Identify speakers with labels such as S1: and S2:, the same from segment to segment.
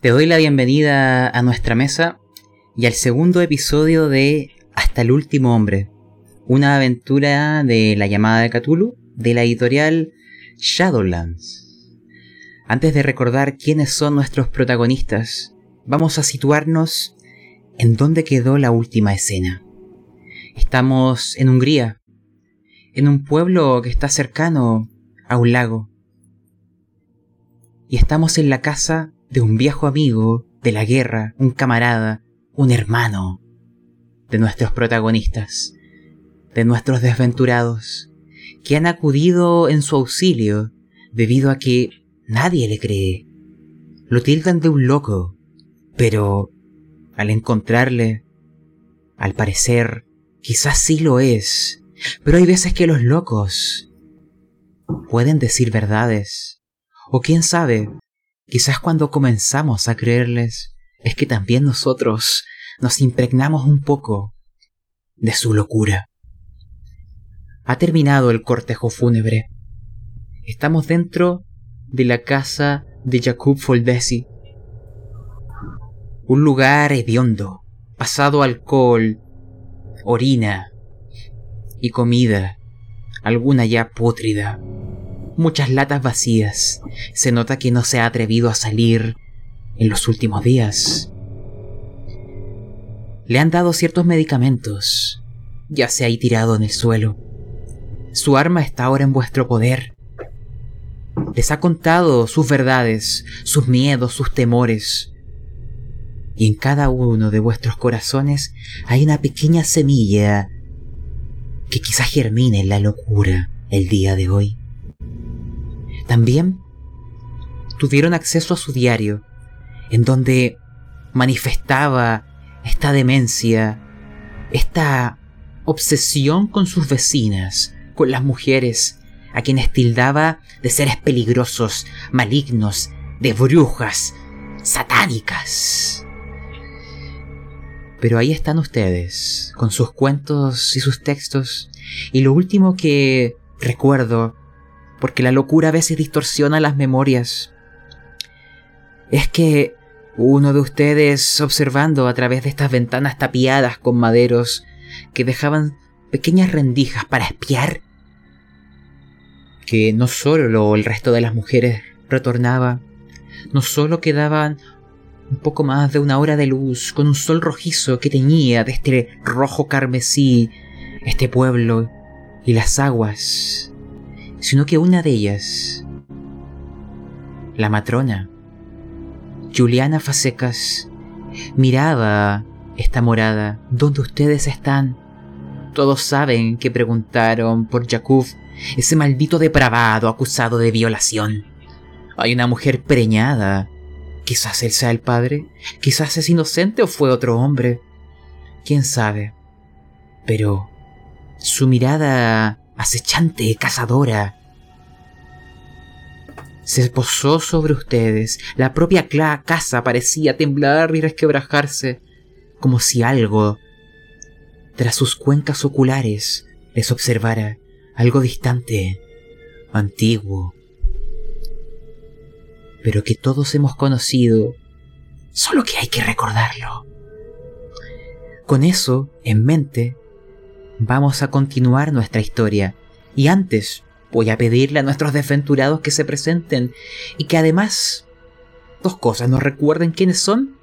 S1: Te doy la bienvenida a nuestra mesa y al segundo episodio de Hasta el último hombre, una aventura de la llamada de Cthulhu de la editorial Shadowlands. Antes de recordar quiénes son nuestros protagonistas, vamos a situarnos en dónde quedó la última escena. Estamos en Hungría, en un pueblo que está cercano a un lago. Y estamos en la casa de un viejo amigo de la guerra, un camarada, un hermano de nuestros protagonistas, de nuestros desventurados, que han acudido en su auxilio debido a que nadie le cree. Lo tildan de un loco, pero al encontrarle, al parecer, quizás sí lo es, pero hay veces que los locos pueden decir verdades, o quién sabe, Quizás cuando comenzamos a creerles es que también nosotros nos impregnamos un poco de su locura. Ha terminado el cortejo fúnebre. Estamos dentro de la casa de Jacob Foldesi. Un lugar hediondo, pasado alcohol, orina y comida, alguna ya pútrida muchas latas vacías. Se nota que no se ha atrevido a salir en los últimos días. Le han dado ciertos medicamentos. Ya se ha tirado en el suelo. Su arma está ahora en vuestro poder. Les ha contado sus verdades, sus miedos, sus temores. Y en cada uno de vuestros corazones hay una pequeña semilla que quizás germine en la locura el día de hoy. También tuvieron acceso a su diario, en donde manifestaba esta demencia, esta obsesión con sus vecinas, con las mujeres, a quienes tildaba de seres peligrosos, malignos, de brujas, satánicas. Pero ahí están ustedes, con sus cuentos y sus textos, y lo último que recuerdo porque la locura a veces distorsiona las memorias. Es que uno de ustedes observando a través de estas ventanas tapiadas con maderos que dejaban pequeñas rendijas para espiar, que no solo el resto de las mujeres retornaba, no solo quedaban un poco más de una hora de luz con un sol rojizo que teñía de este rojo carmesí este pueblo y las aguas sino que una de ellas, la matrona, Juliana Fasecas, miraba esta morada donde ustedes están. Todos saben que preguntaron por Jakub, ese maldito depravado acusado de violación. Hay una mujer preñada. Quizás él sea el padre, quizás es inocente o fue otro hombre. Quién sabe. Pero su mirada acechante, cazadora. Se posó sobre ustedes. La propia casa parecía temblar y resquebrajarse, como si algo, tras sus cuencas oculares, les observara algo distante, antiguo, pero que todos hemos conocido, solo que hay que recordarlo. Con eso en mente, vamos a continuar nuestra historia. Y antes, voy a pedirle a nuestros desventurados que se presenten y que además, dos cosas, nos recuerden quiénes son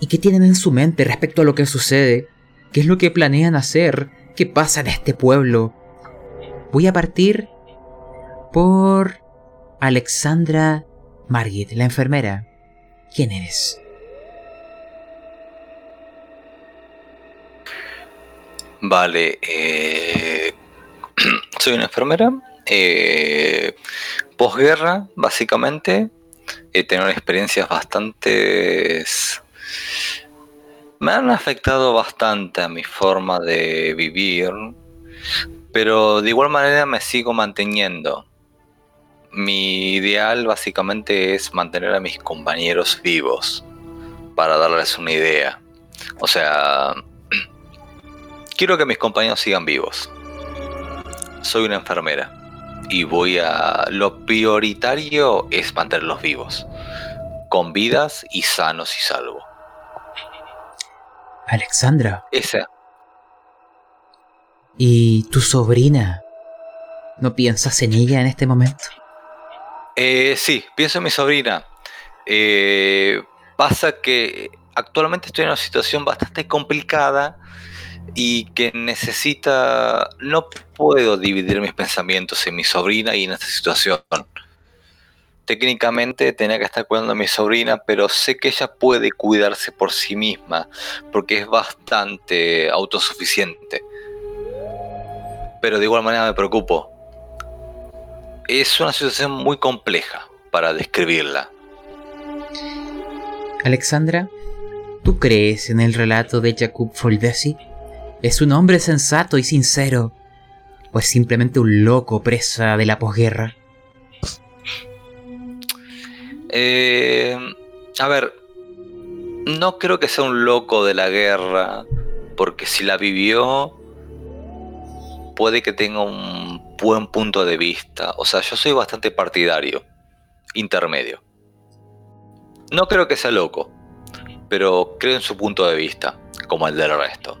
S1: y qué tienen en su mente respecto a lo que sucede, qué es lo que planean hacer, qué pasa en este pueblo. Voy a partir por Alexandra Margit, la enfermera. ¿Quién eres?
S2: Vale, eh, soy una enfermera. Eh, posguerra, básicamente, he tenido experiencias bastante... Me han afectado bastante a mi forma de vivir, pero de igual manera me sigo manteniendo. Mi ideal básicamente es mantener a mis compañeros vivos, para darles una idea. O sea, Quiero que mis compañeros sigan vivos. Soy una enfermera y voy a... Lo prioritario es mantenerlos vivos. con vidas y sanos y salvos.
S1: Alexandra.
S2: Esa.
S1: ¿Y tu sobrina? ¿No piensas en ella en este momento?
S2: Eh, sí, pienso en mi sobrina. Eh, pasa que actualmente estoy en una situación bastante complicada y que necesita, no puedo dividir mis pensamientos en mi sobrina y en esta situación. Técnicamente tenía que estar cuidando a mi sobrina, pero sé que ella puede cuidarse por sí misma, porque es bastante autosuficiente. Pero de igual manera me preocupo. Es una situación muy compleja para describirla.
S1: Alexandra, ¿tú crees en el relato de Jakub Foldesi? ¿Es un hombre sensato y sincero? ¿O es simplemente un loco presa de la posguerra?
S2: Eh, a ver, no creo que sea un loco de la guerra, porque si la vivió, puede que tenga un buen punto de vista. O sea, yo soy bastante partidario, intermedio. No creo que sea loco, pero creo en su punto de vista, como el del resto.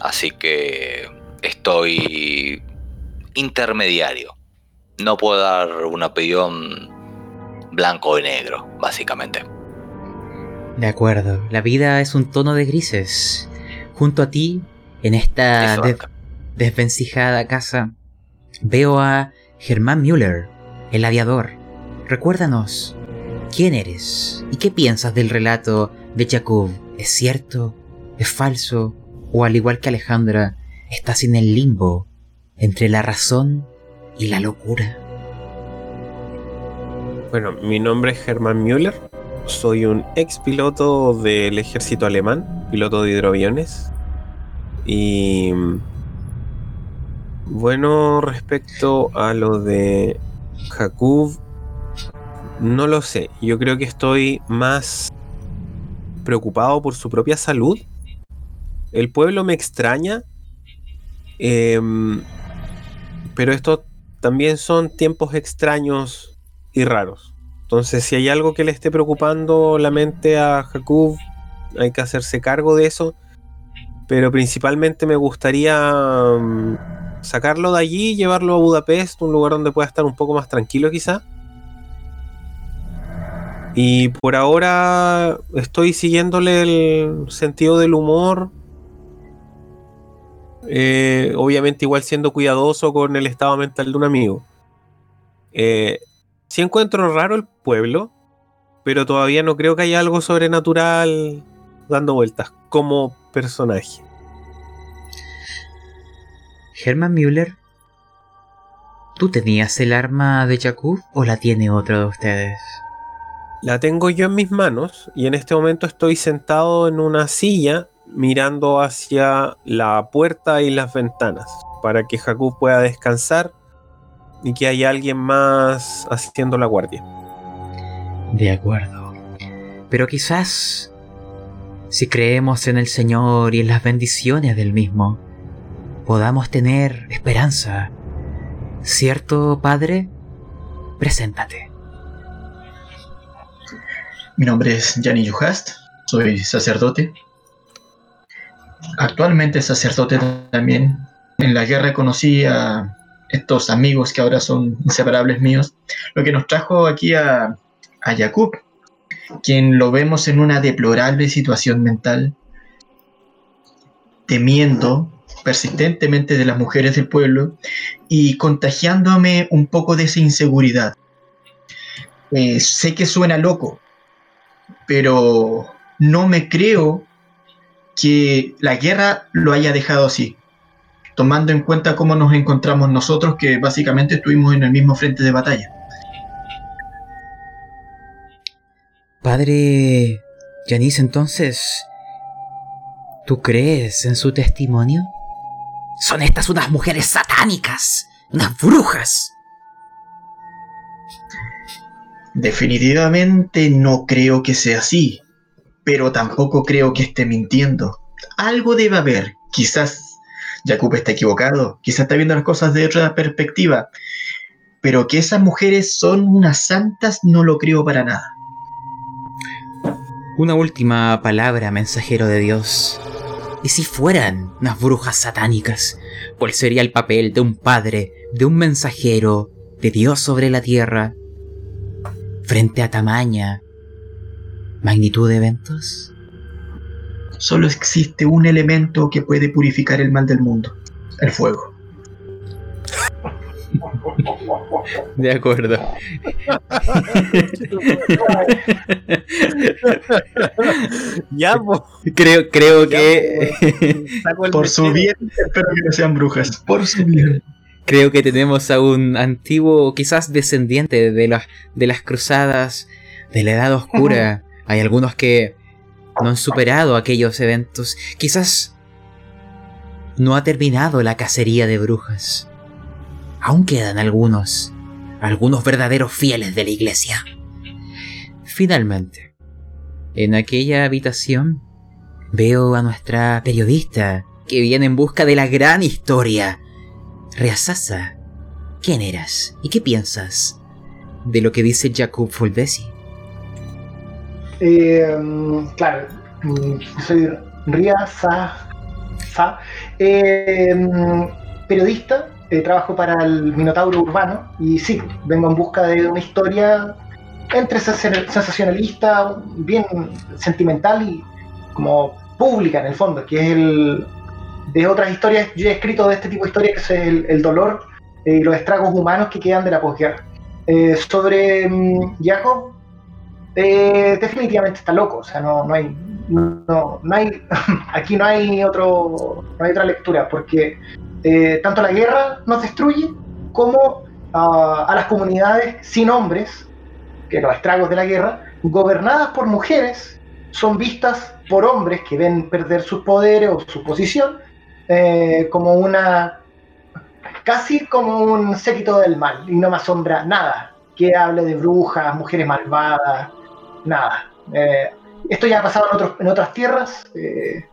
S2: Así que estoy intermediario. No puedo dar una opinión blanco y negro, básicamente.
S1: De acuerdo, la vida es un tono de grises. Junto a ti, en esta desvencijada casa, veo a Germán Müller, el aviador. Recuérdanos, ¿quién eres? ¿Y qué piensas del relato de Jakub? ¿Es cierto? ¿Es falso? ¿O al igual que Alejandra, estás en el limbo entre la razón y la locura?
S3: Bueno, mi nombre es Germán Müller. Soy un ex piloto del ejército alemán, piloto de hidroaviones. Y bueno, respecto a lo de Jakub, no lo sé. Yo creo que estoy más preocupado por su propia salud. El pueblo me extraña. Em, pero estos también son tiempos extraños y raros. Entonces, si hay algo que le esté preocupando la mente a Jakub, hay que hacerse cargo de eso. Pero principalmente me gustaría mm, sacarlo de allí, llevarlo a Budapest, un lugar donde pueda estar un poco más tranquilo quizá. Y por ahora estoy siguiéndole el sentido del humor. Eh, obviamente igual siendo cuidadoso con el estado mental de un amigo. Eh, Sí encuentro raro el pueblo, pero todavía no creo que haya algo sobrenatural dando vueltas como personaje.
S1: Herman Müller, ¿tú tenías el arma de Jakub o la tiene otro de ustedes?
S3: La tengo yo en mis manos y en este momento estoy sentado en una silla mirando hacia la puerta y las ventanas para que Jakub pueda descansar y que hay alguien más asistiendo la guardia.
S1: De acuerdo. Pero quizás, si creemos en el Señor y en las bendiciones del mismo, podamos tener esperanza. ¿Cierto, Padre? Preséntate.
S4: Mi nombre es Yanni Yuhast, soy sacerdote. Actualmente sacerdote también. En la guerra conocí a estos amigos que ahora son inseparables míos, lo que nos trajo aquí a, a Jakub, quien lo vemos en una deplorable situación mental, temiendo persistentemente de las mujeres del pueblo y contagiándome un poco de esa inseguridad. Eh, sé que suena loco, pero no me creo que la guerra lo haya dejado así tomando en cuenta cómo nos encontramos nosotros, que básicamente estuvimos en el mismo frente de batalla.
S1: Padre Yanis, entonces, ¿tú crees en su testimonio? Son estas unas mujeres satánicas, unas brujas.
S4: Definitivamente no creo que sea así, pero tampoco creo que esté mintiendo. Algo debe haber, quizás Jacob está equivocado, quizá está viendo las cosas de otra perspectiva, pero que esas mujeres son unas santas no lo creo para nada.
S1: Una última palabra, mensajero de Dios. ¿Y si fueran unas brujas satánicas? ¿Cuál sería el papel de un padre, de un mensajero, de Dios sobre la tierra, frente a tamaña magnitud de eventos?
S4: Solo existe un elemento que puede purificar el mal del mundo, el fuego.
S1: De acuerdo.
S3: Ya, po.
S1: Creo, creo
S3: Ya,
S1: que.
S4: Por su bien, espero que no sean brujas. Por su bien.
S1: Creo que tenemos a un antiguo, quizás descendiente de las, de las cruzadas, de la Edad Oscura. Hay algunos que no han superado aquellos eventos. Quizás no ha terminado la cacería de brujas. Aún quedan algunos, algunos verdaderos fieles de la iglesia. Finalmente, en aquella habitación veo a nuestra periodista que viene en busca de la gran historia. Reasasa, ¿quién eras y qué piensas de lo que dice Jacob Fulvesi?
S5: Eh, claro, mm, soy Ria Sa, Sa, eh, periodista, eh, trabajo para el Minotauro Urbano y sí, vengo en busca de una historia entre sensa- sensacionalista, bien sentimental y como pública en el fondo, que es el de otras historias, yo he escrito de este tipo de historias que es el, dolor y los estragos humanos que quedan de la posguerra. Sobre mm, Jacob, eh, definitivamente está loco, o sea, no, no hay, no, no hay, aquí no hay otro, no hay otra lectura, porque eh, tanto la guerra nos destruye como ah, a las comunidades sin hombres, que los estragos de la guerra, gobernadas por mujeres, son vistas por hombres que ven perder sus poderes o su posición eh, como una, casi como un séquito del mal, y no me asombra nada que hable de brujas, mujeres malvadas, nada. Eh, esto ya ha pasado en, otros, en otras tierras. eh,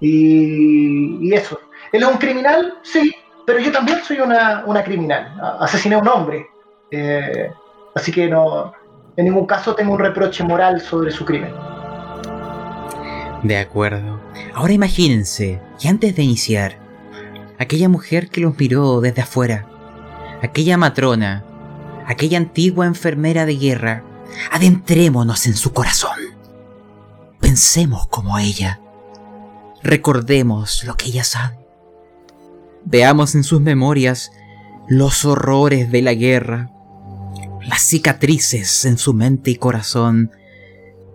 S5: y, y eso. ¿Él es un criminal? Sí, pero yo también soy una, una criminal. Asesiné a un hombre. Eh, así que no, en ningún caso tengo un reproche moral sobre su crimen.
S1: De acuerdo. Ahora imagínense que antes de iniciar, aquella mujer que los miró desde afuera, aquella matrona, aquella antigua enfermera de guerra, adentrémonos en su corazón. Pensemos como ella. Recordemos lo que ella sabe. Veamos en sus memorias los horrores de la guerra, las cicatrices en su mente y corazón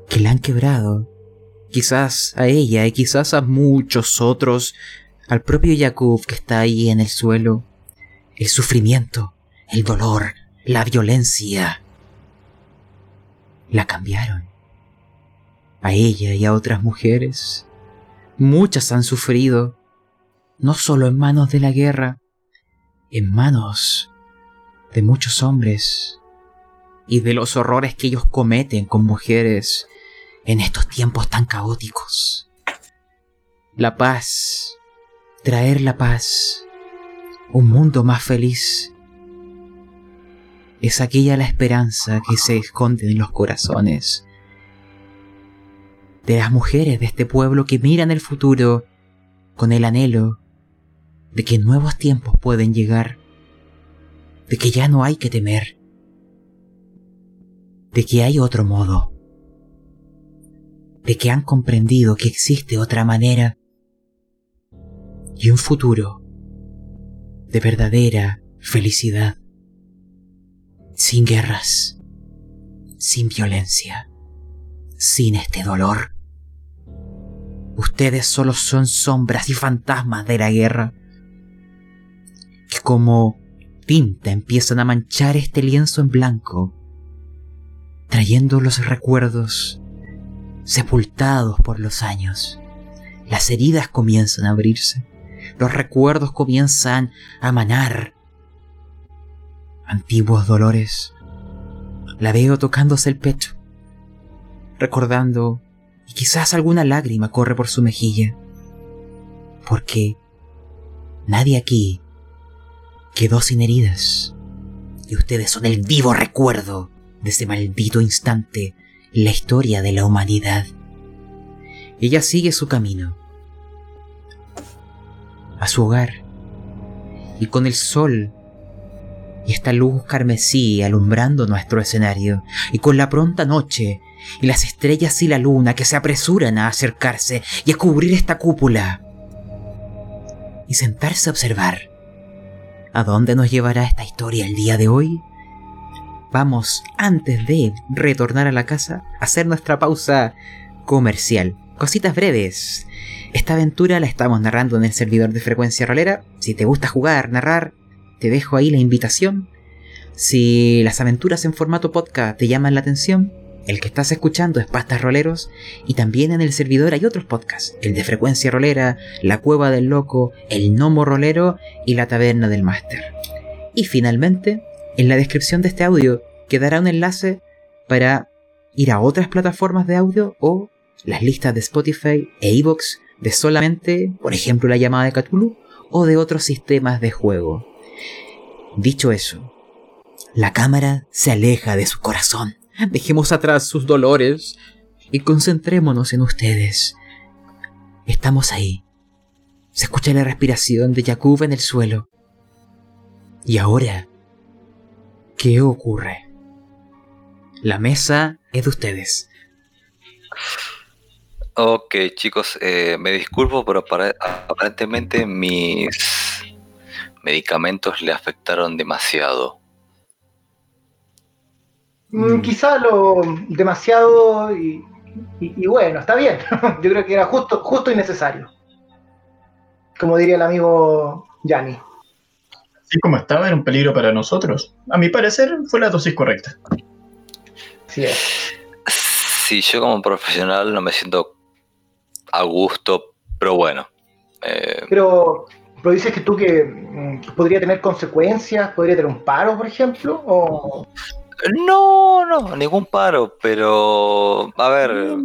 S1: que la han quebrado quizás a ella y quizás a muchos otros, al propio Jacob que está ahí en el suelo, el sufrimiento, el dolor, la violencia, la cambiaron. A ella y a otras mujeres, muchas han sufrido, no solo en manos de la guerra, en manos de muchos hombres y de los horrores que ellos cometen con mujeres en estos tiempos tan caóticos. La paz, traer la paz, un mundo más feliz, es aquella la esperanza que se esconde en los corazones. De las mujeres de este pueblo que miran el futuro con el anhelo de que nuevos tiempos pueden llegar, de que ya no hay que temer, de que hay otro modo de que han comprendido que existe otra manera y un futuro de verdadera felicidad, sin guerras, sin violencia, sin este dolor. Ustedes solo son sombras y fantasmas de la guerra, que como tinta empiezan a manchar este lienzo en blanco, trayendo los recuerdos sepultados por los años. Las heridas comienzan a abrirse, los recuerdos comienzan a manar. Antiguos dolores. La veo tocándose el pecho, recordando, y quizás alguna lágrima corre por su mejilla, porque nadie aquí quedó sin heridas, y ustedes son el vivo recuerdo de ese maldito instante en la historia de la humanidad. ella sigue su camino. A su hogar. Y con el sol y esta luz carmesí alumbrando nuestro escenario, y con la pronta noche y las estrellas y la luna que se apresuran a acercarse y a cubrir esta cúpula, y sentarse a observar. ¿A dónde nos llevará esta historia el día de hoy? Vamos, antes de retornar a la casa, a hacer nuestra pausa comercial. Cositas breves. Esta aventura la estamos narrando en el servidor de frecuencia rolera. Si te gusta jugar, narrar, te dejo ahí la invitación. Si las aventuras en formato podcast te llaman la atención, el que estás escuchando es Pastas Roleros y también en el servidor hay otros podcasts, el de Frecuencia Rolera, La Cueva del Loco, El Nomo Rolero y La Taberna del Máster. Y finalmente, en la descripción de este audio quedará un enlace para ir a otras plataformas de audio o las listas de Spotify e Evox de solamente, por ejemplo, la llamada de Cthulhu o de otros sistemas de juego. Dicho eso, la cámara se aleja de su corazón. Dejemos atrás sus dolores y concentrémonos en ustedes. Estamos ahí. Se escucha la respiración de Jakub en el suelo. Y ahora, ¿qué ocurre? La mesa es de ustedes.
S2: Ok, chicos, eh, me disculpo, pero apare- aparentemente mis medicamentos le afectaron demasiado.
S5: Mm,
S1: Mm.
S5: Quizá lo demasiado y, y- y bueno, está bien. Yo creo que era justo, justo y necesario. Como diría el amigo Yanni.
S4: Así como estaba, era un peligro para nosotros. A mi parecer, fue la dosis correcta.
S5: Sí es.
S2: Sí, yo como profesional no me siento a gusto, pero bueno. eh,
S5: Pero, pero dices que tú que mm, podría tener consecuencias, podría tener un paro, por ejemplo, o
S2: no, no, ningún paro, pero a ver,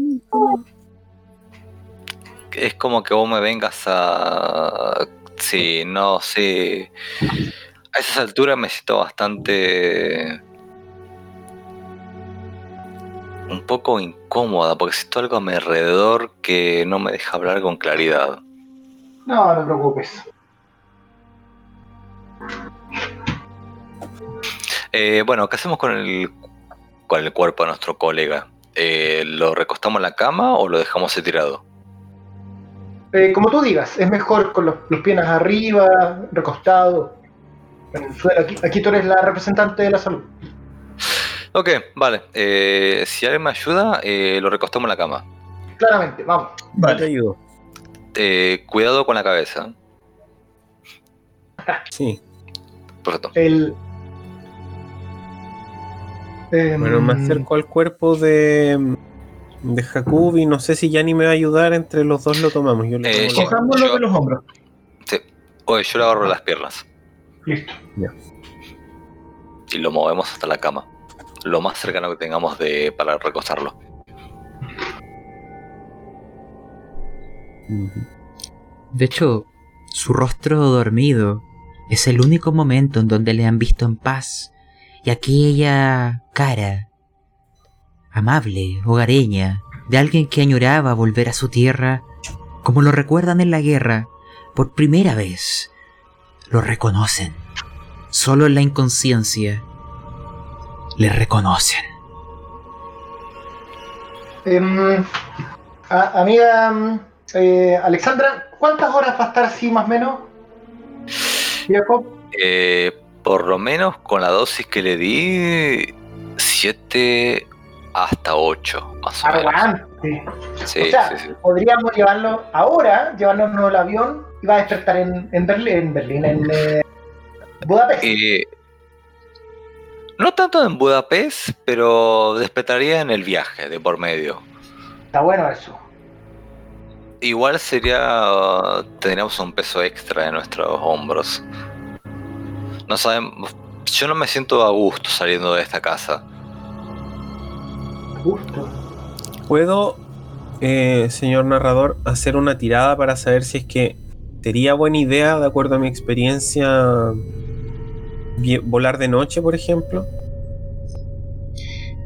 S2: es como que vos me vengas a... Sí, no, sí. A esas alturas me siento bastante... Un poco incómoda, porque siento algo a mi alrededor que no me deja hablar con claridad.
S5: no, no te preocupes.
S2: Eh, bueno, ¿qué hacemos con el, con el cuerpo de nuestro colega? Eh, ¿Lo recostamos en la cama o lo dejamos tirado?
S5: Eh, como tú digas, es mejor con los, los piernas arriba, recostado. en el suelo. Aquí, aquí tú eres la representante de la salud.
S2: Ok, vale. Eh, si alguien me ayuda, eh, lo recostamos en la cama.
S5: Claramente, vamos.
S3: Yo te
S4: Vale.
S3: ayudo.
S2: Eh, cuidado con la cabeza.
S3: Sí.
S2: Perfecto.
S5: El. Em,
S3: Bueno, me acerco al cuerpo de, de Jakub y no sé si Yanni me va a ayudar. Entre los dos lo tomamos. Yo le
S2: Eh,
S4: de los hombros.
S2: Sí. Oye, yo le agarro las piernas
S5: Listo.
S2: y lo movemos hasta la cama. Lo más cercano que tengamos de para recostarlo.
S1: De hecho, su rostro dormido es el único momento en donde le han visto en paz y aquella cara amable, hogareña, de alguien que añoraba volver a su tierra, como lo recuerdan en la guerra, por primera vez, lo reconocen. Solo en la inconsciencia le reconocen.
S5: Em, amiga eh, Alexandra, ¿cuántas horas va a estar así más o menos?
S2: Eh, por lo menos con la dosis que le di, 7 hasta 8, más o menos.
S5: aguante.
S2: Sí,
S5: o sea,
S2: sí, sí.
S5: podríamos llevarlo ahora, llevarnos al avión y va a despertar en, en Berlín, en, Berlín, en eh, Budapest.
S2: Eh, no tanto en Budapest, pero despertaría en el viaje de por medio.
S5: Está bueno eso.
S2: Igual sería. Tendríamos un peso extra en nuestros hombros. No sabemos. Yo no me siento a gusto saliendo de esta casa.
S5: Justo.
S3: ¿Puedo, eh, señor narrador, hacer una tirada para saber si es que sería buena idea, de acuerdo a mi experiencia, volar de noche, por ejemplo?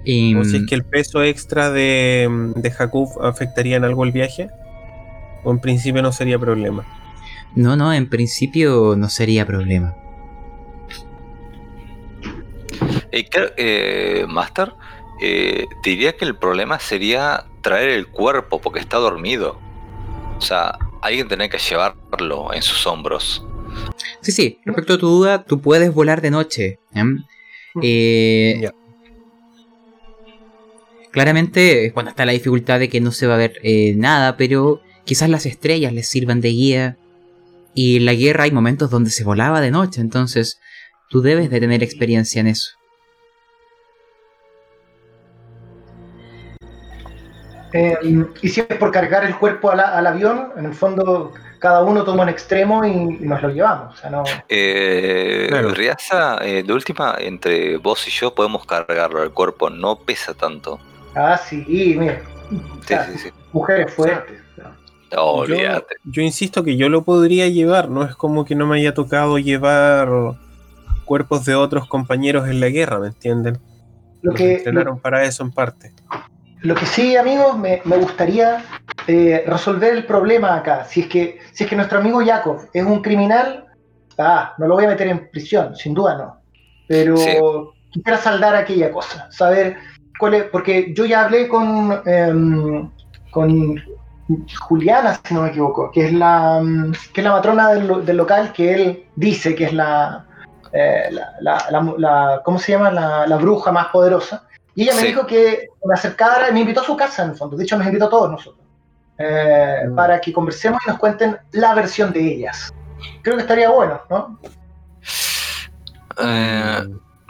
S1: Y,
S3: ¿O si es que el peso extra de, de Jakub afectaría en algo el viaje? O en principio no sería problema.
S1: No, no, en principio no sería problema.
S2: Eh, creo- eh, Master, eh, diría que el problema sería traer el cuerpo porque está dormido. O sea, alguien tiene que llevarlo en sus hombros.
S1: Sí, sí, respecto a tu duda, tú puedes volar de noche. ¿em? Eh. Claramente, cuando está la dificultad de que no se va a ver eh, nada, pero quizás las estrellas les sirvan de guía. Y en la guerra hay momentos donde se volaba de noche, entonces tú debes de tener experiencia en eso.
S5: Eh, y si es por cargar el cuerpo la- al avión, en el fondo cada uno toma un extremo y, y nos lo llevamos. O sea, no,
S2: Eh,
S3: Claro.
S2: Riaza, eh, de última, entre vos y yo podemos cargarlo. El cuerpo no pesa tanto.
S5: ah, sí, y mira,
S2: Sí,
S5: Ya.
S2: sí, sí.
S5: mujeres fuertes.
S2: Oh,
S3: Yo-
S2: olvídate.
S3: Yo, insisto que yo lo podría llevar, no es como que no me haya tocado llevar cuerpos de otros compañeros en la guerra, ¿me entienden?
S5: Lo
S3: Nos
S5: que,
S3: entrenaron para eso en parte.
S5: Lo que sí, amigos, me, me gustaría eh, resolver el problema acá. Si es, que, si es que nuestro amigo Jacob es un criminal, ah, no lo voy a meter en prisión, sin duda no. Pero
S2: Sí.
S5: quisiera saldar aquella cosa, saber cuál es, porque yo ya hablé con, em, con Juliana, si no me equivoco, que es la, mm, que es la matrona del, del local que él dice que es la, eh, la, la- la- la- ¿cómo se llama? La, la bruja más poderosa. Y ella me
S2: Sí.
S5: dijo que me acercara, me invitó a su casa en el fondo, de hecho nos invitó a todos nosotros, eh,
S3: Mm.
S5: para que conversemos y nos cuenten la versión de ellas. Creo que estaría bueno, ¿no?
S2: Eh,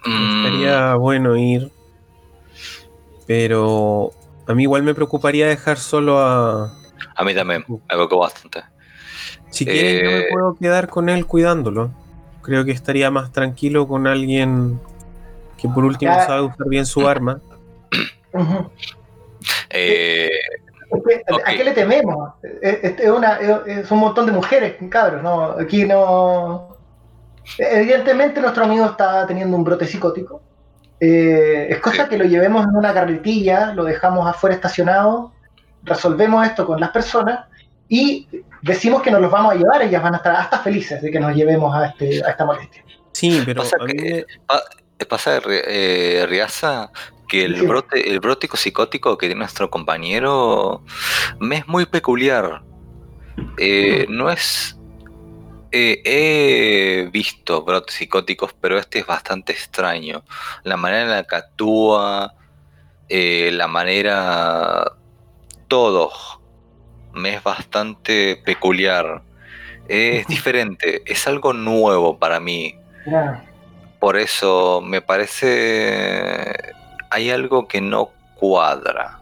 S2: mm,
S3: Estaría bueno ir, pero a mí igual me preocuparía dejar solo a...
S2: a mí también, me preocupa bastante.
S3: Si quieren yo me
S2: Eh.
S3: puedo quedar con él cuidándolo. Creo que estaría más tranquilo con alguien que por último
S5: Ya.
S3: sabe usar bien su arma.
S2: Eh,
S5: ¿A qué le tememos? Es, una, es, es un montón de mujeres, cabros, ¿no? Aquí no... Evidentemente nuestro amigo está teniendo un brote psicótico. Eh, es cosa
S2: Sí.
S5: que lo llevemos en una carretilla, lo dejamos afuera estacionado, resolvemos esto con las personas y decimos que nos los vamos a llevar, ellas van a estar hasta felices de que nos llevemos a, este, a esta molestia.
S3: Sí, pero
S2: Pasa
S3: a mí
S2: que-
S3: me-
S2: pasa, eh, Riaza, que el
S5: Sí.
S2: brote, el brote psicótico que tiene nuestro compañero me es muy peculiar. Eh, no es. eh, he visto brotes psicóticos, pero este es bastante extraño. La manera en la que actúa, eh, la manera. Todo me es bastante peculiar. Es diferente, es algo nuevo para mí. Por eso me parece hay algo que no cuadra.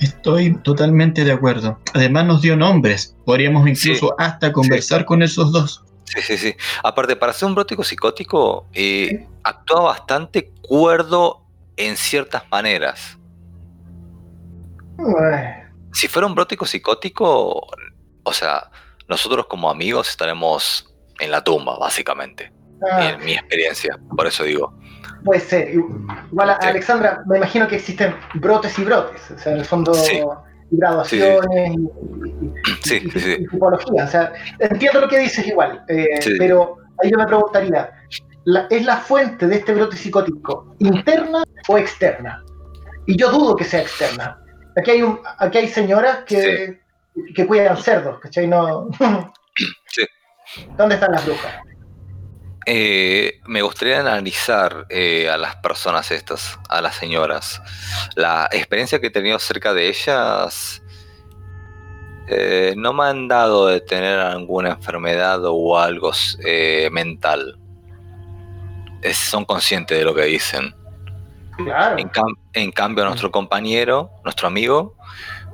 S4: Estoy totalmente de acuerdo. Además nos dio nombres. Podríamos incluso hasta conversar con esos dos.
S2: Sí, sí, sí. Aparte, para ser un brótico psicótico, eh, actúa bastante cuerdo en ciertas maneras.
S5: Ay,
S2: Si fuera un brótico psicótico, o sea, nosotros como amigos estaremos en la tumba, básicamente.
S5: ah,
S2: En mi experiencia. Por eso digo.
S5: puede ser. Igual, a-
S2: Sí.
S5: Alexandra, me imagino que existen brotes y brotes. O sea, en el fondo,
S2: Sí.
S5: y graduaciones y,
S2: Sí,
S5: y- y tipología. O sea, entiendo lo que dices igual, eh, pero ahí yo me preguntaría, ¿la- ¿es la fuente de este brote psicótico interna o externa? Y yo dudo que sea externa. Aquí hay, un, aquí hay señoras que, que cuidan cerdos, ¿cachai? No...
S2: Sí.
S5: ¿Dónde están las brujas?
S2: Eh, me gustaría analizar eh, a las personas estas, a las señoras. La experiencia que he tenido cerca de ellas eh, no me han dado de tener alguna enfermedad o algo eh, mental. Es- son conscientes de lo que dicen.
S5: Claro.
S2: En, cam- en cambio, nuestro compañero, nuestro amigo,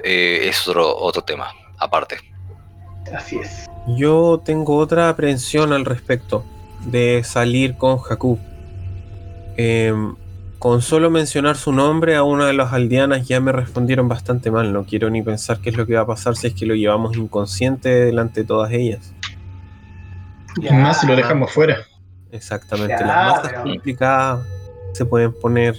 S2: eh, es otro, otro tema, aparte.
S5: Así es.
S3: yo tengo otra aprensión al respecto de salir con Jakub. Em, con solo mencionar su nombre a una de las aldeanas ya me respondieron bastante mal. No quiero ni pensar qué es lo que va a pasar si es que lo llevamos inconsciente delante de todas ellas.
S4: Es más, si lo dejamos fuera.
S3: Exactamente.
S5: Ya,
S3: Las masas
S5: pero-
S3: complicadas se pueden poner.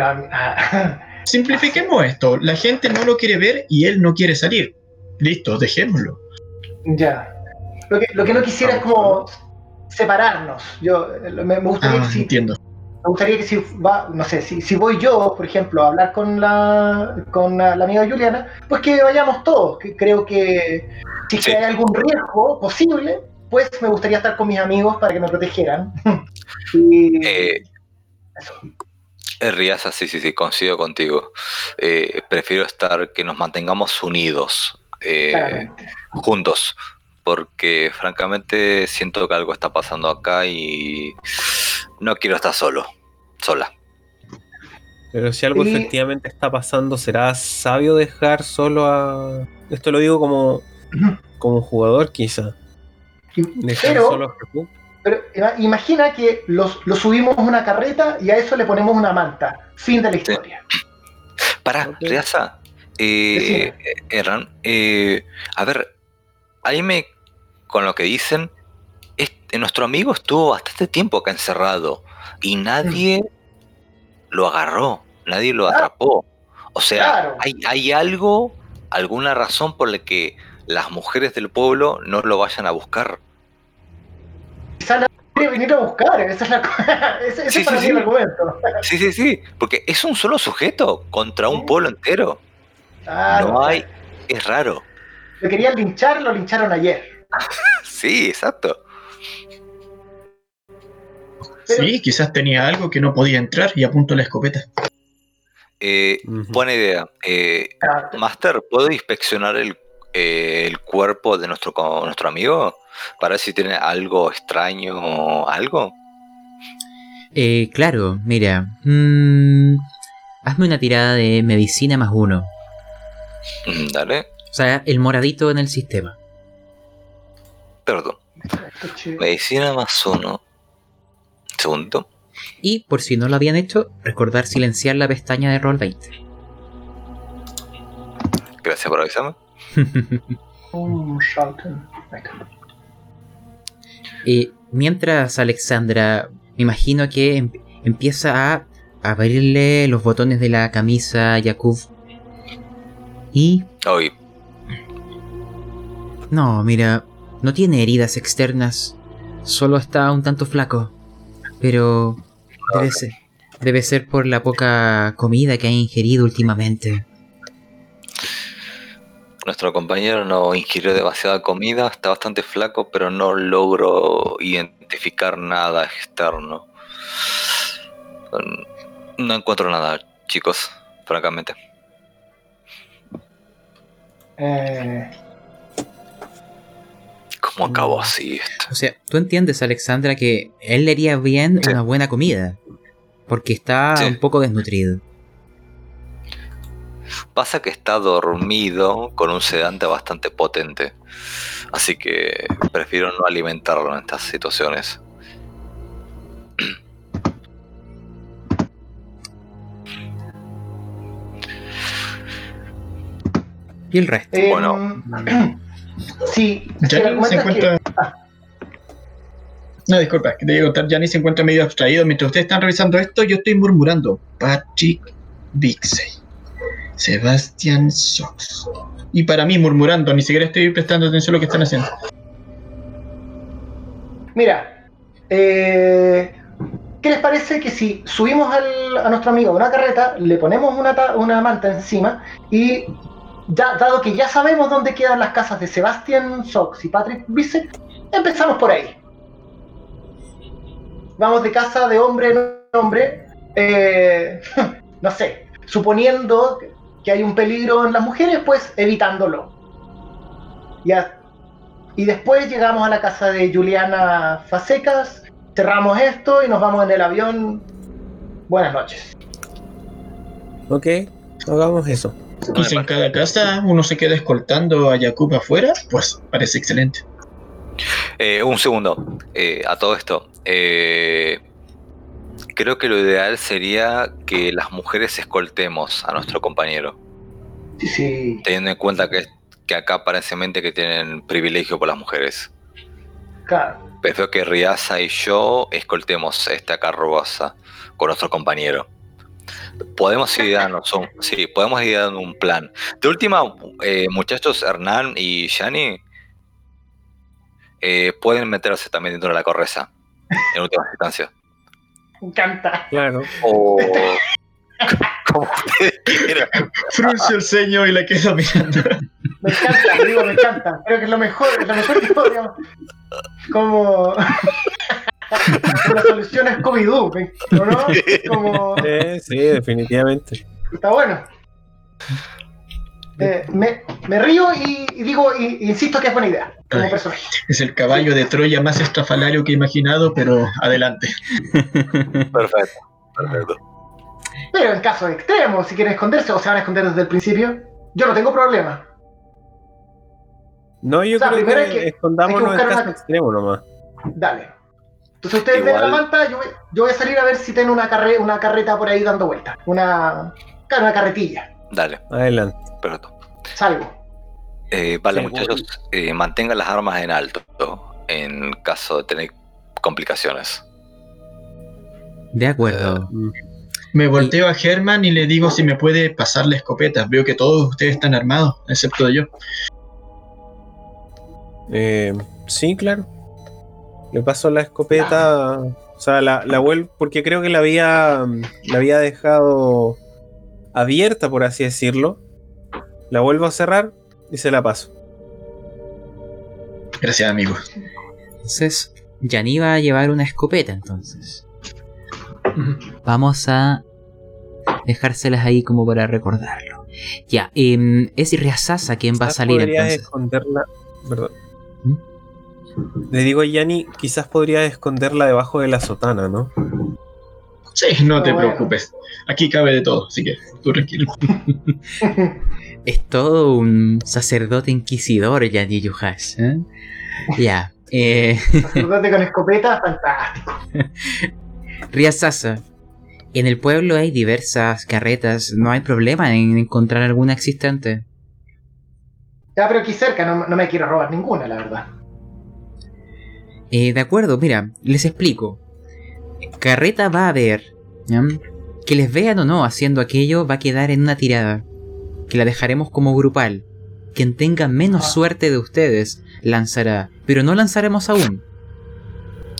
S5: Pero, ah,
S4: Simplifiquemos esto. La gente no lo quiere ver y él no quiere salir. listo, dejémoslo.
S5: Ya. Lo que, lo que no quisiera es como separarnos. Yo eh, me, me gustaría
S4: Ah,
S5: que si,
S4: entiendo.
S5: me gustaría que si va, no sé, si, si voy yo, por ejemplo, a hablar con la con la, la amiga Juliana, pues que vayamos todos. Que creo que si es que
S2: Sí.
S5: hay algún riesgo posible, pues me gustaría estar con mis amigos para que me protegieran. y
S2: Eh, Eh, Riasa, sí, sí, sí, coincido contigo. Eh, prefiero estar, que nos mantengamos unidos, eh, juntos, porque francamente siento que algo está pasando acá y no quiero estar solo, sola.
S3: Pero si algo efectivamente está pasando, ¿será sabio dejar solo a. Esto lo digo como, como jugador, quizá. Dejar
S5: Pero-
S3: solo a.
S5: Pero ima- imagina que los, los subimos a una carreta y a eso le ponemos una manta. Fin de la historia.
S2: Para,
S3: Ok.
S2: Riasa, eh,
S5: Decime.
S2: eh, Erran, eh, a ver, ahí me, con lo que dicen, este, nuestro amigo estuvo bastante tiempo acá encerrado y nadie lo agarró, nadie lo
S5: Ah.
S2: atrapó. O sea,
S5: Claro.
S2: hay, hay algo, alguna razón por la que las mujeres del pueblo no lo vayan a buscar.
S5: Quizá la quiere venir a buscar. Esa es la, ese, ese
S2: Sí,
S5: es para
S2: sí,
S5: mí el
S2: sí.
S5: argumento.
S2: Sí, sí, sí, porque es un solo sujeto contra un pueblo entero.
S5: Ah,
S2: No hay, es raro.
S5: Lo querían linchar, lo lincharon ayer.
S2: Sí, exacto.
S5: Pero-
S4: Sí, quizás tenía algo que no podía entrar y apunto la escopeta.
S2: Eh, buena idea. Eh, Master, ¿puedo inspeccionar el, eh, el cuerpo de nuestro, nuestro amigo? Para ver si tiene algo extraño o algo.
S1: Eh, claro, mira. mm, hazme una tirada de medicina más uno.
S2: Mm, Dale,
S1: O sea, el moradito en el sistema.
S2: perdón. Medicina más uno. Segundo.
S1: Y por si no lo habían hecho, recordar silenciar la pestaña de Roll 20.
S2: Gracias por avisarme.
S1: Eh, mientras Alexandra, me imagino que em- empieza a abrirle los botones de la camisa a Yakub. Y
S2: Hoy,
S1: no, mira, no tiene heridas externas, solo está un tanto flaco. Pero debe ser, debe ser por la poca comida que ha ingerido últimamente.
S2: Nuestro compañero no ingirió demasiada comida, está bastante flaco, pero no logro identificar nada externo. Mm, No encuentro nada, chicos, francamente.
S5: Eh,
S2: ¿Cómo acabó así esto?
S1: O sea, tú entiendes, Alexandra, que él le haría bien
S2: Sí.
S1: una buena comida. Porque está
S2: Sí.
S1: un poco desnutrido.
S2: Pasa que está dormido con un sedante bastante potente. Así que prefiero no alimentarlo en estas situaciones.
S1: Y el resto.
S5: eh,
S2: Bueno.
S5: sí,
S4: Ya
S5: se
S4: se
S5: argumenta que-
S4: encuentra. No, disculpa, que te contar, Gianni se encuentra medio abstraído. Mientras ustedes están revisando esto, yo estoy murmurando. Patrick Bixey. Sebastian Sox. Y para mí murmurando, ni siquiera estoy prestando atención a lo que están haciendo.
S5: Mira, eh, ¿qué les parece que si subimos a nuestro amigo a una carreta, le ponemos una, una manta encima y, ya, dado que ya sabemos dónde quedan las casas de Sebastian Sox y Patrick Bissett, empezamos por ahí. Vamos de casa de hombre en hombre, eh, no sé, suponiendo que hay un peligro en las mujeres, pues evitándolo. Ya y después llegamos a la casa de Juliana Fasecas, cerramos esto y nos vamos en el avión. Buenas noches.
S3: Ok, hagamos eso.
S4: Y si en cada casa uno se queda escoltando a Jakub afuera, pues parece excelente.
S2: Eh, un segundo. Eh, a todo esto. eh, creo que lo ideal sería que las mujeres escoltemos a nuestro compañero.
S5: Sí, sí.
S2: Teniendo en cuenta que, que acá aparentemente que tienen privilegio por las mujeres.
S5: Claro.
S2: Prefiero que Riasa y yo escoltemos esta carroza con nuestro compañero. Podemos ir dando un, sí, podemos un plan. De última, eh, muchachos, Hernán y Yani eh, pueden meterse también dentro de la correza, en última instancia.
S5: Me encanta.
S3: Claro.
S2: O como ustedes quieran.
S4: Frunce el ceño y la quedo mirando.
S5: Me encanta, digo, me encanta. Creo que es lo mejor, es lo mejor que podríamos. Como. La solución es Scooby-Doo, ¿me- ¿o ¿no? Como.
S3: Sí, sí, definitivamente.
S5: Está bueno. Eh, me, me río y, y digo, y, insisto que es buena idea como
S4: Ay.
S5: personaje.
S4: Es el caballo de Troya más estrafalario que he imaginado, pero adelante.
S2: Perfecto, perfecto.
S5: Pero en caso extremo, si quieren esconderse o se van a esconder desde el principio, yo no tengo problema.
S3: No, yo
S5: O sea,
S3: creo
S5: primero
S3: que,
S5: hay que-
S3: escondámonos
S5: hay que
S3: en caso
S5: una-
S3: extremo nomás.
S5: Dale. Entonces ustedes ven la
S2: Igual-
S5: manta, yo voy, yo voy a salir a ver si tiene una, carre, una carreta por ahí dando vueltas. Una, una carretilla.
S2: Dale,
S3: Adelante.
S2: perfecto.
S5: Salgo.
S2: Eh, vale,
S3: Seguro.
S2: muchachos, eh, mantengan las armas en alto en caso de tener complicaciones.
S1: De acuerdo.
S3: Mm.
S4: Me volteo a Germán y le digo si me puede pasar la escopeta. Veo que todos ustedes están armados, excepto yo.
S3: Eh, sí, claro. Le paso la escopeta. O sea, la, la vuelvo. Porque creo que la había. La había dejado abierta, por así decirlo. La vuelvo a cerrar y se la paso.
S4: Gracias, amigo.
S1: Entonces, Yani va a llevar una escopeta entonces. Vamos a dejárselas ahí como para recordarlo. Ya, em, es Riazasa quien va a salir
S3: podrías
S1: entonces.
S3: esconderla. Perdón.
S1: ¿Mm?
S3: Le digo a Yanni, quizás podría esconderla debajo de la sotana, ¿no?
S4: Sí, no te
S5: bueno.
S4: preocupes. Aquí cabe de todo, así que tú tranquilo.
S1: Es todo un sacerdote inquisidor, Yani Yuhash. ¿eh? Ya. Eh,
S5: Sacerdote con escopeta, fantástico.
S1: Riazasa. En el pueblo hay diversas carretas. No hay problema en encontrar alguna existente.
S5: Ya, pero aquí cerca no, no me quiero robar ninguna, la verdad.
S1: Eh, de acuerdo, mira, les explico. Carreta va a haber. ¿ya? Que les vean o no haciendo aquello va a quedar en una tirada. Que la dejaremos como grupal. Quien tenga menos
S5: Ah.
S1: suerte de ustedes lanzará. Pero no lanzaremos aún.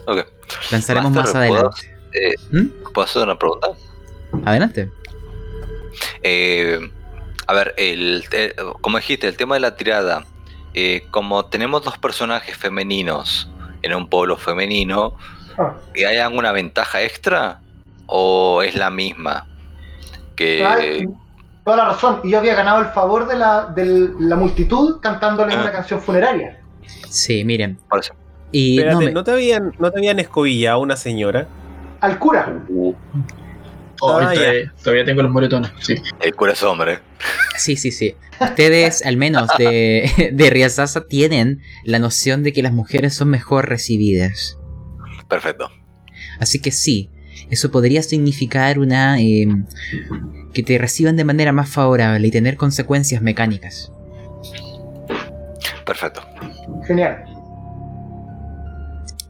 S2: Ok.
S1: Lanzaremos más
S2: Master, ¿puedo-
S1: adelante.
S2: eh,
S1: ¿Mm?
S2: ¿Puedo hacer una pregunta?
S1: Adelante.
S2: Eh, a ver, el, el- como dijiste, el tema de la tirada. eh, como tenemos dos personajes femeninos en un pueblo femenino,
S5: Ah.
S2: ¿hay alguna ventaja extra? ¿O es la misma? Que.
S5: Ay, toda la razón. Y yo había ganado el favor de la, de la multitud cantándole
S2: Ah.
S5: una canción funeraria.
S1: Sí, miren.
S2: por eso.
S1: Y no
S3: Espérate,
S1: me-
S3: ¿no, te habían, ¿no te habían escobillado una señora?
S5: Al cura.
S2: Uh,
S4: Oh,
S3: Ah,
S4: todavía, todavía tengo los moretones. Sí.
S2: el cura es hombre.
S1: Sí, sí, sí. Ustedes, al menos de, de Riazasa, tienen la noción de que las mujeres son mejor recibidas.
S2: Perfecto.
S1: Así que sí, eso podría significar una... eh, que te reciban de manera más favorable y tener consecuencias mecánicas.
S2: Perfecto.
S5: Genial.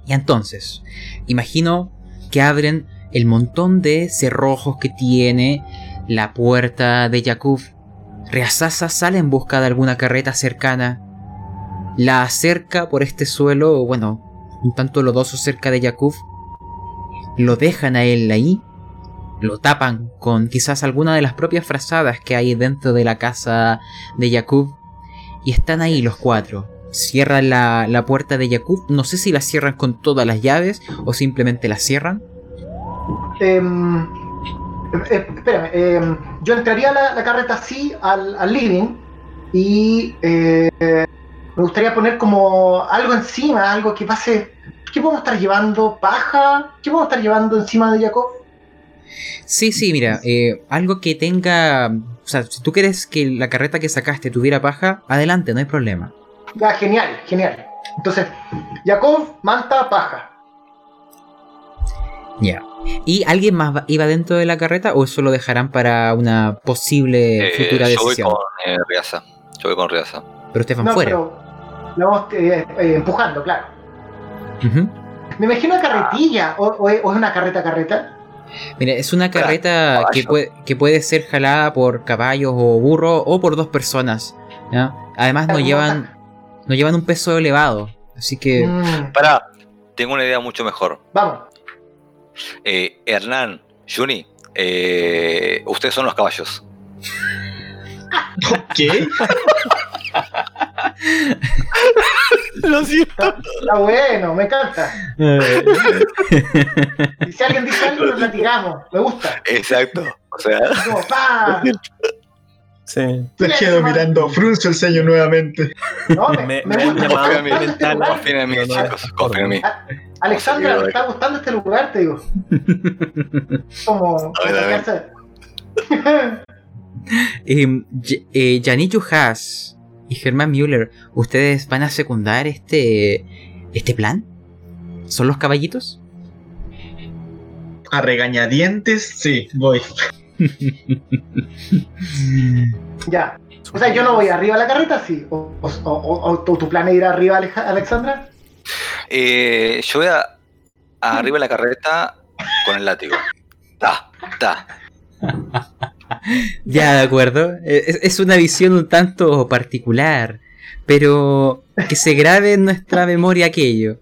S1: Y entonces, imagino que abren el montón de cerrojos que tiene la puerta de Yakub. Reasasa sale en busca de alguna carreta cercana. La acerca por este suelo, bueno, un tanto lodoso cerca de Yakub. Lo dejan a él ahí. Lo tapan con quizás alguna de las propias frazadas que hay dentro de la casa de Yakub. Y están ahí los cuatro. Cierran la, la puerta de Yakub. No sé si la cierran con todas las llaves o simplemente la cierran.
S5: Em, eh, espérame, em, yo entraría la, la carreta así al, al living y eh, me gustaría poner como algo encima, algo que pase. ¿Qué podemos estar llevando? ¿Paja? ¿Qué podemos estar llevando encima de Jacob?
S1: Sí, sí, mira, eh, algo que tenga... O sea, si tú quieres que la carreta que sacaste tuviera paja, adelante, no hay problema.
S5: Ya, genial, genial. Entonces, Jacob, manta, paja.
S1: Ya. ¿Y alguien más va- iba dentro de la carreta o eso lo dejarán para una posible
S2: Eh,
S1: futura
S2: yo voy
S1: decisión?
S2: con eh, Riaza. Yo voy con Riaza.
S1: Pero ustedes van
S5: No,
S1: fuera.
S5: pero la vamos eh, eh, empujando, claro.
S1: Ujú.
S5: Me imagino una carretilla, o, o es o es una carreta carreta.
S1: Mira, es una carreta que puede, que puede ser jalada por caballos o burros o por dos personas. ¿ya? Además no llevan, no llevan un peso elevado. Así que
S5: Mm,
S2: Pará, tengo una idea mucho mejor.
S5: vamos.
S2: Eh, Hernán, Juni, eh, ustedes son los caballos.
S4: ¿Qué?
S2: Lo siento.
S5: Está bueno, me encanta. Y si alguien dice algo, lo platicamos. Me gusta.
S2: Exacto. O sea,
S5: Como.
S3: Sí.
S4: Te quedo mirando frunzo el ceño nuevamente.
S5: No, me,
S3: Me-
S5: me gusta. este
S2: confíen en mí,
S3: No, no,
S2: chicos. Confíen en mí.
S5: Alexandra, me está gustando este lugar, te digo. Como.
S2: A ver, a ver.
S5: acercarse.
S1: eh, eh, Haas y Germán Müller, ¿ustedes van a secundar este, este plan? ¿Son los caballitos?
S4: A regañadientes, sí, voy.
S5: Ya. O sea, yo no voy arriba de la carreta, sí. O, o- o- o tu, plan es ir arriba, Alexandra.
S2: Eh, yo voy a, a arriba de la carreta con el látigo. Ta, ta.
S1: Ya, de acuerdo. Eh, Es, es una visión un tanto particular, pero que se grabe en nuestra memoria aquello.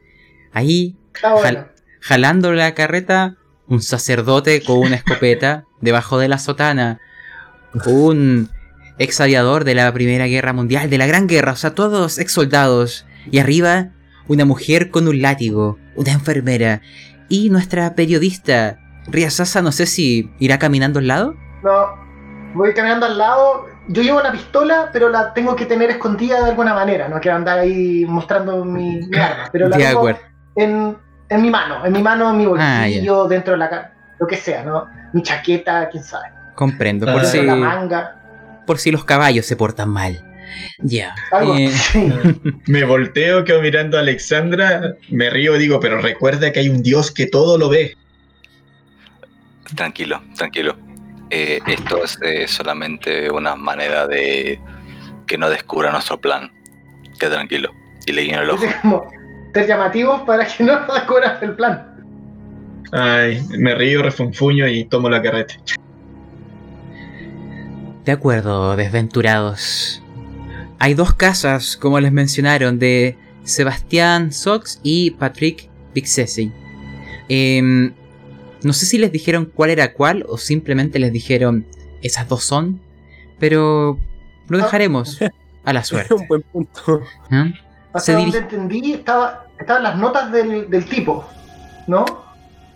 S1: Ahí,
S5: bueno.
S1: Jal- jalando la carreta, un sacerdote con una escopeta debajo de la sotana, un ex aviador de la Primera Guerra Mundial, de la Gran Guerra, o sea, todos ex soldados, y arriba una mujer con un látigo, una enfermera, y nuestra periodista, Ria Sasa, no sé si irá caminando al lado.
S5: No, voy caminando al lado. Yo llevo la pistola, pero la tengo que tener escondida de alguna manera. No quiero andar ahí mostrando mi, mi arma. Pero la
S1: De
S5: tengo
S1: acuerdo.
S5: en, en mi mano, en mi mano, en mi
S1: Ah,
S5: bolsillo, dentro de la lo que sea, ¿no? Mi chaqueta, quién sabe.
S1: Comprendo, por si,
S5: la manga,
S1: por si los caballos se portan mal. Ya.
S5: algo
S1: eh,
S5: así.
S4: Me volteo, quedo mirando a Alexandra, me río y digo, pero recuerda que hay un Dios que todo lo ve.
S2: Tranquilo, tranquilo. Eh, esto es eh, solamente una manera de que no descubra nuestro plan. Queda tranquilo. Y le guiño el ojo.
S5: Es como ser llamativos para que no descubras el plan.
S4: Ay, me río, refunfuño y tomo la carreta.
S1: De acuerdo, desventurados. Hay dos casas, como les mencionaron, de Sebastián Sox y Patrick Pixesi. Em, no sé si les dijeron cuál era cuál o simplemente les dijeron esas dos son, pero lo dejaremos a la suerte.
S3: Un buen punto.
S1: ¿eh?
S5: Hasta
S1: Se
S5: donde entendí, estaba, estaban las notas del, del tipo, ¿no?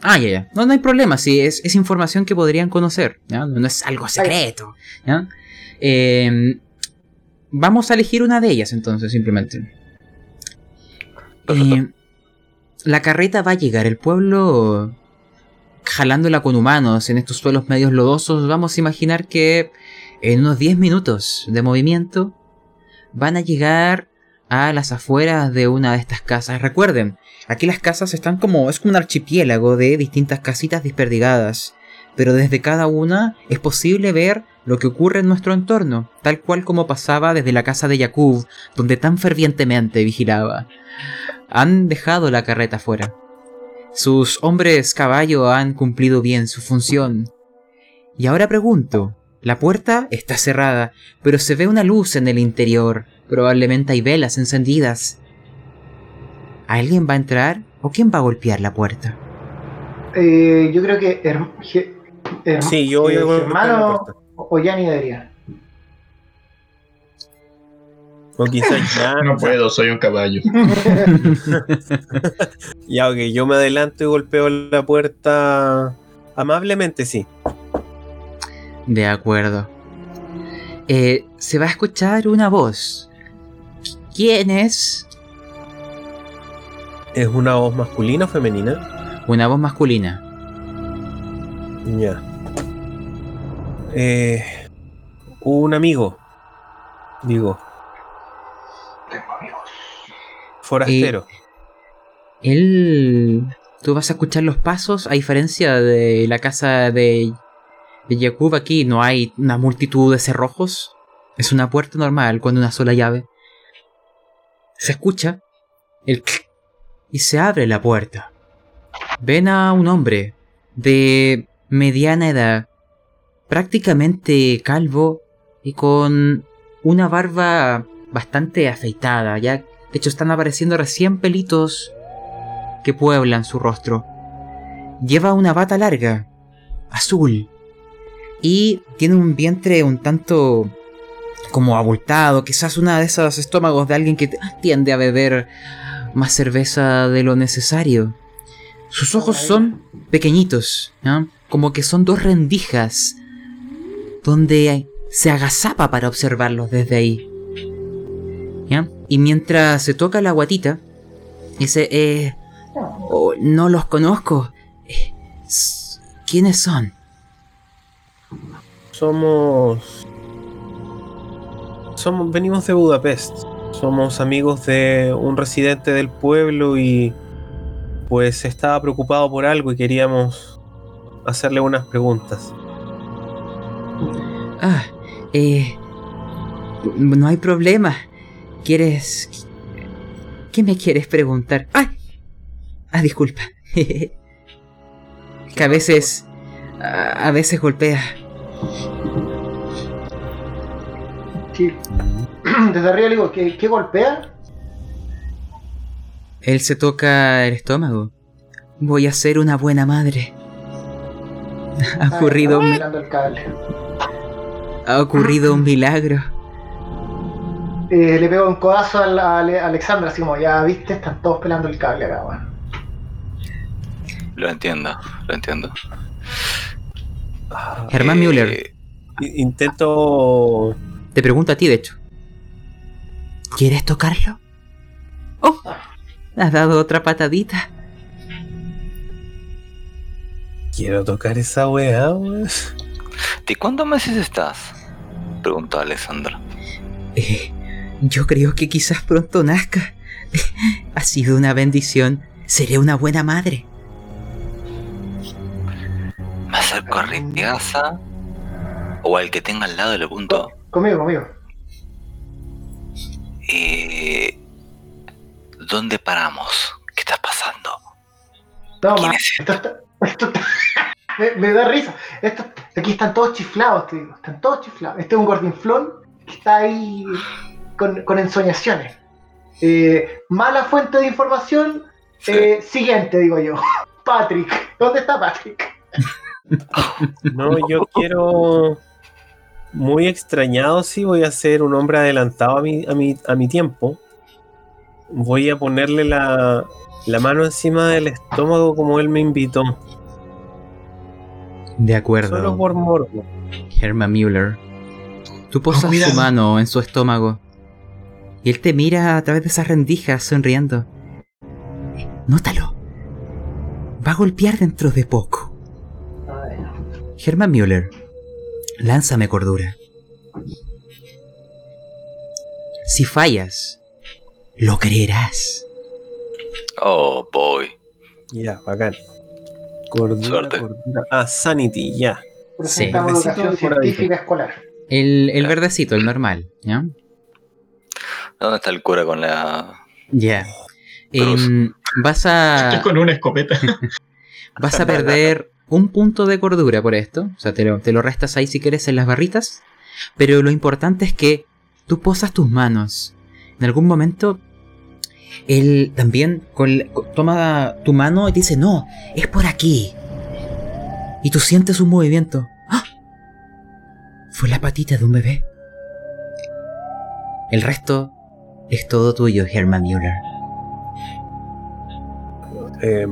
S1: Ah, ya, ya. No, no hay problema, sí, es, es información que podrían conocer, ¿ya? No, no es algo secreto, ¿ya? Em, vamos a elegir una de ellas entonces, simplemente. Eh, la carreta va a llegar, el pueblo jalándola con humanos en estos suelos medios lodosos, vamos a imaginar que en unos 10 minutos de movimiento van a llegar a las afueras de una de estas casas. Recuerden, aquí las casas están como es como un archipiélago de distintas casitas desperdigadas, pero desde cada una es posible ver lo que ocurre en nuestro entorno, tal cual como pasaba desde la casa de Yakub, donde tan fervientemente vigilaba. Han dejado la carreta fuera. Sus hombres caballo han cumplido bien su función. Y ahora pregunto, la puerta está cerrada, pero se ve una luz en el interior. Probablemente hay velas encendidas. ¿Alguien va a entrar o quién va a golpear la puerta?
S5: Eh, yo creo que her- ge- her-
S3: Sí, yo voy a
S5: eh,
S3: la
S5: o Yanni debería.
S3: O quizás ya.
S4: No puedo, soy un caballo.
S3: Ya, ok, yo me adelanto y golpeo la puerta amablemente, sí.
S1: De acuerdo. Eh, se va a escuchar una voz. ¿Quién es?
S3: ¿Es una voz masculina o femenina?
S1: Una voz masculina.
S3: Ya. Eh, un amigo. Digo, forastero.
S1: Él... Tú vas a escuchar los pasos, a diferencia de la casa de, de aquí, no hay una multitud de cerrojos. Es una puerta normal con una sola llave. Se escucha el clic y se abre la puerta. Ven a un hombre de mediana edad, prácticamente calvo y con una barba bastante afeitada, ya de hecho están apareciendo recién pelitos que pueblan su rostro. Lleva una bata larga, azul, y tiene un vientre un tanto como abultado, quizás una de esos estómagos de alguien que tiende a beber más cerveza de lo necesario. Sus ojos son pequeñitos, ¿no? como que son dos rendijas donde se agazapa para observarlos desde ahí. ¿Ya? Y mientras se toca la guatita, dice, eh, oh, no los conozco. Eh, ¿Quiénes son?
S3: Somos. Somos. Venimos de Budapest. Somos amigos de un residente del pueblo y. Pues estaba preocupado por algo y queríamos hacerle unas preguntas.
S1: Ah, eh, no hay problema. ¿Quieres... ¿Qué me quieres preguntar? ¡Ay! Ah, disculpa. que a veces... A, a veces golpea.
S5: Sí. Desde arriba le digo, ¿qué, qué golpea?
S1: Él se toca el estómago. Voy a ser una buena madre. Ha ocurrido, un, ha ocurrido un milagro.
S5: Eh, le pego un codazo a, la- a Ale- a Alexandra, así como, ya viste, están todos pelando el cable acá, weón.
S2: Lo entiendo, lo entiendo.
S1: Germán
S2: Eh,
S1: Müller,
S3: Intento.
S1: te pregunto a ti, de hecho. ¿Quieres tocarlo? Oh, has dado otra patadita.
S3: Quiero tocar esa weá, weón.
S2: ¿De cuántos meses estás? Preguntó Alessandro.
S1: Eh, yo creo que quizás pronto nazca. ha sido una bendición. Seré una buena madre.
S2: Me acerco a Rindigaza o al que tenga al lado le pregunto.
S5: Conmigo, conmigo.
S2: Eh, ¿Dónde paramos? ¿Qué está pasando?
S5: No,
S2: ¿Quién
S5: ma,
S2: es
S5: esto está, esto está- me, me da risa. Esto, aquí están todos chiflados, te digo. Están todos chiflados. Este es un gordinflón que está ahí con, con ensoñaciones. Eh, mala fuente de información.
S2: Sí.
S5: eh, siguiente, digo yo. Patrick. ¿Dónde está Patrick?
S3: No, yo quiero. Muy extrañado, sí, voy a ser un hombre adelantado a mi, a mi, a mi tiempo. Voy a ponerle la, la mano encima del estómago como él me invitó.
S1: De acuerdo,
S3: Solo por morbo.
S1: Herman Müller. Tú posas tu mano en su estómago. Y él te mira a través de esas rendijas sonriendo. Nótalo. Va a golpear dentro de poco. Herman Müller, lánzame cordura. Si fallas, lo creerás.
S2: Oh, boy.
S3: Ya, bacán. Cordura,
S2: Suerte.
S3: cordura. Ah, Sanity, ya.
S5: Presentamos
S3: Sí.
S5: científica escolar.
S1: El, el verdecito, el normal, ¿ya?
S2: ¿Dónde está el cura con la...
S1: Ya.
S2: Cruz.
S1: Em, vas a.
S4: Estoy con una escopeta.
S1: Vas a perder un punto de cordura por esto. O sea, te lo, te lo restas ahí si quieres en las barritas. Pero lo importante es que tú posas tus manos. En algún momento, él también con- toma tu mano y te dice, no, es por aquí. Y tú sientes un movimiento. ¡Ah! Fue la patita de un bebé. El resto es todo tuyo, Herman Müller.
S3: Eh,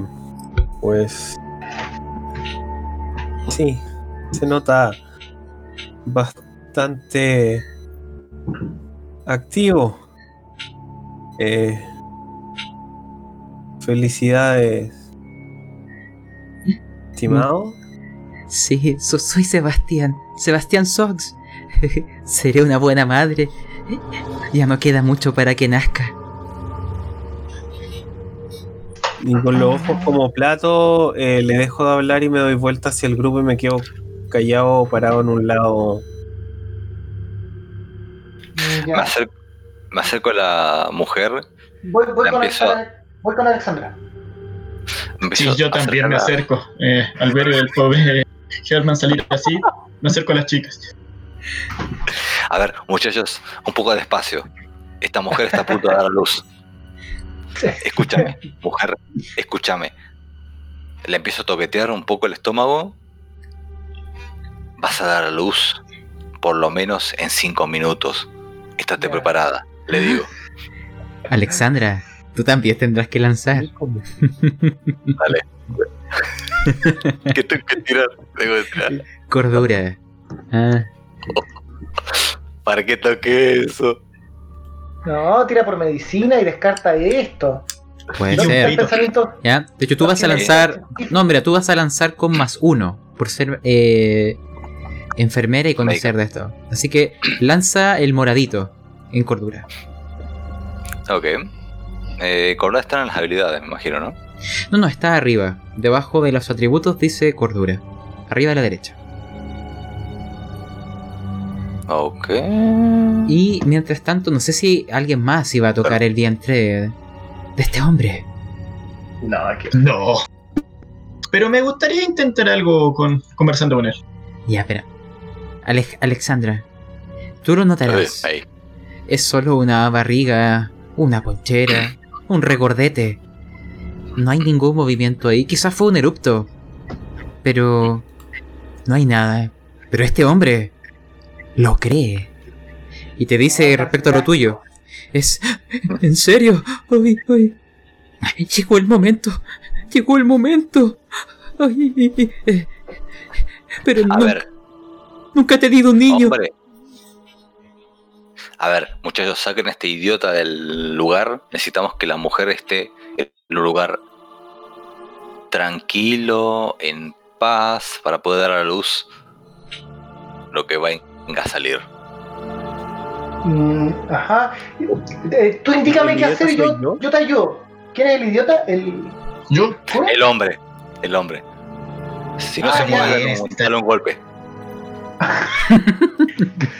S3: pues. Sí, se nota bastante activo. Eh, felicidades, estimado.
S1: Sí, so- soy Sebastián. Sebastián Sox. Seré una buena madre. Ya no queda mucho para que nazca.
S3: Y con los ojos como plato, eh, le dejo de hablar y me doy vuelta hacia el grupo y me quedo callado, parado en un lado.
S2: Me acerco, me acerco a la mujer.
S5: Voy, voy
S2: La
S5: con
S2: empiezo.
S5: Alexandra. Voy con Alexandra.
S2: empiezo
S4: Sí, yo también me acerco eh, al ver el pobre Herman salir así, me acerco a las chicas.
S2: A ver, muchachos, un poco de despacio. Esta mujer está a punto de dar a luz. Escúchame, mujer, escúchame. Le empiezo a toquetear un poco el estómago. Vas a dar a luz por lo menos en cinco minutos. Estate
S5: Ya.
S2: preparada, le digo.
S1: Alexandra, tú también tendrás que lanzar.
S2: Dale. ¿Qué tengo que tirar? Tengo que tirar.
S1: Cordura. Ah,
S2: ¿Para qué toque eso?
S5: No, tira por medicina y descarta esto.
S1: puede
S4: No,
S1: ser. De hecho, tú vas a lanzar. No, mira, tú vas a lanzar con más uno. Por ser eh, enfermera y conocer de esto. Así que lanza el moradito en cordura.
S2: Ok. Eh, Cordura están en las habilidades, me imagino, ¿no?
S1: No, no, está arriba. Debajo de los atributos dice cordura. Arriba a la derecha.
S2: Ok.
S1: Y mientras tanto, no sé si alguien más iba a tocar el vientre de este hombre.
S5: No, que.
S4: No. Pero me gustaría intentar algo con, conversando con él.
S1: Ya, espera. Alej- Alexandra, tú lo notarás.
S2: Ahí.
S1: Es solo una barriga, una ponchera, un regordete. No hay ningún movimiento ahí. Quizás fue un erupto. Pero... No hay nada. Pero este hombre... Lo cree. Y te dice respecto a lo tuyo. Es... ¿En serio? Ay, ay. Llegó el momento. Llegó el momento. Ay, ay, ay, eh. Pero
S2: A ver,
S1: nunca he tenido un niño.
S2: hombre. A ver, muchachos, saquen a este idiota del lugar. Necesitamos que la mujer esté en un lugar tranquilo, en paz, para poder dar a luz lo que venga a salir.
S5: Mm, ajá. Eh, tú indícame
S3: ¿El
S5: qué hacer y yo,
S3: yo?
S5: yo te ayudo. ¿Quién es el idiota? ¿El
S4: Yo?
S2: El hombre, el hombre. Si no
S5: Ah,
S2: se mueve, dale un-
S4: está.
S2: dale un golpe.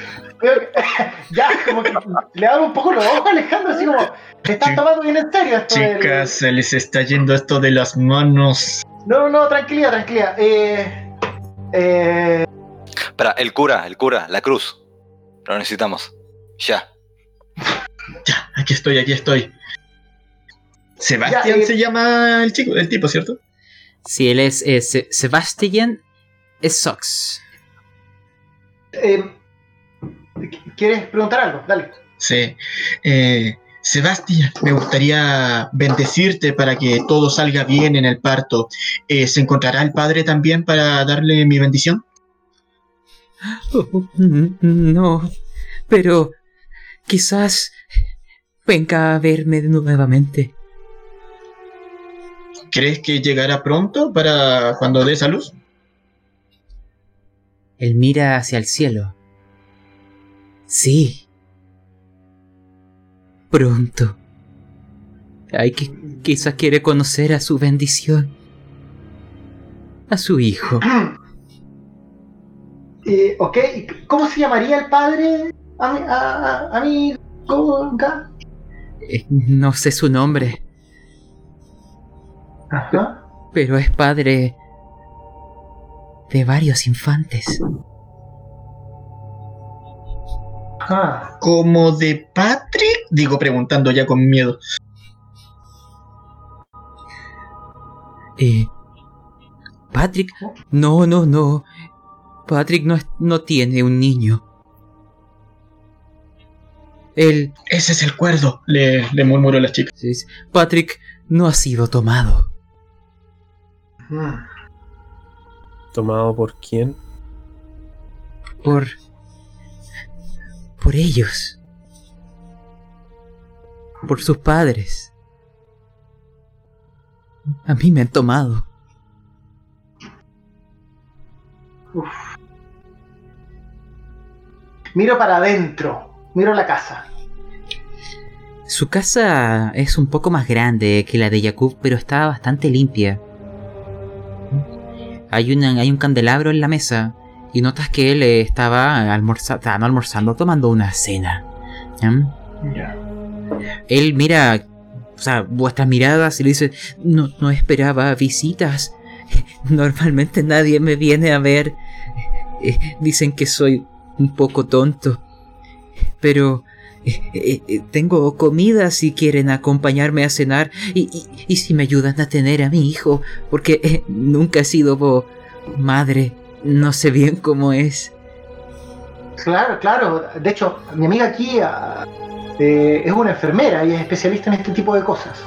S5: Ya, como que le dan un poco los ojos a Alejandro, así como, te estás tomando bien en serio esto del-
S4: chicas, se les está yendo esto de las manos.
S5: No, no, tranquilidad, tranquilidad. Eh, eh,
S2: Espera, el cura, el cura, la cruz. Lo necesitamos. Ya.
S4: Ya, aquí estoy, aquí estoy. Sebastián
S5: Ya, eh,
S4: se llama el chico, el tipo, ¿cierto?
S1: Si él es eh, Se- Sebastian Sox.
S5: eh, ¿Quieres preguntar algo? Dale.
S4: Sí. Eh, Sebastián, me gustaría bendecirte para que todo salga bien en el parto. Eh, ¿Se encontrará el padre también para darle mi bendición?
S1: Oh, no, pero quizás venga a verme nuevamente.
S4: ¿Crees que llegará pronto para cuando dé esa luz?
S1: Él mira hacia el cielo. Sí. Pronto. Ay, que quizás quiere conocer a su bendición. A su hijo.
S5: Eh, ok, ¿y ¿cómo se llamaría el padre? A mi, a, a, mi conga?
S1: Eh, No sé su nombre,
S5: Ajá.
S1: pero es padre de varios infantes.
S5: Ajá.
S4: ¿Como de Patrick? Digo, preguntando ya con miedo.
S1: Eh, Patrick, no, no, no. Patrick no, es- no tiene un niño. Él,
S4: Ese es el cuerdo, le, le murmuró la chica.
S1: Patrick no ha sido tomado.
S3: ¿Tomado por quién?
S1: por... por ellos. Por sus padres. A mí me han tomado.
S5: Miro para adentro. Miro la casa.
S1: Su casa es un poco más grande que la de Jakub, pero está bastante limpia. Hay, una, hay un candelabro en la mesa y notas que él estaba almorzando, no almorzando, tomando una cena. Él mira, o sea, vuestras miradas y le dice, no, no esperaba visitas. Normalmente nadie me viene a ver. Eh, dicen que soy un poco tonto. Pero eh, eh, tengo comida si quieren acompañarme a cenar y, y- y si me ayudan a tener a mi hijo, porque eh, nunca he sido bo- madre, no sé bien cómo es.
S5: Claro, claro. De hecho, mi amiga aquí ah, eh, es una enfermera y es especialista en este tipo de cosas.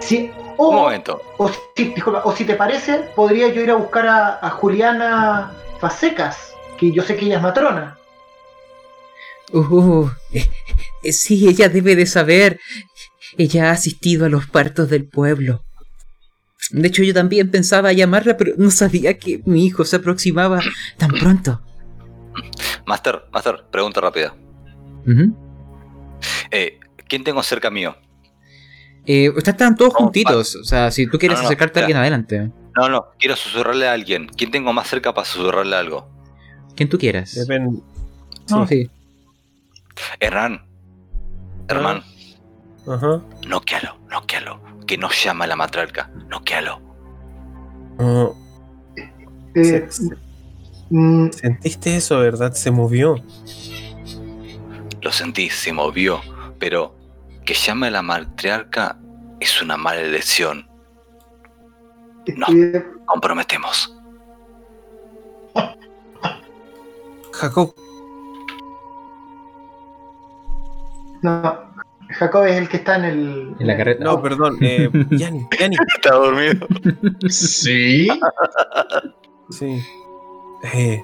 S5: Si, o,
S2: Un momento.
S5: o si, disculpa, o si te parece, podría yo ir a buscar a, a Juliana Fasecas, que yo sé que ella es matrona.
S1: Uh, eh, sí, ella debe de saber. Ella ha asistido a los partos del pueblo. De hecho, yo también pensaba llamarla, pero no sabía que mi hijo se aproximaba tan pronto.
S2: Master, Master, pregunta rápida. Eh, ¿Quién tengo cerca mío?
S1: Eh, están todos
S2: No,
S1: juntitos. O sea, si tú quieres
S2: No, no,
S1: acercarte a alguien adelante.
S2: No, no, quiero susurrarle a alguien. ¿Quién tengo más cerca para susurrarle algo?
S1: Quien tú quieras.
S3: Depende.
S1: No, sí.
S2: Hernán. Hernán,
S3: Ajá.
S2: noquealo, noquealo. Que no llama a la matriarca. Noquealo.
S3: Oh,
S5: Eh,
S3: se- se-
S5: mm,
S3: ¿Sentiste eso, verdad? Se movió.
S2: Lo sentí, se movió. Pero que llame a la matriarca es una mala elección. No.
S5: eh,
S2: Comprometemos.
S3: Jacob,
S5: no, Jacob es el que está en el.
S1: En la carreta.
S3: no, perdón. Eh, Yanni, Yanni.
S2: Está dormido.
S4: Sí.
S3: Sí. Eh,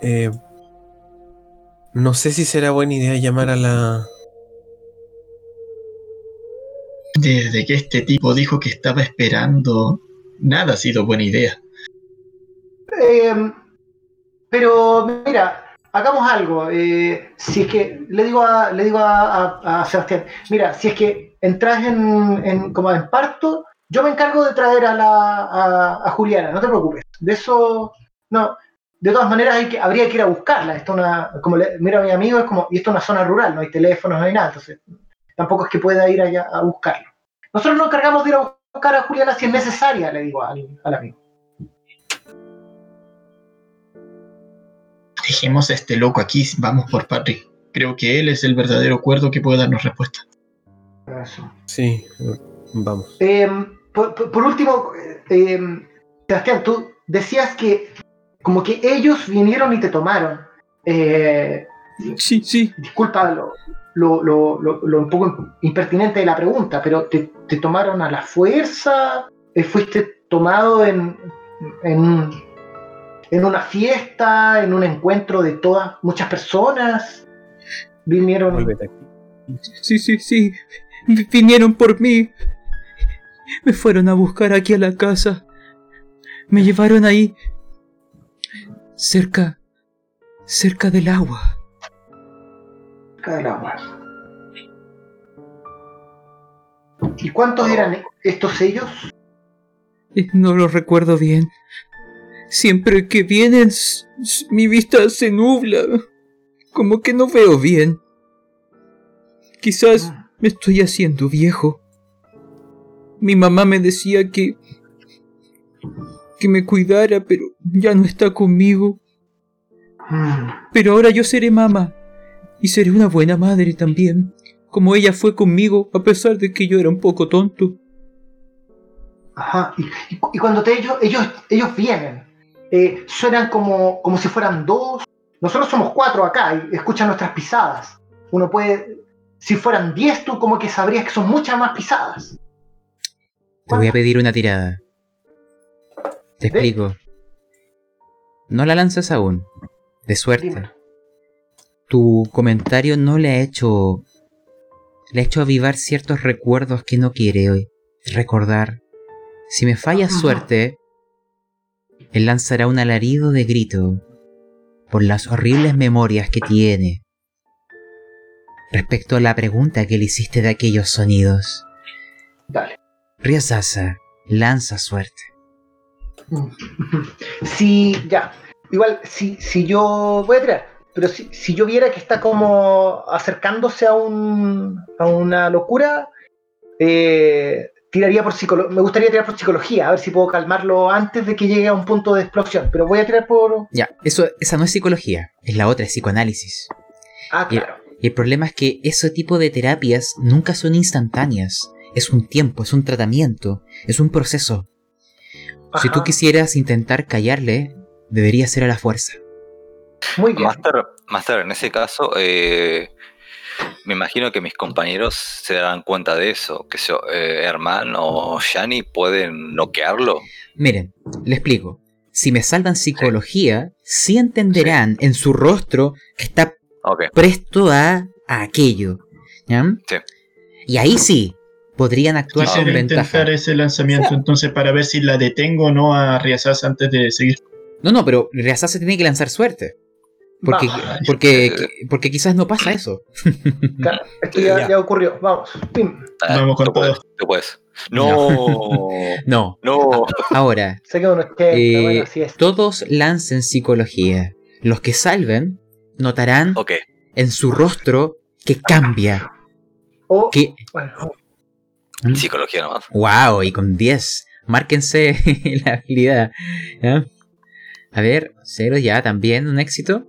S3: eh, no sé si será buena idea llamar a la...
S4: Desde que este tipo dijo que estaba esperando, nada ha sido buena idea.
S5: Eh, pero mira, hagamos algo. eh, si es que le digo a, le digo a, Sebastián, mira, si es que entras en, en- como en parto, yo me encargo de traer a la a, Juliana, no te preocupes. De eso, no. De todas maneras habría que ir a buscarla. Esto es una, como le, mira a mi amigo, es como, y esto es una zona rural, no hay teléfonos, no hay nada, entonces tampoco es que pueda ir allá a buscarlo. Nosotros nos encargamos de ir a buscar a Juliana si es necesaria, le digo al, al amigo.
S4: Dejemos a este loco aquí, vamos por Patrick. Creo que él es el verdadero cuerdo que puede darnos respuesta.
S3: Sí, vamos.
S5: Eh, por, último, eh, Sebastián, tú decías que como que ellos vinieron y te tomaron. Eh,
S1: Sí, sí.
S5: disculpa lo, lo, lo- lo- lo un poco impertinente de la pregunta, pero te, te tomaron a la fuerza, Eh, fuiste tomado en, en, en una fiesta, en un encuentro de todas, muchas personas. Vinieron.
S1: Sí, sí, sí. Vinieron por mí. Me fueron a buscar aquí a la casa. Me llevaron ahí. Cerca. Cerca del agua.
S5: cerca del agua. ¿Y cuántos eran estos ellos?
S1: Eh, No lo recuerdo bien. Siempre que vienen, s- s- mi vista se nubla. Como que no veo bien. Quizás me estoy haciendo viejo. Mi mamá me decía que... que me cuidara, pero ya no está conmigo.
S5: Mm.
S1: Pero ahora yo seré mamá. Y seré una buena madre también. Como ella fue conmigo, a pesar de que yo era un poco tonto.
S5: Ajá. Y, y- y cuando te, ellos, ellos, ellos vienen, eh, suenan como, como si fueran dos. Nosotros somos cuatro acá y escuchan nuestras pisadas. Uno puede, si fueran diez, tú como que sabrías que son muchas más pisadas.
S1: Te voy a pedir una tirada. Te explico. No la lanzas aún. De suerte. Tu comentario no le ha hecho. Le ha hecho avivar ciertos recuerdos que no quiere hoy recordar. Si me falla suerte, él lanzará un alarido de grito por las horribles memorias que tiene respecto a la pregunta que le hiciste de aquellos sonidos.
S5: Dale.
S1: Ryasasa, lanza suerte.
S5: Si, ya, igual, si, si yo, voy a tirar, pero si, si yo viera que está como acercándose a, un, a una locura, eh, tiraría por psicología. Me gustaría tirar por psicología, a ver si puedo calmarlo antes de que llegue a un punto de explosión. Pero voy a tirar por.
S1: Ya, eso, esa no es psicología, es la otra, es psicoanálisis.
S5: Ah, claro.
S1: Y el problema es que ese tipo de terapias nunca son instantáneas. Es un tiempo, es un tratamiento, es un proceso. Si tú quisieras intentar callarle, debería ser a la fuerza.
S5: Muy bien.
S2: Master, Master, en ese caso, eh, me imagino que mis compañeros se darán cuenta de eso. Que yo, eh, Herman o Shani pueden noquearlo.
S1: Miren, le explico. Si me salvan psicología, sí entenderán en su rostro que está presto a, a aquello. ¿ya?
S2: Sí.
S1: Y ahí sí, podrían actuar con
S4: Quisiera
S1: ventaja.
S4: intentar ese lanzamiento entonces para ver si la detengo o no a Riazas antes de seguir.
S1: No, no, pero se tiene que lanzar suerte. Porque,
S5: Vamos.
S1: porque, porque quizás no pasa eso.
S5: Claro, esto ya,
S3: Ya.
S5: ya ocurrió. Vamos. Pim.
S2: Ah,
S4: Vamos con
S2: tú puedes,
S4: todo.
S2: tú puedes. No,
S1: No,
S2: no.
S1: ahora,
S5: Sé que uno es que.
S1: Eh,
S5: bueno, así es.
S1: todos lancen psicología. Los que salven notarán en su rostro que cambia.
S5: O,
S1: Que,
S5: bueno,
S2: psicología nomás.
S1: wow, y con 10. Márquense la habilidad. ¿ya? A ver, cero ya, también un éxito.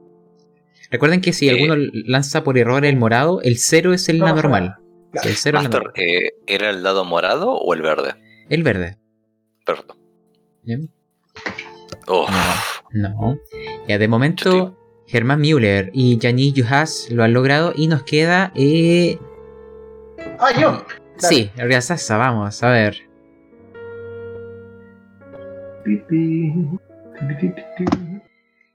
S1: Recuerden que si
S2: Eh.
S1: alguno lanza por error el morado, el cero es el
S5: a-
S1: normal.
S5: claro.
S1: El cero es la
S2: Master,
S1: normal.
S2: eh, ¿era el dado morado o el verde?
S1: El verde.
S2: Perfecto.
S1: ¿ya?
S2: Uf,
S1: No. Ya de momento, Germán Müller y Janis Juhas lo han logrado y nos queda. Eh,
S5: Ah, yo. Dale.
S1: sí, Riazasa, vamos, a ver.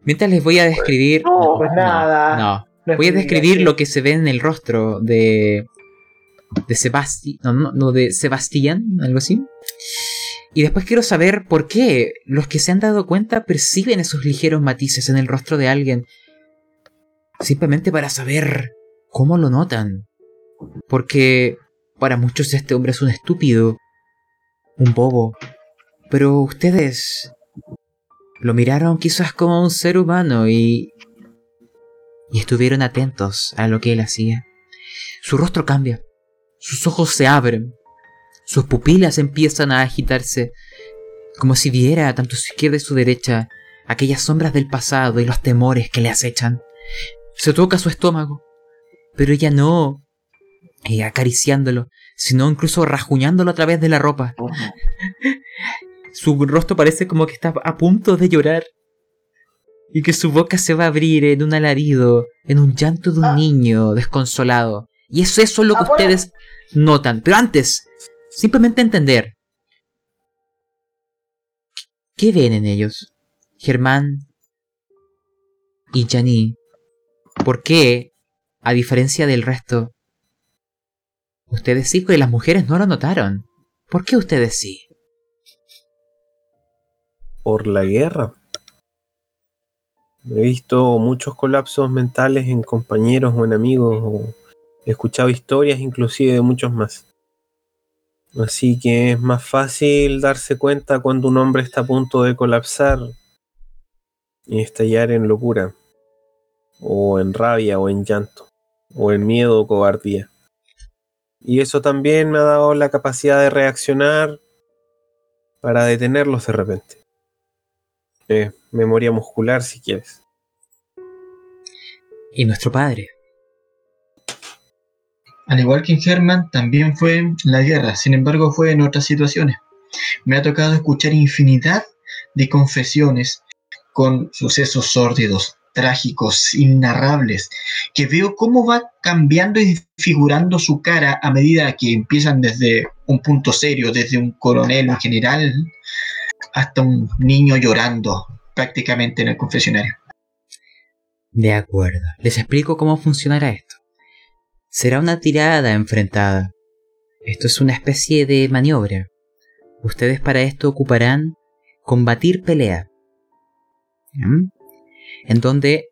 S1: Mientras les voy a describir.
S5: No, pues nada.
S1: No. Voy a describir lo que se ve en el rostro de. de Sebastián. No, no, no, de Sebastián, algo así. Y después quiero saber por qué los que se han dado cuenta perciben esos ligeros matices en el rostro de alguien. Simplemente para saber cómo lo notan. Porque para muchos este hombre es un estúpido, un bobo. Pero ustedes lo miraron quizás como un ser humano y y estuvieron atentos a lo que él hacía. Su rostro cambia, sus ojos se abren, sus pupilas empiezan a agitarse, como si viera tanto su izquierda y su derecha aquellas sombras del pasado y los temores que le acechan. Se toca su estómago, pero ella no eh, acariciándolo, sino incluso rajuñándolo a través de la ropa. Su rostro parece como que está a punto de llorar y que su boca se va a abrir en un alarido, en un llanto de un
S5: Ah.
S1: niño desconsolado. Y es eso lo que
S5: Ah, bueno.
S1: ustedes notan. Pero antes, simplemente entender. ¿Qué ven en ellos? Germán y Jani. ¿Por qué, a diferencia del resto, ustedes sí, pero las mujeres no lo notaron? ¿Por qué ustedes sí?
S3: Por la guerra. He visto muchos colapsos mentales en compañeros o en amigos, o he escuchado historias inclusive de muchos más. Así que es más fácil darse cuenta cuando un hombre está a punto de colapsar y estallar en locura, o en rabia, o en llanto, o en miedo o cobardía. Y eso también me ha dado la capacidad de reaccionar para detenerlos de repente. Eh, memoria muscular si quieres.
S1: Y nuestro padre.
S4: Al igual que en Herman, también fue en la guerra, sin embargo fue en otras situaciones. Me ha tocado escuchar infinidad de confesiones con sucesos sórdidos, trágicos, innarrables, que veo cómo va cambiando y figurando su cara a medida que empiezan desde un punto serio, desde un coronel, un general, hasta un niño llorando prácticamente en el confesionario.
S1: De acuerdo. Les explico cómo funcionará esto. Será una tirada enfrentada. Esto es una especie de maniobra. Ustedes para esto ocuparán combatir pelea. ¿Mm? En donde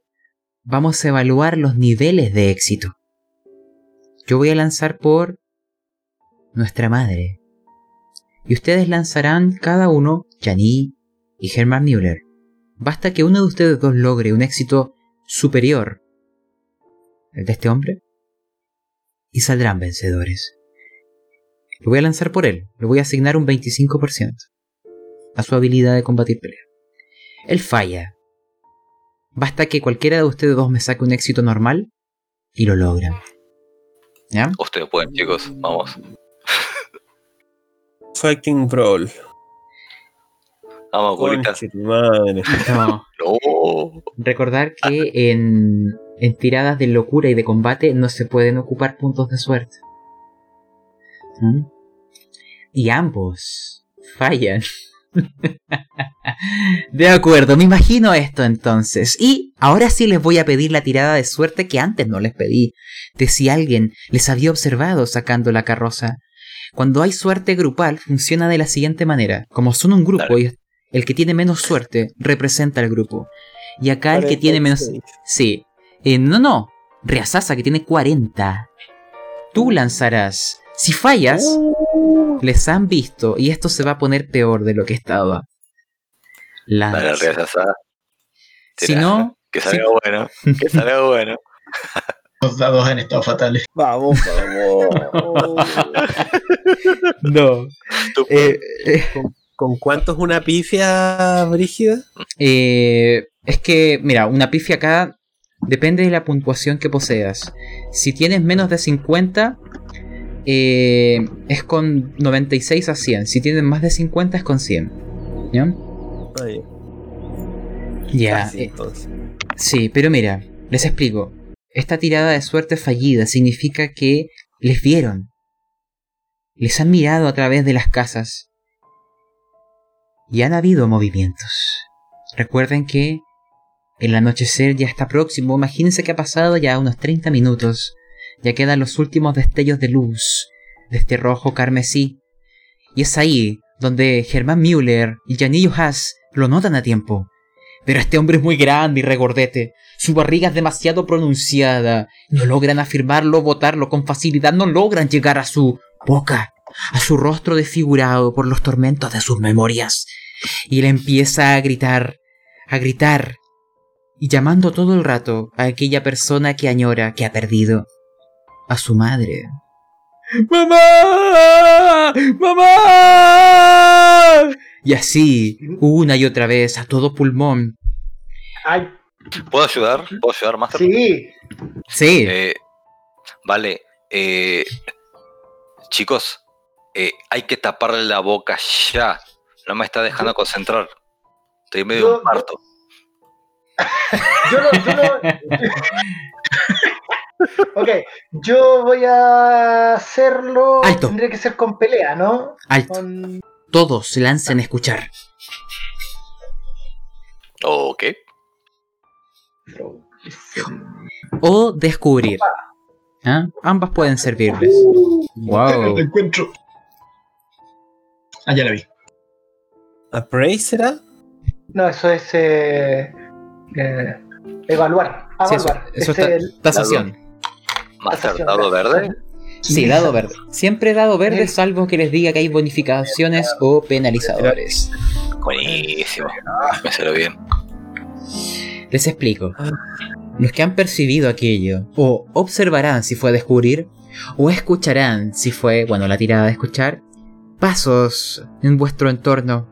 S1: vamos a evaluar los niveles de éxito. Yo voy a lanzar por nuestra madre. Y ustedes lanzarán cada uno, Jani y Hermann Müller. Basta que uno de ustedes dos logre un éxito superior al de este hombre y saldrán vencedores. Lo voy a lanzar por él. Le voy a asignar un 25% a su habilidad de combatir pelea. Él falla. Basta que cualquiera de ustedes dos me saque un éxito normal y lo logran. ¿Ya?
S2: Ustedes pueden, chicos. Vamos.
S3: Fighting Brawl.
S2: Vamos, curita.
S1: No.
S2: No.
S1: Recordar que en, en tiradas de locura y de combate no se pueden ocupar puntos de suerte. ¿Mm? Y ambos fallan. de acuerdo, me imagino esto entonces. Y ahora sí les voy a pedir la tirada de suerte que antes no les pedí, de si alguien les había observado sacando la carroza. Cuando hay suerte grupal funciona de la siguiente manera. Como son un grupo y el que tiene menos suerte representa al grupo. Y acá el que tiene menos...
S3: 46.
S1: Sí. Eh, no, no. Reasasa que tiene 40. Tú lanzarás. Si fallas, les han visto y esto se va a poner peor de lo que estaba. Lanza.
S2: reasasá.
S1: Si
S2: Tira.
S1: no,
S2: Que salga bueno. Que salga bueno.
S4: Los dados han estado fatales.
S3: Vamos, vamos.
S1: no.
S2: Tú-
S1: Eh, eh,
S3: ¿Con cuánto es una pifia, Brígida?
S1: eh, es que, mira, una pifia acá depende de la puntuación que poseas. Si tienes menos de 50, eh, es con 96 a 100. Si tienes más de 50, es con 100. ¿Ya? Ya. eh. Sí, pero mira, les explico. Esta tirada de suerte fallida significa que les vieron. Les han mirado a través de las casas. Y han habido movimientos. Recuerden que el anochecer ya está próximo. Imagínense que ha pasado ya unos 30 minutos. Ya quedan los últimos destellos de luz de este rojo carmesí. Y es ahí donde Germán Müller y Janillo Haas lo notan a tiempo. Pero este hombre es muy grande y regordete. Su barriga es demasiado pronunciada. No logran afirmarlo o botarlo con facilidad. No logran llegar a su boca, a su rostro desfigurado por los tormentos de sus memorias. Y él empieza a gritar, a gritar, y llamando todo el rato a aquella persona que añora, que ha perdido, a su madre. ¡Mamá! ¡Mamá! Y así, una y otra vez, a todo pulmón.
S5: Ay,
S2: ¿Puedo ayudar? ¿Puedo ayudar, Master?
S5: sí.
S1: Sí,
S2: Eh, vale. eh, chicos, eh, hay que taparle la boca ya. No me está dejando concentrar. Estoy en medio de
S5: Yo-
S2: un parto.
S5: Yo no, yo no- ok, yo voy a hacerlo.
S1: Alto.
S5: Tendría que ser con pelea, ¿no?
S1: alto.
S5: Con...
S1: Todos se lancen a escuchar.
S2: Ok.
S1: O descubrir. ¿Ah? Ambas pueden servirles. Wow.
S4: Te encuentro. Ah, ya la vi.
S3: ¿Appraisera?
S5: No, eso es eh, eh, evaluar.
S1: Sí, eso,
S5: Evaluar.
S1: eso
S5: Es
S1: está,
S5: el-
S1: tasación.
S2: Master,
S5: Tasación,
S2: dado verde.
S1: Sí, dado verde. Siempre dado verde, salvo que les diga que hay bonificaciones o penalizadores.
S2: Buenísimo. Me salió bien.
S1: Les explico. Los que han percibido aquello, o observarán si fue descubrir, o escucharán si fue, bueno, la tirada de escuchar, pasos en vuestro entorno,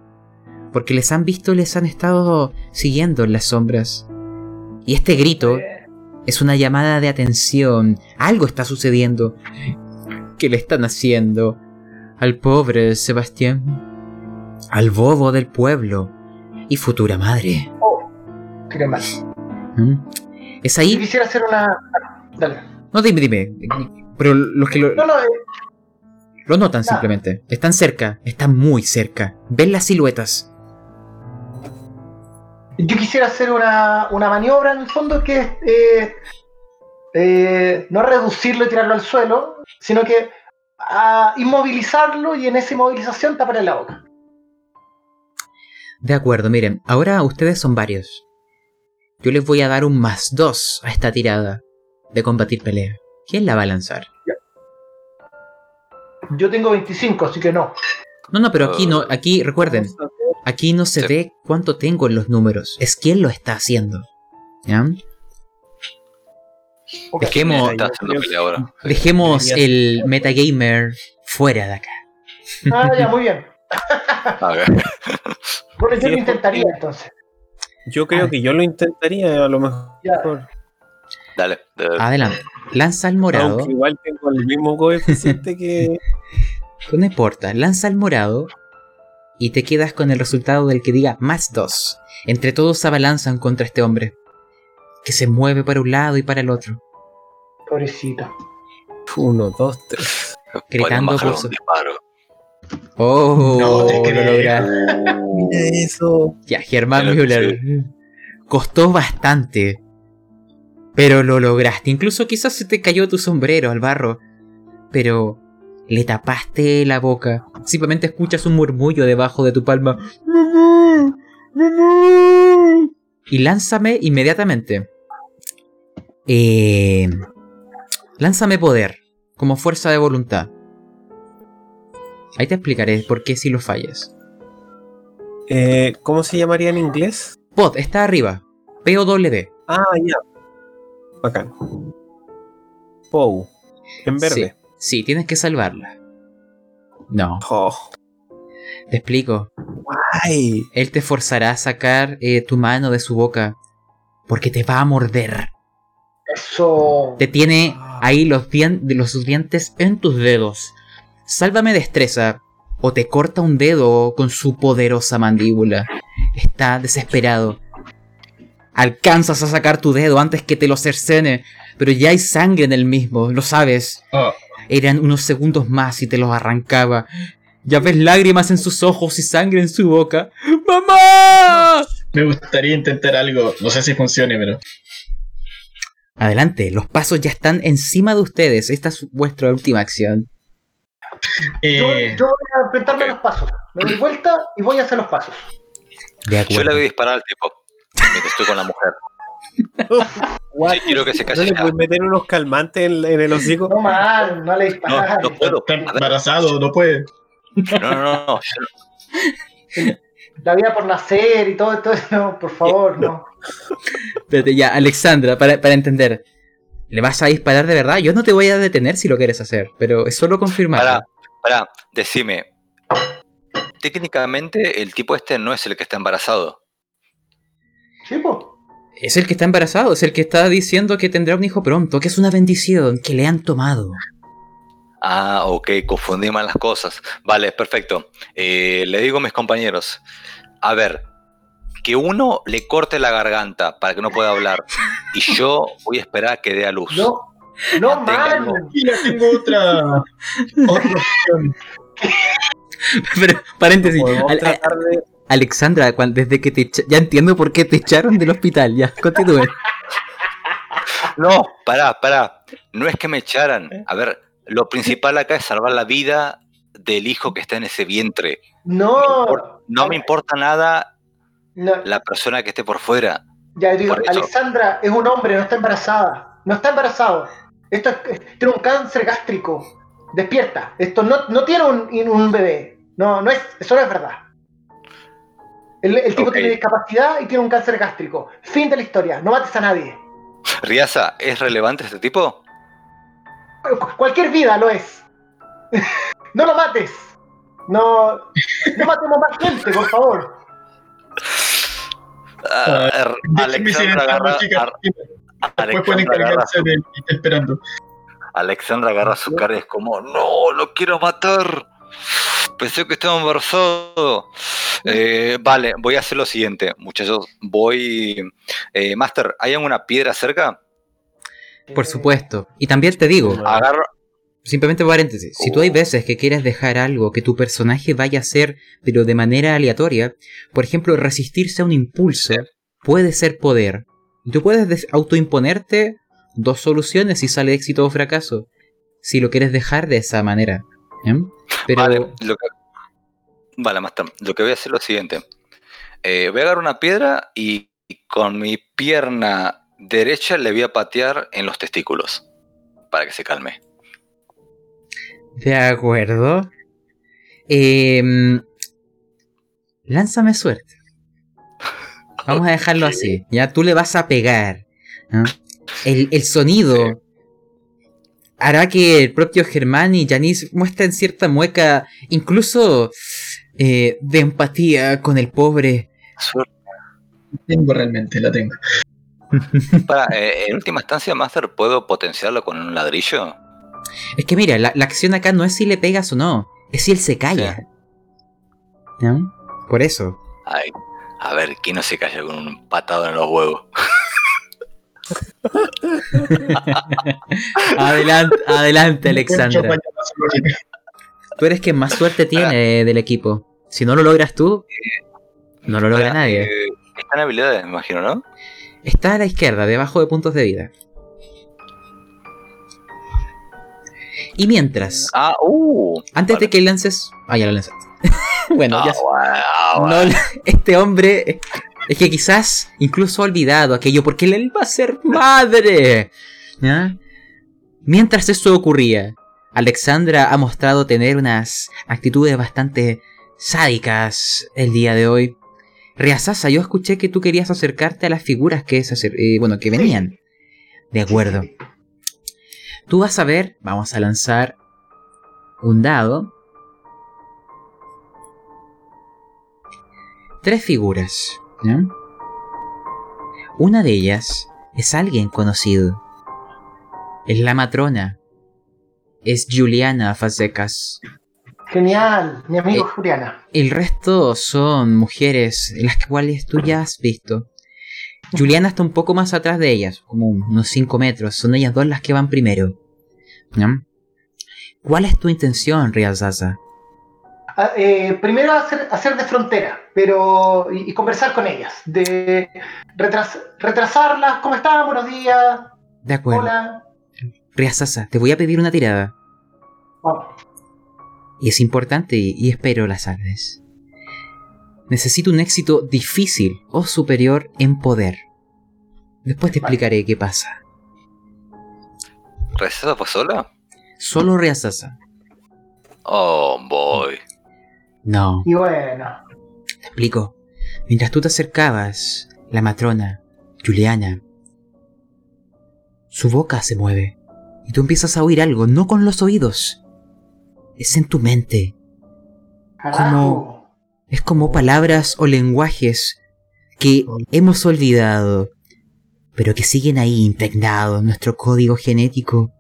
S1: porque les han visto les han estado siguiendo en las sombras. Y este grito es una llamada de atención, algo está sucediendo. ¿Qué le están haciendo al pobre Sebastián? Al bobo del pueblo y futura madre.
S5: oh, mal.
S1: ¿Mm? Es ahí
S5: quisiera hacer una. Dale.
S1: No, dime, dime. Pero los que lo,
S5: No, no, eh,
S1: lo notan simplemente. Están cerca, están muy cerca. Ven las siluetas.
S5: Yo quisiera hacer una, una maniobra en el fondo que es eh, eh, no reducirlo y tirarlo al suelo, sino que a inmovilizarlo y en esa inmovilización taparle la boca.
S1: De acuerdo, miren, ahora ustedes son varios. Yo les voy a dar un más dos a esta tirada de combatir pelea. ¿Quién la va a lanzar?
S5: Yo tengo 25, así que no.
S1: No, no, pero aquí no, aquí recuerden. Aquí no se
S2: Sí.
S1: ve cuánto tengo en los números, es quién lo está haciendo. ¿Ya? Dejemos, dejemos el metagamer fuera de acá.
S5: Ah, ya, muy bien.
S2: A ver.
S5: Bueno, yo
S3: Sí,
S5: lo intentaría entonces.
S3: Yo creo que yo lo intentaría a lo mejor.
S5: Ya.
S2: Dale. dale.
S1: Adelante. Lanza al morado.
S3: Aunque igual tengo el mismo coeficiente que.
S1: No importa, lanza al morado y te quedas con el resultado del que diga más dos. Entre todos se abalanzan contra este hombre, que se mueve para un lado y para el otro,
S5: Pobrecito.
S3: Uno, dos, tres.
S1: gritando por su...
S2: disparo.
S1: ¡Oh!
S4: No te
S1: lo
S4: creo.
S1: logra-
S3: Mira eso.
S1: Ya, Germán Müller. Costó bastante, pero lo lograste. Incluso quizás se te cayó tu sombrero al barro, pero le tapaste la boca. Simplemente escuchas un murmullo debajo de tu palma. ¡Mamá! ¡Mamá! Y lánzame inmediatamente. Eh, lánzame poder, como fuerza de voluntad. Ahí te explicaré por qué si lo fallas.
S3: Eh, ¿Cómo se llamaría en inglés?
S1: Pod, está arriba. P-O-W.
S3: Ah, ya. Bacán. Pou. En verde.
S1: Sí, tienes que salvarla. No,
S3: Oh.
S1: te explico.
S3: Ay.
S1: Él te forzará a sacar eh, tu mano de su boca. Porque te va a morder.
S5: Eso.
S1: Te tiene ahí los, dien- los dientes en tus dedos. Sálvame destreza. O te corta un dedo con su poderosa mandíbula. Está desesperado. Alcanzas a sacar tu dedo antes que te lo cercene. Pero ya hay sangre en el mismo, lo sabes.
S4: Oh,
S1: Eran unos segundos más y te los arrancaba. Ya ves lágrimas en sus ojos y sangre en su boca. ¡Mamá!
S4: me gustaría intentar algo. No sé si funcione, pero.
S1: Adelante, los pasos ya están encima de ustedes. Esta es vuestra última acción.
S5: Yo,
S4: Eh,
S5: yo voy a enfrentarme a los pasos. Me doy vuelta y voy a hacer los pasos.
S1: De
S2: Yo le voy a disparar al tipo. Estoy con la mujer. Sí, quiero que se
S3: ¿No
S2: calle
S3: le
S2: ya.
S3: puedes meter unos calmantes en, en el hocico?
S5: No mal, no le
S2: No,
S5: disparas.
S2: no puedo.
S4: está embarazado, no puede.
S2: No, no, no. no.
S5: La vida por nacer y todo, eso, no, por favor, no.
S1: Espérate, ya, Alexandra, para, para entender. ¿Le vas a disparar de verdad? Yo no te voy a detener si lo quieres hacer, pero es solo confirmar.
S2: Pará, pará, decime. Técnicamente el tipo este no es el que está embarazado.
S5: Sí, po.
S1: Es el que está embarazado, es el que está diciendo que tendrá un hijo pronto, que es una bendición, que le han tomado.
S2: Ah, ok, confundí mal las cosas. Vale, perfecto. Eh, le digo a mis compañeros, a ver, que uno le corte la garganta para que no pueda hablar y yo voy a esperar a que dé a luz.
S5: No, no
S2: Manténganlo.
S5: mal.
S4: Y ya tengo otra. otra opción.
S1: Pero, paréntesis,
S3: de-
S1: Alexandra, desde que te ya entiendo por qué te echaron del hospital, ya, continúe.
S2: No, pará, pará. No es que me echaran. A ver, lo principal acá es salvar la vida del hijo que está en ese vientre.
S5: No.
S2: No me importa nada
S5: No,
S2: la persona que esté por fuera.
S5: ya digo,
S2: por.
S5: Alexandra es un hombre, no está embarazada. No está embarazado. Esto es- tiene un cáncer gástrico. Despierta. Esto no, no tiene un, un bebé. No, no es, eso no es verdad. El, el tipo tiene discapacidad y tiene un cáncer gástrico. Fin de la historia. No mates a nadie.
S2: Riasa, ¿es relevante este tipo?
S5: Cu- Cualquier vida lo es. no lo mates. No, no matemos más gente, por favor.
S4: Déjenme
S2: Alexandra agarra, ar- Alexandra agarra,
S4: está esperando.
S2: Alexandra agarra su cara y es como, no, lo quiero matar. Pensé que estaba embarazado. Eh, vale, voy a hacer lo siguiente, muchachos. Voy... Eh, Master, ¿hay alguna piedra cerca?
S1: Por supuesto. Y también te digo,
S2: Agarro...
S1: simplemente paréntesis, si tú hay veces que quieres dejar algo que tu personaje vaya a hacer, pero de manera aleatoria, por ejemplo, resistirse a un impulso, puede ser poder. Y tú puedes des- autoimponerte dos soluciones si sale éxito o fracaso, si lo quieres dejar de esa manera. ¿Eh? Pero
S2: Vale, lo que... Vale, Master, lo que voy a hacer es lo siguiente. Eh, voy a agarrar una piedra y con mi pierna derecha le voy a patear en los testículos. Para que se calme.
S1: De acuerdo. Em, lánzame suerte. Vamos a dejarlo así. Ya tú le vas a pegar. ¿no? el, el sonido hará que el propio Germán y Janice muestren cierta mueca, incluso eh, de empatía con el pobre.
S2: Suerte.
S4: Tengo realmente, la tengo.
S2: Para, eh, en última instancia, Master, ¿puedo potenciarlo con un ladrillo?
S1: Es que mira, la, la acción acá no es si le pegas o no, es si él se calla. ¿No? Por eso.
S2: Ay, a ver, ¿quién no se calla con un patado en los huevos?
S1: Adelante, adelante, Alexandra. Tú eres quien más suerte tiene del equipo. Si no lo logras tú, no lo logra
S2: Para,
S1: nadie.
S2: eh, están habilidades, me imagino, ¿no?
S1: Está a la izquierda, debajo de puntos de vida. Y mientras,
S2: Ah, uh.
S1: antes
S2: vale.
S1: de que lances. Ah, ya lo lanzaste. bueno,
S2: Ah,
S1: ya.
S2: ah,
S1: no, este hombre. Es que quizás incluso ha olvidado aquello porque él va a ser madre. ¿Ya? Mientras eso ocurría, Alexandra ha mostrado tener unas actitudes bastante sádicas el día de hoy. Riazasa, yo escuché que tú querías acercarte a las figuras que, eh, bueno, que venían. De acuerdo. Tú vas a ver, vamos a lanzar un dado. Tres figuras. Una de ellas es alguien conocido. Es la matrona. Es Juliana Fasecas.
S5: Genial, mi amigo
S1: Eh,
S5: Juliana.
S1: El resto son mujeres, las cuales tú ya has visto. Juliana está un poco más atrás de ellas, como unos 5 metros. Son ellas dos las que van primero. ¿Cuál es tu intención, Real Zaza?
S5: Ah, eh, primero hacer, hacer de frontera, pero y, y conversar con ellas, de retras- retrasarlas, ¿cómo están? Buenos días,
S1: De acuerdo.
S5: hola.
S1: Te voy a pedir una tirada.
S5: Vamos.
S1: Y es importante y, y espero la sabes. Necesito un éxito difícil o superior en poder. Después te
S5: Vale.
S1: explicaré qué pasa.
S2: ¿Receta fue sola?
S1: Solo Reasasa.
S2: Oh, boy.
S1: No,
S5: Y bueno,
S1: te explico. Mientras tú te acercabas, la matrona, Juliana, su boca se mueve. Y tú empiezas a oír algo, no con los oídos. Es en tu mente.
S5: carajo.
S1: Es como palabras o lenguajes que hemos olvidado, pero que siguen ahí impregnados en nuestro código genético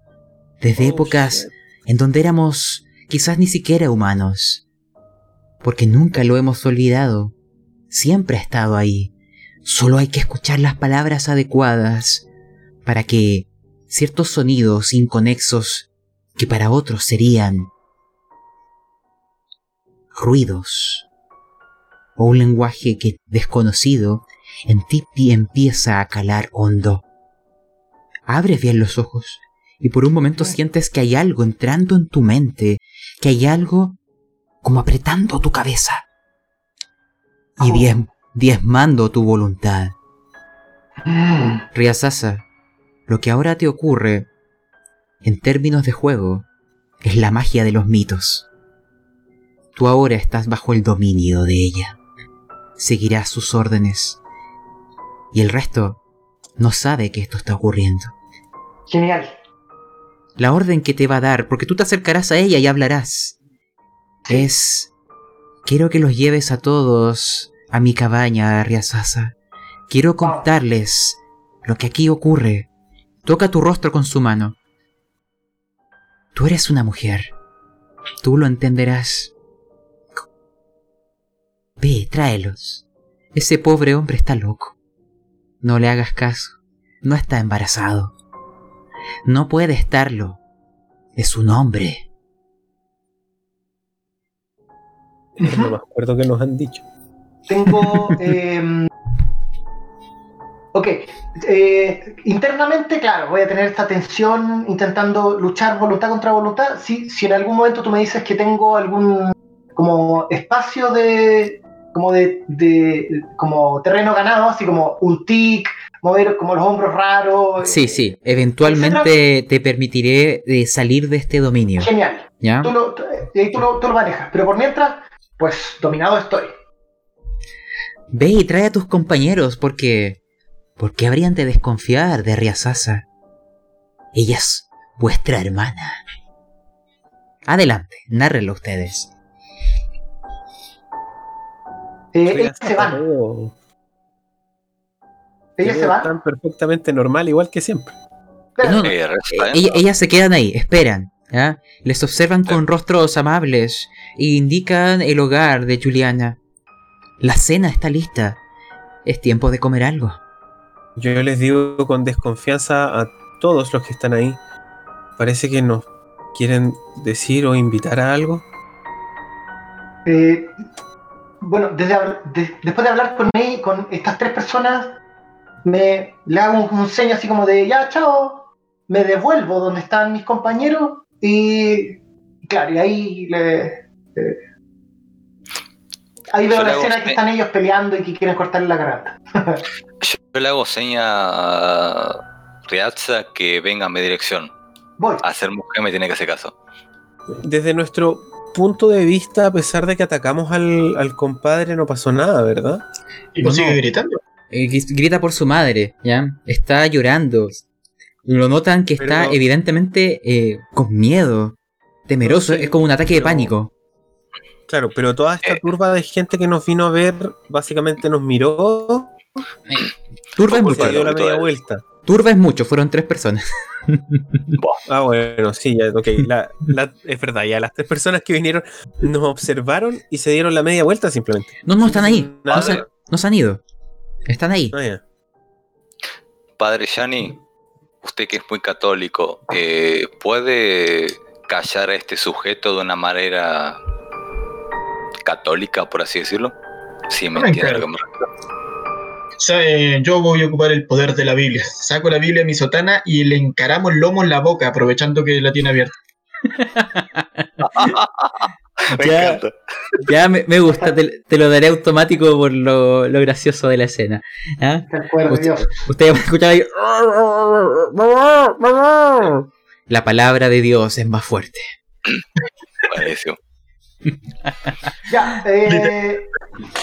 S1: desde
S5: Oh,
S1: épocas en donde éramos quizás ni siquiera humanos. Porque nunca lo hemos olvidado. Siempre ha estado ahí. Solo hay que escuchar las palabras adecuadas para que ciertos sonidos inconexos que para otros serían ruidos o un lenguaje que desconocido en ti pi- empieza a calar hondo. Abres bien los ojos y por un momento sientes que hay algo entrando en tu mente, que hay algo como apretando tu cabeza y diezmando tu voluntad.
S5: Mm,
S1: Riazasa, lo que ahora te ocurre, en términos de juego, es la magia de los mitos. Tú ahora estás bajo el dominio de ella. Seguirás sus órdenes. Y el resto no sabe que esto está ocurriendo.
S5: Genial.
S1: La orden que te va a dar, porque tú te acercarás a ella y hablarás, es... Quiero que los lleves a todos a mi cabaña, Riazasa. Quiero contarles lo que aquí ocurre. Toca tu rostro con su mano. Tú eres una mujer. Tú lo entenderás. Ve, tráelos. Ese pobre hombre está loco. No le hagas caso. No está embarazado. No puede estarlo. Es un hombre.
S3: Es lo más acuerdo que nos han dicho.
S5: Tengo. em, ok. eh, internamente, claro, voy a tener esta tensión intentando luchar voluntad contra voluntad. Si, si en algún momento tú me dices que tengo algún como espacio de. como de, de- como terreno ganado, así como un tic, mover como los hombros raros.
S1: Sí, sí. Eventualmente te permitiré eh, salir de este dominio.
S5: Genial.
S1: ¿Ya?
S5: Tú lo, tú- y ahí tú lo, tú lo manejas. Pero por mientras, pues dominado estoy.
S1: Ve y trae a tus compañeros porque... ¿Por qué habrían de desconfiar de Riazasa? Ella es vuestra hermana. Adelante, nárrenlo ustedes.
S5: Eh, ellas se van.
S3: todo-
S5: Ellas se van.
S3: Están perfectamente normal, igual que siempre.
S1: No,
S2: Eh,
S1: Eh, ellas se quedan ahí, esperan. ¿Ya? Les observan con rostros amables e indican el hogar de Juliana. La cena está lista. Es tiempo de comer algo.
S3: Yo les digo con desconfianza a todos los que están ahí. Parece que nos quieren decir o invitar a algo.
S5: Eh, bueno, desde hab- de- después de hablar con, él- con estas tres personas, me le hago un, un seño así como de ya, chao, me devuelvo donde están mis compañeros y claro, y ahí le, eh, ahí veo
S2: Yo
S5: la
S2: hago
S5: escena que están ellos peleando y que quieren cortarle la garganta.
S2: Yo le hago seña a Riazza que venga a mi dirección.
S5: Voy.
S2: A ser mujer me tiene que hacer caso.
S3: Desde nuestro punto de vista, a pesar de que atacamos al, al compadre, no pasó nada, ¿verdad?
S4: Y no
S1: No,
S4: sigue gritando.
S1: Eh, gri- grita por su madre, ¿ya? Está llorando. Lo notan que está
S3: Pero-
S1: evidentemente eh, con miedo, temeroso.
S3: Sí,
S1: es como un ataque de
S3: pero-
S1: pánico.
S3: Claro, pero toda esta
S2: Eh.
S3: turba de gente que nos vino a ver, básicamente nos miró
S1: Turba es mucho.
S3: se dio la
S2: Bueno,
S3: media
S2: todo-
S3: vuelta.
S1: Turba es mucho, fueron tres personas.
S3: Ah, bueno, sí, ya, ok. la- la- es verdad, ya las tres personas que vinieron nos observaron y se dieron la media vuelta simplemente.
S1: No, no, están ahí. No se, no se han ido. Están ahí.
S3: Ah.
S2: Padre Yani, usted que es muy católico, eh, ¿puede callar a este sujeto de una manera católica, por así decirlo? Si me entiende lo
S4: encargo.
S2: que me refiero.
S4: O sea, eh, yo voy a ocupar el poder de la Biblia. Saco la Biblia de mi sotana y le encaramos el lomo en la boca, aprovechando que la tiene abierta.
S2: Me
S1: Ya.
S2: encanta.
S1: Ya me, me gusta, te, te lo daré automático por lo, lo gracioso de la escena. ¿ah?
S5: Te acuerdo,
S1: Usted-
S5: Dios.
S1: Usted va a escuchar ahí. La palabra de Dios es más fuerte.
S2: Buenísimo.
S5: Ya, eh,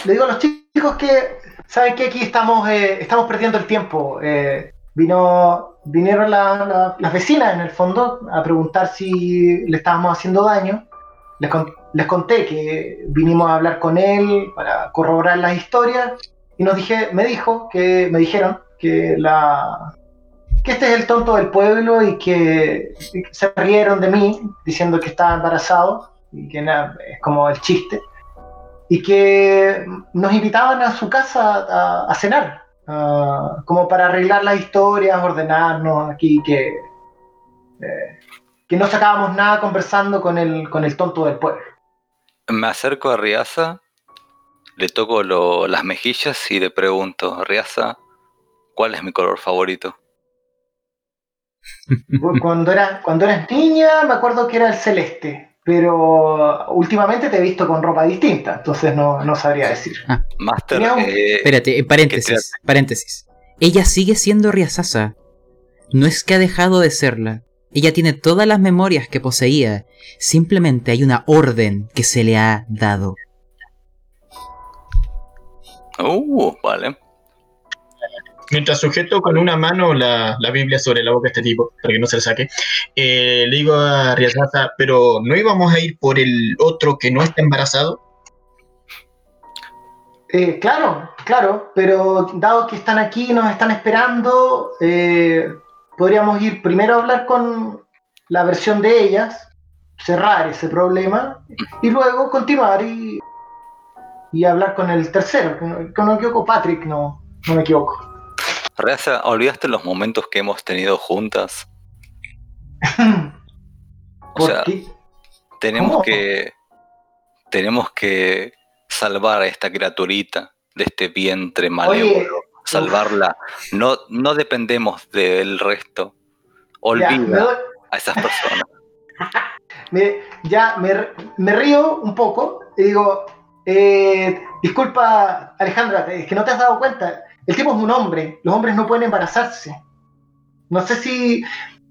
S5: le digo a los chicos que, ¿saben que Aquí estamos, eh, estamos perdiendo el tiempo. Eh, vino, vinieron la- la- las vecinas en el fondo a preguntar si le estábamos haciendo daño. Les, con- les conté que vinimos a hablar con él para corroborar las historias y nos dije, me dijo que me dijeron que la que este es el tonto del pueblo y que, se rieron de mí diciendo que estaba embarazado y que es como el chiste. Y que nos invitaban a su casa a, cenar ah, como para arreglar las historias ordenarnos aquí que eh, que no sacábamos nada conversando con el con el tonto del pueblo
S2: Me acerco a Riaza, le toco lo- las mejillas y le pregunto, Riaza, ¿cuál es mi color favorito?
S5: cuando era cuando eras niña me acuerdo que era el celeste pero últimamente te he visto con ropa distinta entonces no, no sabría decir
S2: Master,
S5: Miau.
S2: eh,
S1: Espérate, en paréntesis, paréntesis. Ella sigue siendo Riazasa. No es que ha dejado de serla. Ella tiene todas las memorias que poseía. Simplemente hay una orden que se le ha dado.
S2: uh, vale.
S4: Mientras sujeto con una mano la, la Biblia sobre la boca de este tipo, para que no se la saque, eh, le digo a Riazasa, pero ¿no íbamos a ir por el otro que no está embarazado?
S5: Eh, claro, claro, pero dado que están aquí y nos están esperando, eh, podríamos ir primero a hablar con la versión de ellas, cerrar ese problema, y luego continuar y, y hablar con el tercero, que no, me equivoco, Patrick, no, no me equivoco.
S2: Riaza, ¿olvidaste los momentos que hemos tenido juntas? O
S5: ¿Por
S2: sea,
S5: qué?
S2: tenemos
S5: ¿Cómo?
S2: que tenemos que salvar a esta criaturita de este vientre malévolo, salvarla. No, no dependemos del resto. Olvida a esas personas.
S5: me- ya me, me río un poco y digo, eh, disculpa Alejandra, es que no te has dado cuenta, el tipo es un hombre, los hombres no pueden embarazarse. No sé si,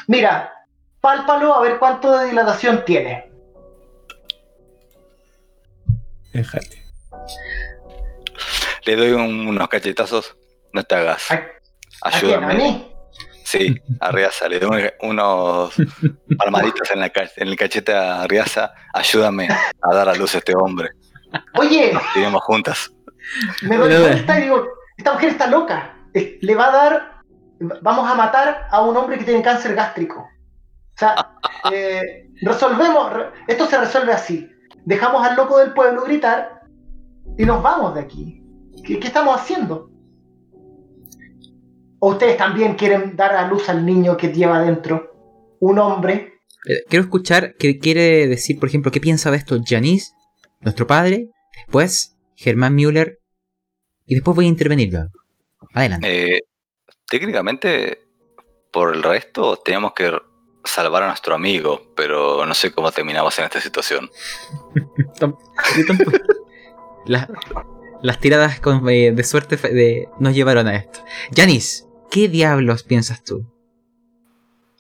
S5: mira, pálpalo a ver cuánto de dilatación tiene.
S3: Déjate.
S2: Le doy un- unos cachetazos. No te hagas.
S5: ¿A, a quién? ¿A
S2: Ayúdame.
S5: mí?
S2: Sí, a Riaza, le doy unos palmaditas en, la, en el cachete a Riaza. Ayúdame a dar a luz a este hombre.
S5: Oye,
S2: Vivimos juntas.
S5: me doy cuenta y digo, esta mujer está loca. Eh, Le va a dar, vamos a matar a un hombre que tiene cáncer gástrico. O sea, eh, resolvemos, re- esto se resuelve así. Dejamos al loco del pueblo gritar y nos vamos de aquí. ¿Qué, qué estamos haciendo? ¿O ustedes también quieren dar a luz al niño que lleva adentro? Un hombre.
S1: Eh, Quiero escuchar qué quiere decir, por ejemplo, qué piensa de esto Janice, nuestro padre, después Germán Müller, y después voy a intervenir. luego. Adelante.
S2: Eh, técnicamente, por el resto, teníamos que salvar a nuestro amigo, pero no sé cómo terminamos en esta situación.
S1: Tampoco- las, las tiradas con- eh, de suerte de- nos llevaron a esto. Janice, ¿qué diablos piensas tú?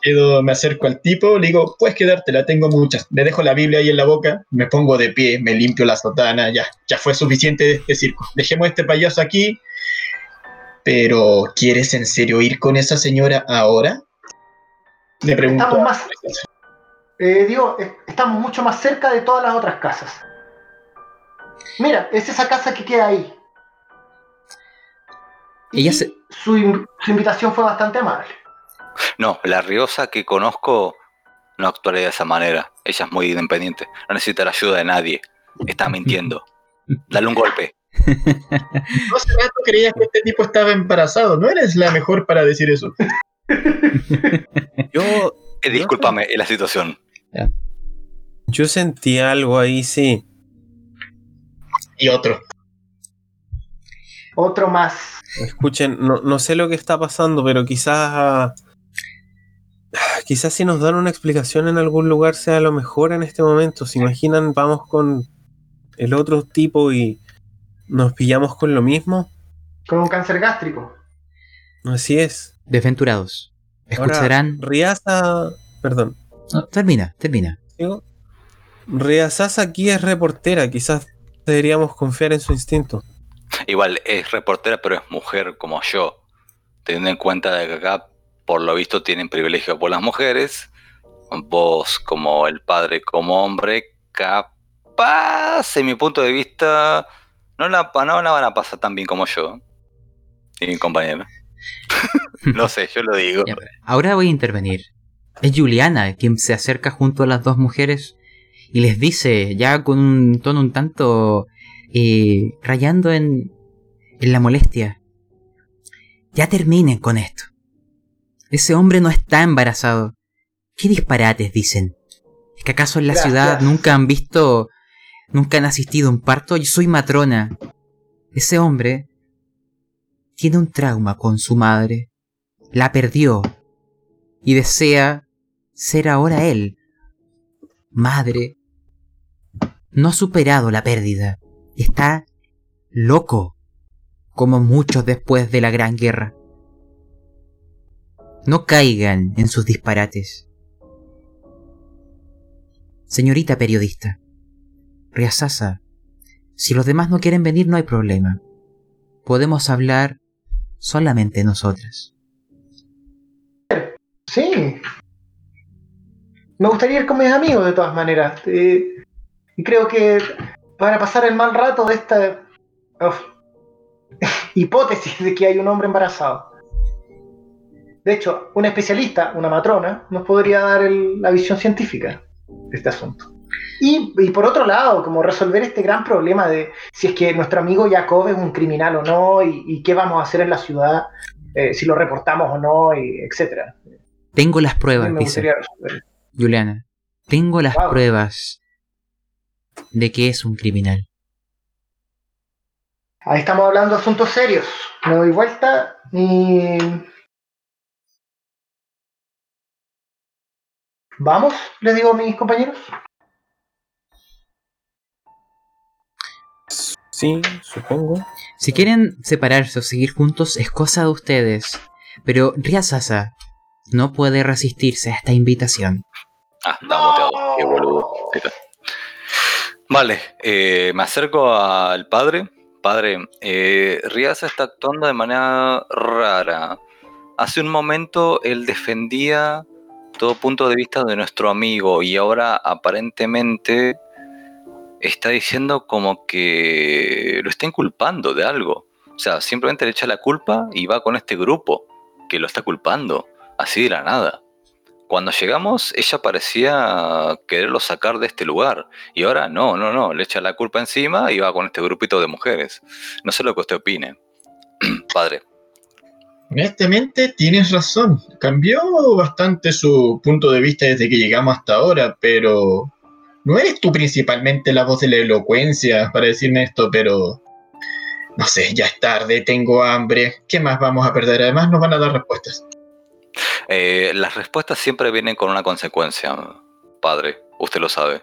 S4: Quedo, me acerco al tipo, le digo, puedes quedártela, tengo muchas. Le dejo la Biblia ahí en la boca, me pongo de pie, me limpio la sotana, ya, ya fue suficiente de este circo. Dejemos a este payaso aquí. Pero, ¿quieres en serio ir con esa señora ahora? Le pregunto.
S5: Estamos más, eh, digo, estamos mucho más cerca de todas las otras casas. Mira, es esa casa que queda ahí.
S1: Ella se-
S5: su, in- su invitación fue bastante amable.
S2: No, la Riosa que conozco no actuaría de esa manera. Ella es muy independiente. No necesita la ayuda de nadie. Está mintiendo. Dale un golpe.
S4: No hace rato creías que este tipo estaba embarazado, no eres la mejor para decir eso.
S3: Yo,
S2: Eh, discúlpame, es la situación.
S3: yo sentí algo ahí, sí.
S4: Y otro.
S5: Otro más.
S3: Escuchen, no, no sé lo que está pasando, pero quizás. Quizás si nos dan una explicación en algún lugar sea lo mejor en este momento. ¿Se imaginan? Vamos con el otro tipo y nos pillamos con lo mismo.
S5: Con un cáncer gástrico.
S3: Así es.
S1: Desventurados.
S3: Ahora,
S1: Escucharán.
S3: Riaza. Perdón.
S1: No, termina, termina.
S3: Riazasa aquí es reportera. Quizás deberíamos confiar en su instinto.
S2: Igual es reportera, pero es mujer como yo. Teniendo en cuenta de que acá, por lo visto, tienen privilegio por las mujeres. Vos, como el padre, como hombre, capaz, en mi punto de vista, no la, no la van a pasar tan bien como yo. Y mi compañero. no sé, yo lo digo.
S1: Ahora voy a intervenir. Es Juliana quien se acerca junto a las dos mujeres y les dice, ya con un tono un tanto eh, rayando en, en la molestia, ya terminen con esto. Ese hombre no está embarazado. ¿Qué disparates dicen? ¿Es que acaso en la
S5: Gracias.
S1: ciudad nunca han visto, nunca han asistido a un parto? Yo soy matrona. Ese hombre tiene un trauma con su madre. La perdió y desea ser ahora él. Madre, no ha superado la pérdida está loco, como muchos después de la Gran Guerra. No caigan en sus disparates. Señorita periodista, Riazasa, si los demás no quieren venir no hay problema. Podemos hablar solamente nosotras.
S5: Sí. Me gustaría ir con mis amigos de todas maneras. Eh, creo que para pasar el mal rato de esta uf, hipótesis de que hay un hombre embarazado. De hecho, una especialista, una matrona, nos podría dar el- la visión científica de este asunto. Y, y por otro lado, como resolver este gran problema de si es que nuestro amigo Jacob es un criminal o no, y, y qué vamos a hacer en la ciudad, eh, si lo reportamos o no, y etcétera.
S1: Tengo las pruebas, dice. Juliana. Tengo las
S5: Wow.
S1: pruebas de que es un criminal.
S5: Ahí estamos hablando de asuntos serios. Me doy vuelta y. ¿Vamos? Les digo a mis compañeros.
S3: Sí, supongo.
S1: Si quieren separarse o seguir juntos es cosa de ustedes. Pero Riazasa no puede resistirse a esta invitación.
S2: Ah, está muteado. Qué boludo. Vale, eh, me acerco al padre. Padre, eh, Riaz está actuando de manera rara. hace un momento él defendía todo punto de vista de nuestro amigo y ahora aparentemente está diciendo como que lo está inculpando de algo. O sea, simplemente le echa la culpa y va con este grupo que lo está culpando, así de la nada. Cuando llegamos, ella parecía quererlo sacar de este lugar. Y ahora no, no, no, le echa la culpa encima y va con este grupito de mujeres. No sé lo que usted opine. Padre.
S4: Honestamente, tienes razón. Cambió bastante su punto de vista desde que llegamos hasta ahora, pero no eres tú principalmente la voz de la elocuencia para decirme esto, pero no sé, ya es tarde, tengo hambre. ¿Qué más vamos a perder? Además, nos van a dar respuestas.
S2: Eh, las respuestas siempre vienen con una consecuencia, padre. Usted lo sabe.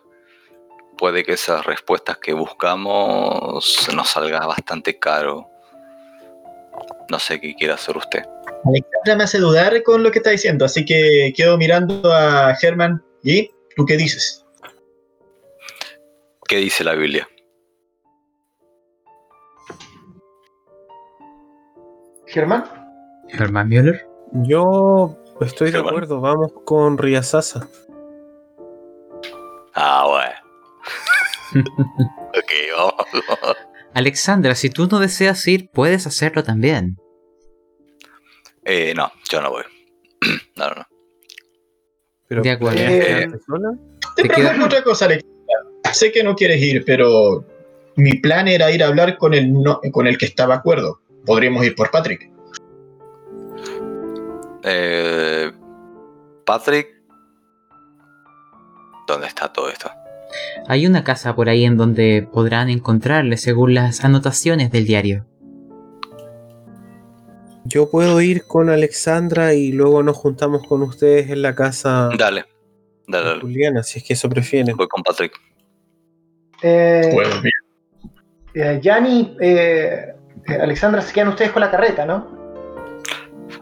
S2: Puede que esas respuestas que buscamos nos salga bastante caro. No sé qué quiere hacer usted.
S4: Alexandra me hace dudar con lo que está diciendo, así que quedo mirando a Germán. ¿Y tú qué dices?
S2: ¿Qué dice la Biblia?
S5: Germán.
S1: Germán Müller.
S3: Yo estoy de
S2: bueno.
S3: acuerdo, vamos con Riasasa.
S2: Ah, bueno. ok, vamos.
S1: Alexandra, si tú no deseas ir, puedes hacerlo también.
S2: Eh, no, yo no voy. no, no, no.
S3: Pero,
S1: De acuerdo.
S3: ¿querías
S5: Eh?
S4: Te
S1: Te
S4: propongo otra cosa, Alexandra. Sé que no quieres ir, pero mi plan era ir a hablar con el, no- con el que estaba de acuerdo. Podríamos ir por Patrick.
S2: Eh, Patrick. ¿Dónde está todo esto?
S1: Hay una casa por ahí en donde podrán encontrarle según las anotaciones del diario.
S3: Yo puedo ir con Alexandra y luego nos juntamos con ustedes en la casa
S2: Dale, dale, dale.
S3: Juliana, si es que eso prefieren.
S2: Voy con Patrick.
S5: Eh,
S4: bien.
S5: eh, Yanni, eh, eh, Alexandra, se quedan ustedes con la carreta, ¿no?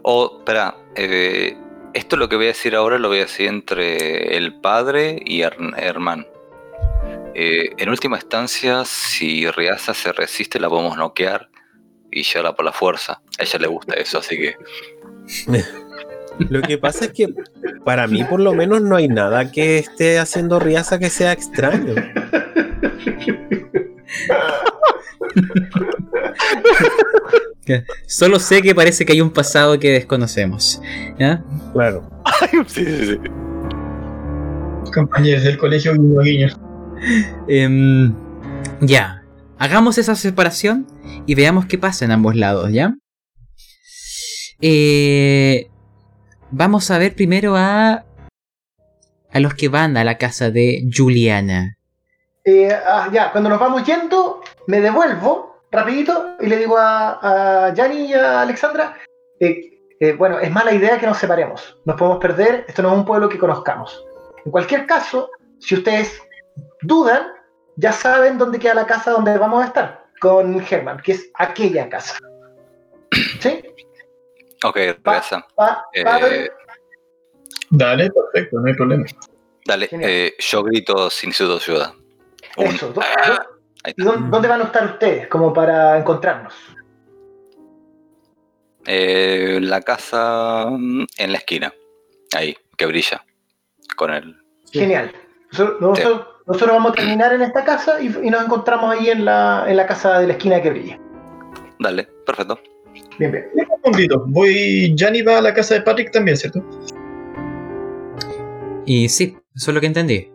S2: Oh, espera. Eh, esto lo que voy a decir ahora lo voy a decir entre el padre y Her- Herman. Eh, en última instancia, si Riasa se resiste, la podemos noquear y llevarla por la fuerza. A ella le gusta eso, así que.
S3: Lo que pasa es que para mí por lo menos no hay nada que esté haciendo Riasa que sea extraño.
S1: Solo sé que parece que hay un pasado que desconocemos. ¿ya?
S3: Claro.
S2: sí, sí, sí.
S4: Compañeros del colegio guiño guiño.
S1: Em, ya. Hagamos esa separación y veamos qué pasa en ambos lados, ¿ya? Eh, vamos a ver primero a. a los que van a la casa de Juliana.
S5: Eh, ah, ya, cuando nos vamos yendo, me devuelvo rapidito y le digo a, a Yanni y a Alexandra, eh, eh, bueno, es mala idea que nos separemos. Nos podemos perder, esto no es un pueblo que conozcamos. En cualquier caso, si ustedes dudan, ya saben dónde queda la casa donde vamos a estar con Germán, que es aquella casa. ¿Sí?
S2: Ok.
S5: Pa-
S2: Eh,
S4: Dale, perfecto, no hay problema.
S2: Dale, eh, yo grito sin su ayuda. Un-
S5: eso. ¿dó- dó-
S2: Ahí
S5: ¿Y
S2: está.
S5: Dónde, dónde van a estar ustedes como para encontrarnos?
S2: Eh, la casa mm, en la esquina. Ahí, que brilla. Con el.
S5: Genial. Nosotros, nosotros- nosotros vamos a terminar en esta casa y, y nos encontramos ahí en la, en la casa de la esquina que brilla.
S2: Dale, perfecto.
S5: Bien, bien.
S4: Un segundito. Voy. Gianni va a la casa de Patrick también, ¿cierto?
S1: Y sí, eso es lo que entendí.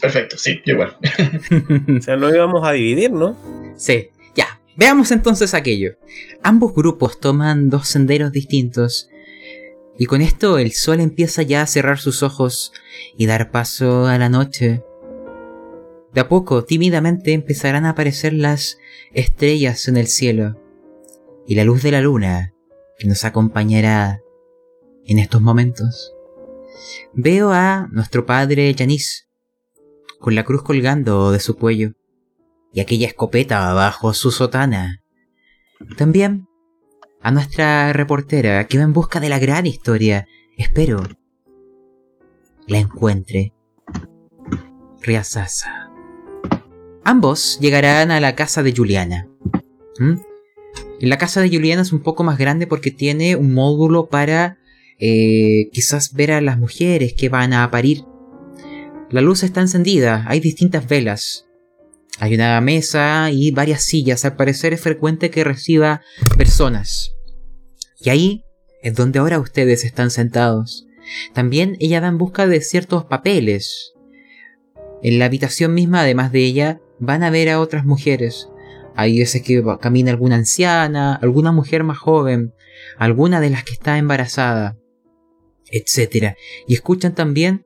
S4: Perfecto, sí, yo igual.
S3: O sea, no íbamos a dividir, ¿no?
S1: Sí, ya. Veamos entonces aquello. Ambos grupos toman dos senderos distintos. Y con esto el sol empieza ya a cerrar sus ojos y dar paso a la noche. De a poco, tímidamente, empezarán a aparecer las estrellas en el cielo. Y la luz de la luna que nos acompañará en estos momentos. Veo a nuestro padre Yanis, con la cruz colgando de su cuello y aquella escopeta bajo su sotana. También a nuestra reportera que va en busca de la gran historia. Espero la encuentre. Riazasa. Ambos llegarán a la casa de Juliana. ¿Mm? La casa de Juliana es un poco más grande porque tiene un módulo para eh, quizás ver a las mujeres que van a parir. La luz está encendida, hay distintas velas. Hay una mesa y varias sillas. Al parecer es frecuente que reciba personas. Y ahí es donde ahora ustedes están sentados. También ella va en busca de ciertos papeles. En la habitación misma, además de ella, van a ver a otras mujeres. Hay veces que camina alguna anciana, alguna mujer más joven, alguna de las que está embarazada, etc. Y escuchan también,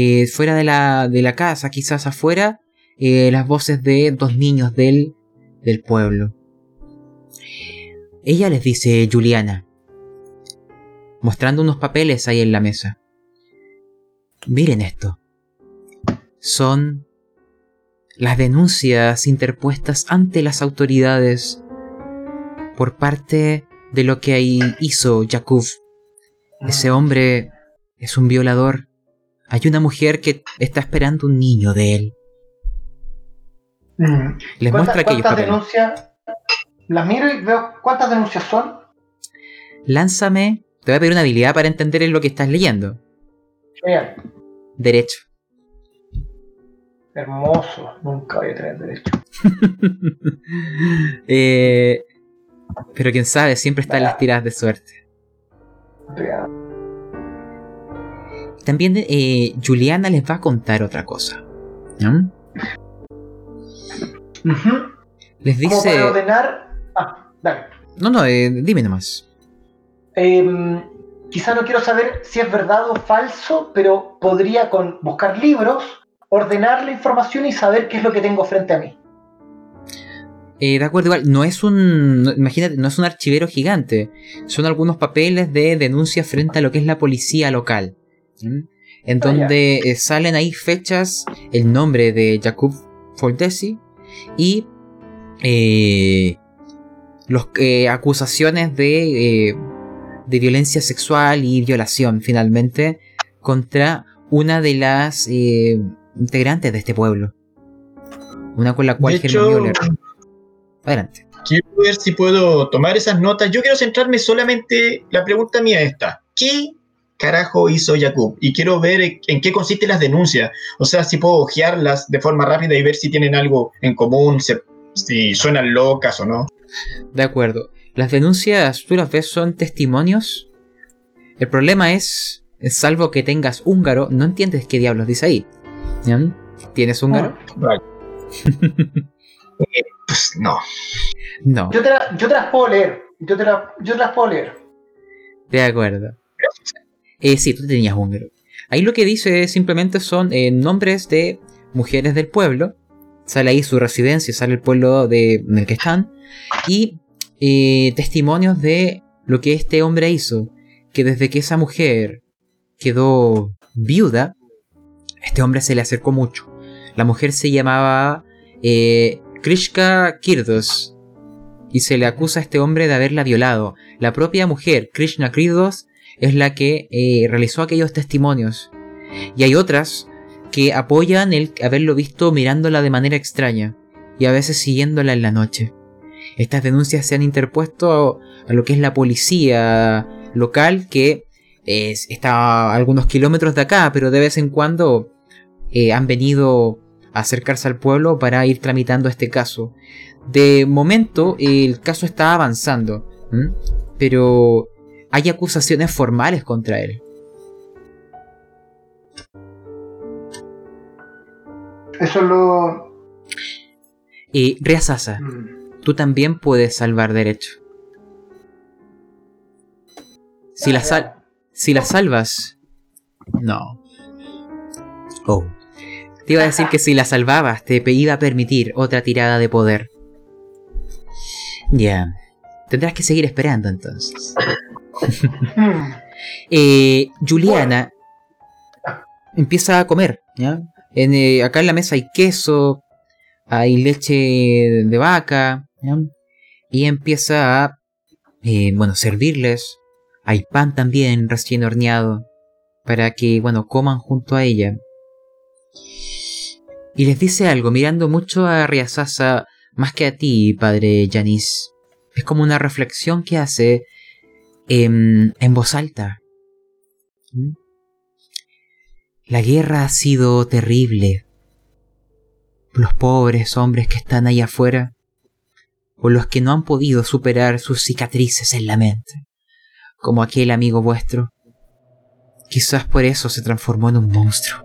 S1: eh, fuera de la, de la casa, quizás afuera, eh, las voces de dos niños del, del pueblo. Ella les dice Juliana, mostrando unos papeles ahí en la mesa. Miren esto. Son las denuncias interpuestas ante las autoridades por parte de lo que ahí hizo Jakub. Ese hombre es un violador. Hay una mujer que está esperando un niño de él.
S5: Mm.
S1: Les
S5: ¿Cuántas,
S1: muestra aquellos
S5: cuántas denuncias? Las miro y veo cuántas denuncias son.
S1: Lánzame. Te voy a pedir una habilidad para entender en lo que estás leyendo.
S5: Bien,
S1: Derecho.
S5: hermoso. Nunca voy a tener derecho.
S1: Eh, pero quién sabe, siempre están las tiradas de suerte.
S5: Bien.
S1: También eh, Juliana les va a contar otra cosa. Les
S5: Como
S1: dice...
S5: para ordenar. Ah, dale.
S1: No, no, eh, dime nomás.
S5: Em, quizá no quiero saber si es verdad o falso, pero podría con buscar libros, ordenar la información y saber qué es lo que tengo frente a mí.
S1: Eh, de acuerdo, igual, no es un. no- imagínate, no es un archivero gigante. Son algunos papeles de denuncia frente a lo que es la policía local. En donde eh, salen ahí fechas, el nombre de Jakub Foldesi y eh, los, eh, acusaciones de, eh, de violencia sexual y violación, finalmente, contra una de las integrantes de este pueblo. Una con la cual Germán Adelante.
S4: quiero ver si puedo tomar esas notas. Yo quiero centrarme solamente, la pregunta mía es esta. ¿Qué carajo hizo Jakub? Y quiero ver en- qué consisten las denuncias. O sea, si puedo ojearlas de forma rápida y ver si tienen algo en común, se- si suenan locas o no.
S1: De acuerdo. Las denuncias, tú las ves, son testimonios. El problema es, salvo que tengas húngaro, no entiendes qué diablos dice ahí. ¿Tienes húngaro?
S4: Eh, pues no.
S1: No.
S5: Yo te, la- yo te las puedo leer. Yo te, la- yo te las puedo leer.
S1: De acuerdo. Eh, sí, tú tenías húngaro. Ahí lo que dice simplemente son eh, nombres de mujeres del pueblo. Sale ahí su residencia, sale el pueblo de, en el que están. Y eh, testimonios de lo que este hombre hizo. Que desde que esa mujer quedó viuda, este hombre se le acercó mucho. La mujer se llamaba eh, Krishka Kirdos. Y se le acusa a este hombre de haberla violado. La propia mujer, Krishna Kirdos, es la que eh, realizó aquellos testimonios. Y hay otras que apoyan el haberlo visto mirándola de manera extraña y a veces siguiéndola en la noche. Estas denuncias se han interpuesto a, lo que es la policía local que es- está a algunos kilómetros de acá, pero de vez en cuando eh, han venido a acercarse al pueblo para ir tramitando este caso. De momento el caso está avanzando, pero hay acusaciones formales contra él.
S5: Eso es lo.
S1: Y Riazasa,
S5: mm,
S1: tú también puedes salvar derecho. Si la, sal si la salvas... No. Oh. Te iba a decir que si la salvabas te iba a permitir otra tirada de poder. Ya. Tendrás que seguir esperando entonces. Eh, Juliana empieza a comer, ¿ya? En, eh, acá en la mesa hay queso, hay leche de vaca. Y empieza a, eh, bueno, servirles. Hay pan también recién horneado para que, bueno, coman junto a ella. Y les dice algo, mirando mucho a Riazasa, más que a ti, padre Yanis. Es como una reflexión que hace en, en voz alta. ¿Mm? La guerra ha sido terrible. Los pobres hombres que están ahí afuera, o los que no han podido superar sus cicatrices en la mente, como aquel amigo vuestro. Quizás por eso se transformó en un monstruo.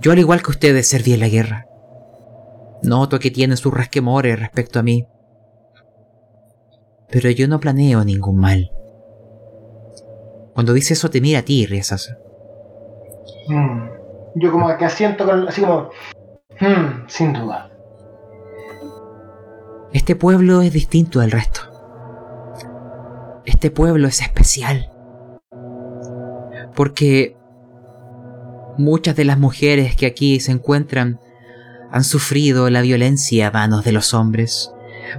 S1: Yo al igual que ustedes serví en la guerra. Noto que tienen sus resquemores respecto a mí. Pero yo no planeo ningún mal. Cuando dice eso te mira a ti, Riesasa.
S5: Mm. Yo como que asiento con, así como, "Hmm, sin duda.
S1: Este pueblo es distinto del resto. Este pueblo es especial. Porque muchas de las mujeres que aquí se encuentran han sufrido la violencia a manos de los hombres.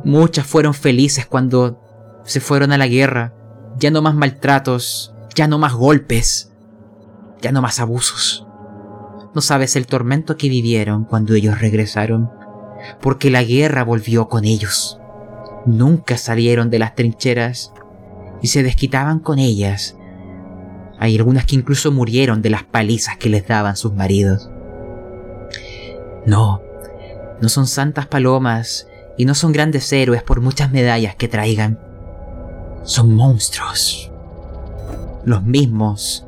S1: Muchas fueron felices cuando se fueron a la guerra. Ya no más maltratos, ya no más golpes, ya no más abusos. No sabes el tormento que vivieron cuando ellos regresaron, porque la guerra volvió con ellos. Nunca salieron de las trincheras y se desquitaban con ellas. Hay algunas que incluso murieron de las palizas que les daban sus maridos. No, no son santas palomas y no son grandes héroes por muchas medallas que traigan. Son monstruos. Los mismos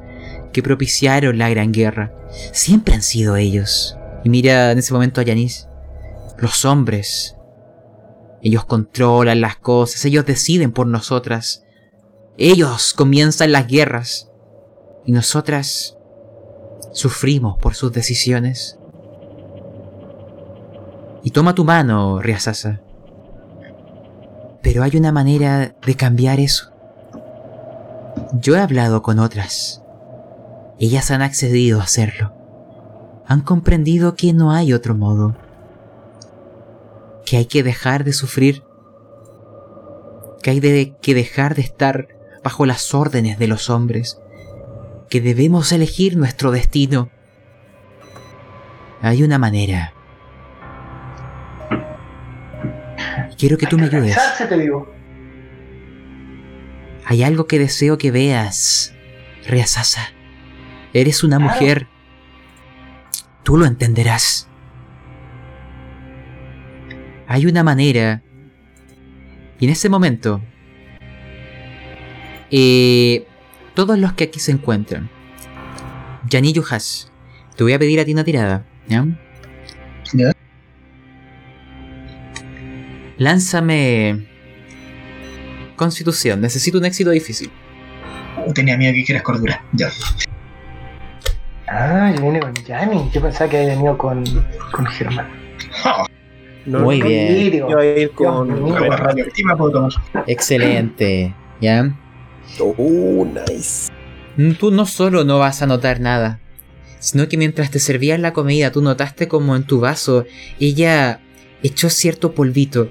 S1: que propiciaron la gran guerra. Siempre han sido ellos. Y mira en ese momento a Yanis. Los hombres. Ellos controlan las cosas, ellos deciden por nosotras. Ellos comienzan las guerras. Y nosotras sufrimos por sus decisiones. Y toma tu mano, Riasasa. Pero hay una manera de cambiar eso. Yo he hablado con otras. Ellas han accedido a hacerlo. Han comprendido que no hay otro modo. Que hay que dejar de sufrir. Que hay de, que dejar de estar bajo las órdenes de los hombres. Que debemos elegir nuestro destino. Hay una manera. Quiero que tú me ayudes.
S5: Te digo.
S1: Hay algo que deseo que veas, Riasasa. Eres una
S5: Claro.
S1: mujer. Tú lo entenderás. Hay una manera. Y en ese momento. eh, todos los que aquí se encuentran. Yani Yuhas. Te voy a pedir a ti una tirada. ¿Ya?
S4: Ya.
S1: Lánzame. Constitución. Necesito un éxito difícil.
S4: Tenía miedo que quieras cordura. Ya.
S5: Ah, yo vine con Yanni. Yo pensaba que había venido con, con Germán.
S3: No,
S1: Muy
S3: no,
S1: bien.
S3: Yo voy a ir con.
S4: Con la radioactiva.
S1: Excelente. ¿Ya?
S3: Oh, nice.
S1: Mm, Tú no solo no vas a notar nada, sino que mientras te servían la comida tú notaste como en tu vaso ella echó cierto polvito.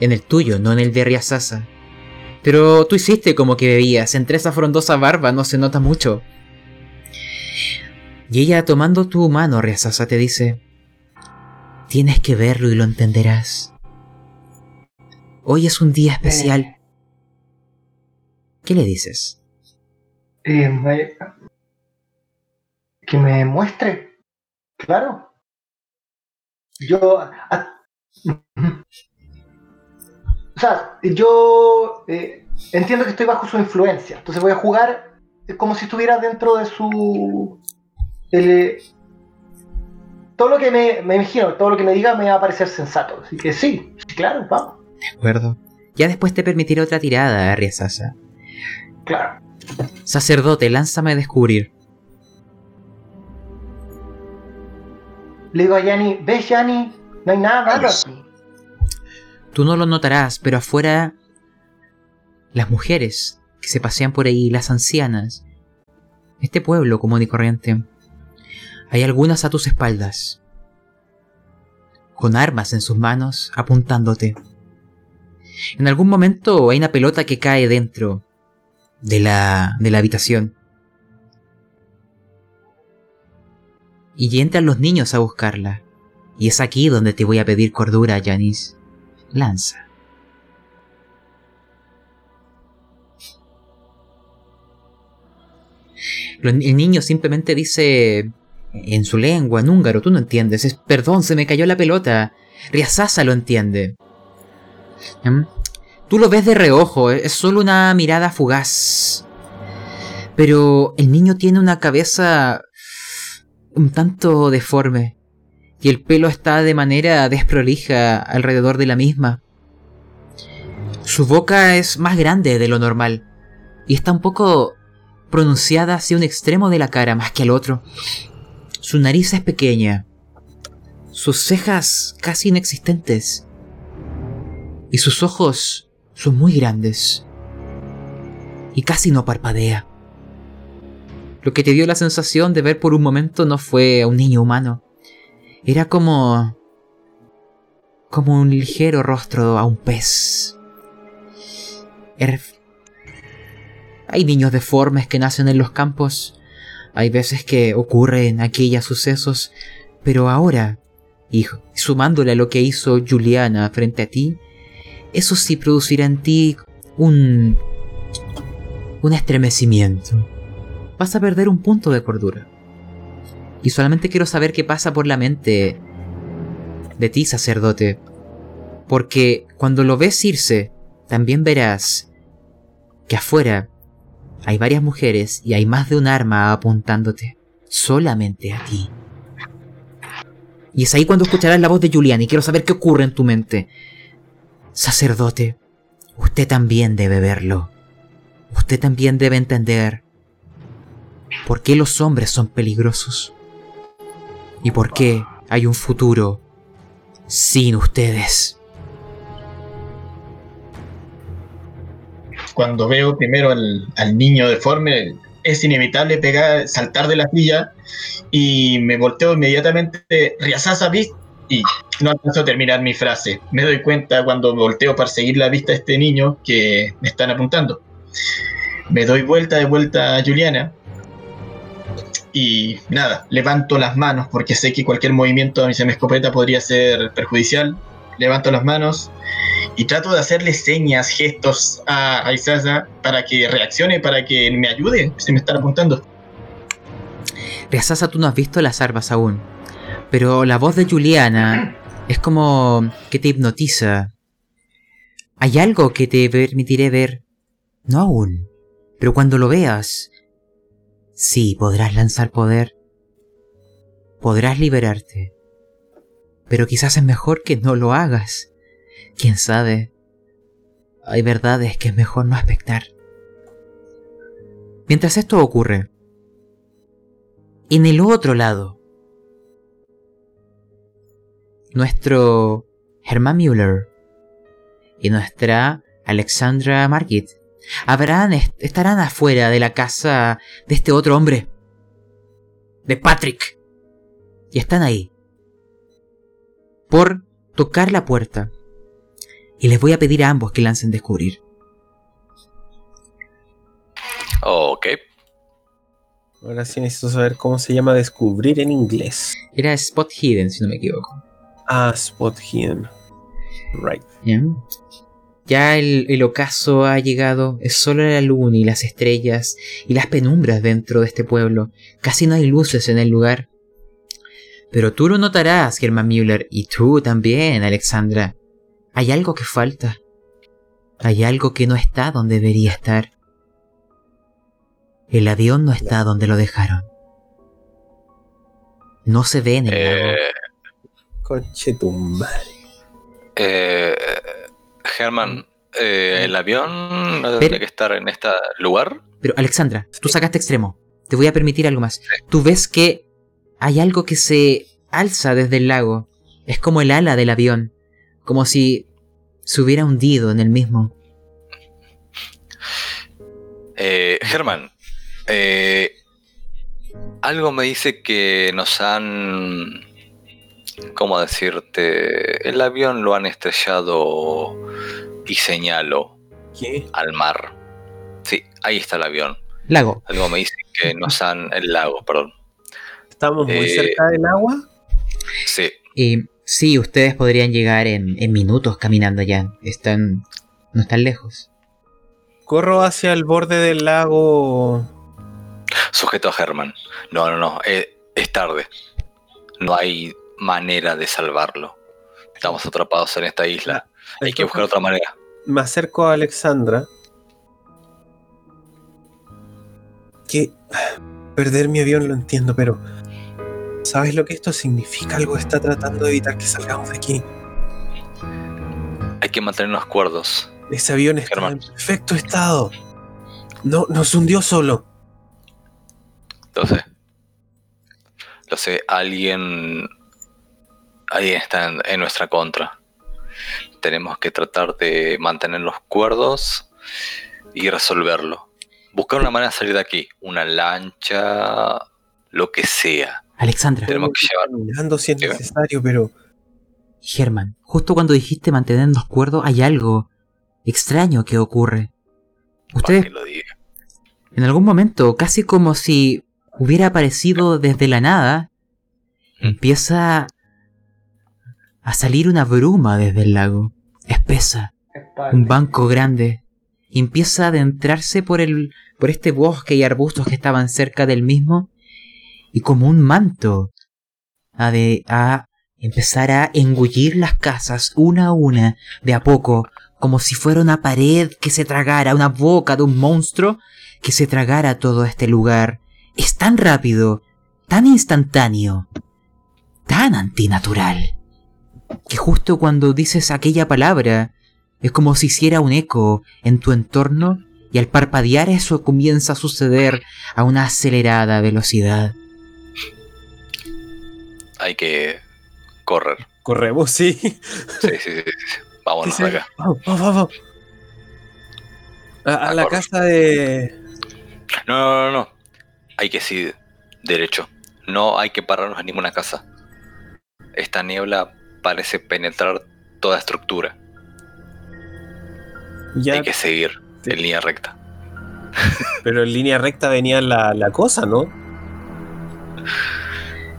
S1: En el tuyo, no en el de Riasasa. Pero tú hiciste como que bebías, entre esa frondosa barba no se nota mucho. Y ella tomando tu mano, Riasasa, te dice, tienes que verlo y lo entenderás. Hoy es un día especial. ¿Qué le dices?
S5: Eh, me- que me muestre. Claro. Yo. a- o sea, yo eh, entiendo que estoy bajo su influencia. Entonces voy a jugar como si estuviera dentro de su. el- todo lo que me, me imagino, todo lo que me diga me va a parecer sensato. Así que sí, sí, claro, vamos.
S1: De acuerdo. Ya después te permitiré otra tirada, Riasasa.
S5: Claro.
S1: Sacerdote, lánzame a descubrir.
S5: Le digo a Yanni, ¿ves Yanni? No hay nada malo aquí.
S1: Tú no lo notarás, pero afuera las mujeres que se pasean por ahí, las ancianas, este pueblo común y corriente, hay algunas a tus espaldas, con armas en sus manos apuntándote. En algún momento hay una pelota que cae dentro de la, de la habitación. Y entran los niños a buscarla. Y es aquí donde te voy a pedir cordura, Janice. Lanza. El niño simplemente dice en su lengua, en húngaro, tú no entiendes, es perdón, se me cayó la pelota. Riazasa lo entiende. ¿Mm? Tú lo ves de reojo, es solo una mirada fugaz. Pero el niño tiene una cabeza un tanto deforme y el pelo está de manera desprolija alrededor de la misma. Su boca es más grande de lo normal y está un poco pronunciada hacia un extremo de la cara más que al otro. Su nariz es pequeña, sus cejas casi inexistentes y sus ojos son muy grandes y casi no parpadea. Lo que te dio la sensación de ver por un momento no fue a un niño humano. Era como... como un ligero rostro a un pez. Er- Hay niños deformes que nacen en los campos. Hay veces que ocurren aquellos sucesos. Pero ahora, hijo, sumándole a lo que hizo Juliana frente a ti, eso sí producirá en ti un... un estremecimiento vas a perder un punto de cordura. Y solamente quiero saber qué pasa por la mente de ti, sacerdote. Porque cuando lo ves irse, también verás que afuera hay varias mujeres y hay más de un arma apuntándote. Solamente a ti. Y es ahí cuando escucharás la voz de Julián y quiero saber qué ocurre en tu mente. Sacerdote, usted también debe verlo. Usted también debe entender por qué los hombres son peligrosos y por qué hay un futuro sin ustedes.
S4: Cuando veo primero al, niño deforme, es inevitable pegar, saltar de la silla y me volteo inmediatamente, Riazasa. Y no alcanzo a terminar mi frase. Me doy cuenta cuando volteo para seguir la vista a este niño que me están apuntando. Me doy vuelta de vuelta a Juliana y nada, levanto las manos porque sé que cualquier movimiento a mi semiescopeta podría ser perjudicial. Levanto las manos y trato de hacerle señas, gestos a Aizasa para que reaccione, para que me ayude. Se me están apuntando.
S1: Riazasa, tú no has visto las armas aún, pero la voz de Juliana es como que te hipnotiza. Hay algo que te permitiré ver. No aún, pero cuando lo veas, sí podrás lanzar poder. Podrás liberarte. Pero quizás es mejor que no lo hagas. Quién sabe. Hay verdades que es mejor no expectar. Mientras esto ocurre, en el otro lado, nuestro Herman Müller y nuestra Alexandra Margit habrán, est- estarán afuera de la casa de este otro hombre, de Patrick, y están ahí por tocar la puerta. Y les voy a pedir a ambos que lancen descubrir.
S2: Ok.
S3: Ahora sí necesito saber cómo se llama descubrir en inglés.
S1: Era Spot Hidden, si no me equivoco.
S3: Ah, Spot Hidden. Right.
S1: Bien. Ya el, el ocaso ha llegado, es solo la luna y las estrellas y las penumbras dentro de este pueblo. Casi no hay luces en el lugar. Pero tú lo notarás, Germán Müller, y tú también, Alexandra. Hay algo que falta. Hay algo que no está donde debería estar. El avión no está donde lo dejaron. No se ve en el lago.
S2: Eh,
S3: Conche tu madre.
S2: eh, Germán, eh, ¿el avión no tendría que estar en este lugar?
S1: Pero Alexandra, tú sacaste extremo. Te voy a permitir algo más. Tú ves que hay algo que se alza desde el lago. Es como el ala del avión. Como si se hubiera hundido en el mismo.
S2: Eh, Germán, eh, algo me dice que nos han... ¿Cómo decirte? El avión lo han estrellado y señalo
S3: ¿Qué?
S2: al mar. Sí, ahí está el avión.
S1: Lago.
S2: Algo me dice que nos han... El lago, perdón.
S3: ¿Estamos muy
S2: Eh,
S3: cerca del agua?
S2: Sí,
S1: Eh, Sí, ustedes podrían llegar en, en minutos caminando allá. Están. no están lejos.
S3: Corro hacia el borde del lago.
S2: Sujeto a Herman. No, no, no. eh, es tarde. No hay manera de salvarlo. Estamos atrapados en esta isla. Hay que buscar otra manera.
S3: Me acerco a Alexandra. Que perder mi avión lo entiendo, pero ¿sabes lo que esto significa? Algo está tratando de evitar que salgamos de aquí.
S2: Hay que mantenernos cuerdos.
S3: Ese avión está
S2: Germán.
S3: en perfecto estado. No, nos hundió solo.
S2: Entonces, lo sé, alguien, alguien está en, nuestra contra. Tenemos que tratar de mantenerlos cuerdos y resolverlo. Buscar una manera de salir de aquí. Una lancha, lo que sea.
S1: Alexandra,
S2: Tenemos que llevar.
S3: Caminando si es necesario, pero
S1: Germán, justo cuando dijiste mantenernos cuerdos, hay algo extraño que ocurre. Ustedes
S2: que lo diga.
S1: En algún momento, casi como si hubiera aparecido desde la nada,
S2: Mm.
S1: empieza a salir una bruma desde el lago, espesa, un banco grande, y empieza a adentrarse por el por este bosque y arbustos que estaban cerca del mismo, y como un manto, a, de, a empezar a engullir las casas una a una, de a poco, como si fuera una pared que se tragara, una boca de un monstruo que se tragara todo este lugar. Es tan rápido, tan instantáneo, tan antinatural, que justo cuando dices aquella palabra, es como si hiciera un eco en tu entorno y al parpadear eso comienza a suceder a una acelerada velocidad.
S2: Hay que correr.
S3: corremos, sí.
S2: Sí, sí, sí. Vámonos
S3: Sí,
S2: de
S3: sí.
S2: acá.
S3: Vamos, vamos, vamos. A, a la casa de.
S2: No, no, no, no. Hay que seguir derecho. No hay que pararnos en ninguna casa. Esta niebla parece penetrar toda estructura.
S3: Ya,
S2: Hay que seguir
S3: Sí.
S2: en línea recta.
S3: pero en línea recta venía la, la cosa, ¿no?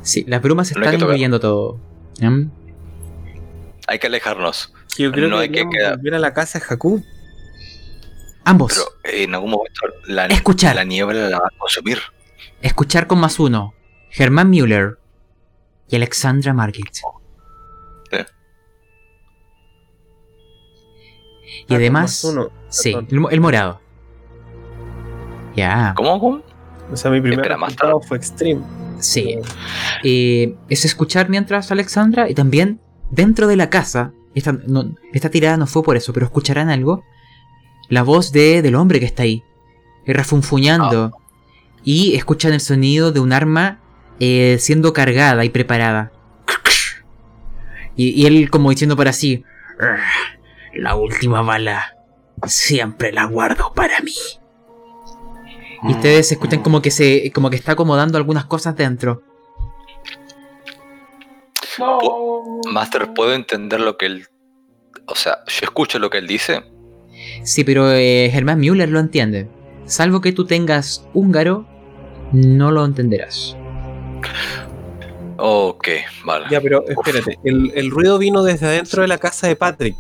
S1: Sí, las brumas
S2: No
S1: están engullendo todo. ¿Mm?
S2: Hay que alejarnos.
S3: Yo creo
S2: No
S3: que
S2: hay que quedar-
S3: volver a la casa de Jakub.
S1: Ambos,
S2: Pero en algún momento la,
S1: Escuchar.
S2: la niebla la va a consumir.
S1: escuchar con más uno. Germán Müller y Alexandra Margit. Y
S3: Ah,
S1: además,
S3: uno.
S1: sí, el, mo- el morado. Ya,
S2: ¿Cómo? ¿Cómo?
S3: O sea, mi primer resultado fue extreme.
S1: sí. Eh, es escuchar mientras Alexandra y también dentro de la casa, esta, no- esta tirada no fue por eso, pero escucharán algo, la voz de, del hombre que está ahí, eh, refunfuñando, y escuchan el sonido de un arma eh, siendo cargada y preparada. Y, y él como diciendo para sí, "Arr, la última bala siempre la guardo para mí. Y ustedes escuchan como que se como que está acomodando algunas cosas dentro.
S5: No.
S2: Master, ¿puedo entender lo que él... O sea, yo escucho lo que él dice.
S1: Sí, pero eh, Germán Müller lo entiende. Salvo que tú tengas húngaro, no lo entenderás.
S2: Ok, vale.
S3: Ya, pero espérate. El, el ruido vino desde adentro de la casa de Patrick.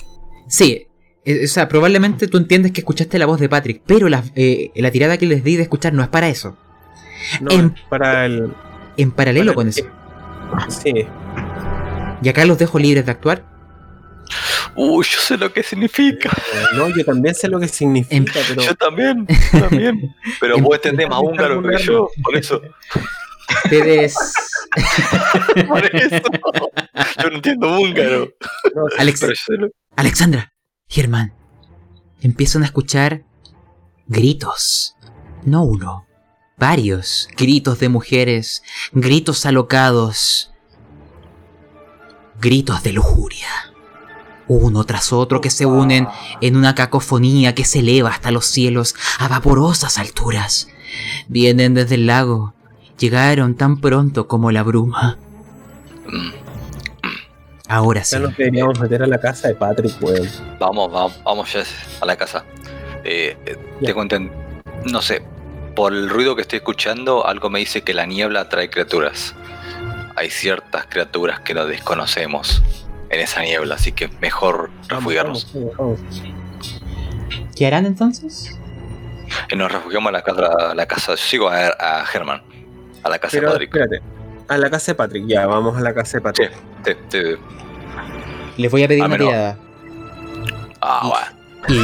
S1: Sí, eh, o sea, probablemente tú entiendes que escuchaste la voz de Patrick, pero la, eh, la tirada que les di de escuchar no es para eso.
S3: No,
S1: En-
S3: para el.
S1: En paralelo
S3: para
S1: con
S3: el-
S1: eso.
S3: Sí.
S1: Y acá los dejo libres de actuar.
S2: Uy, yo sé lo que significa.
S3: No, yo también sé lo que significa, pero.
S2: Yo también, yo también. Pero vos entendés más húngaro que yo, por eso.
S1: Ustedes.
S2: Por eso. Yo no entiendo
S1: Alex-
S2: yo
S1: Alexandra, Germán, empiezan a escuchar gritos. No uno, varios gritos de mujeres, gritos alocados, gritos de lujuria. Uno tras otro que se unen en una cacofonía que se eleva hasta los cielos a vaporosas alturas. Vienen desde el lago, llegaron tan pronto como la bruma. Ahora sí.
S3: Ya nos deberíamos meter a la casa de Patrick, weón.
S2: Vamos, vamos, vamos ya a la casa. Eh, eh, tengo No sé, por el ruido que estoy escuchando, algo me dice que la niebla trae criaturas. hay ciertas criaturas que no desconocemos en esa niebla, así que mejor refugiarnos.
S3: Vamos, vamos, vamos.
S1: ¿Qué harán entonces?
S2: Y nos refugiamos a la casa, la casa yo sigo a, a Germán, a la casa
S3: Pero,
S2: de Patrick.
S3: espérate. A la casa de Patrick, ya, vamos a la casa de Patrick.
S2: Sí, sí.
S1: Les voy a pedir
S2: Ah,
S1: una tirada.
S2: Ah,
S1: Y-
S2: bueno.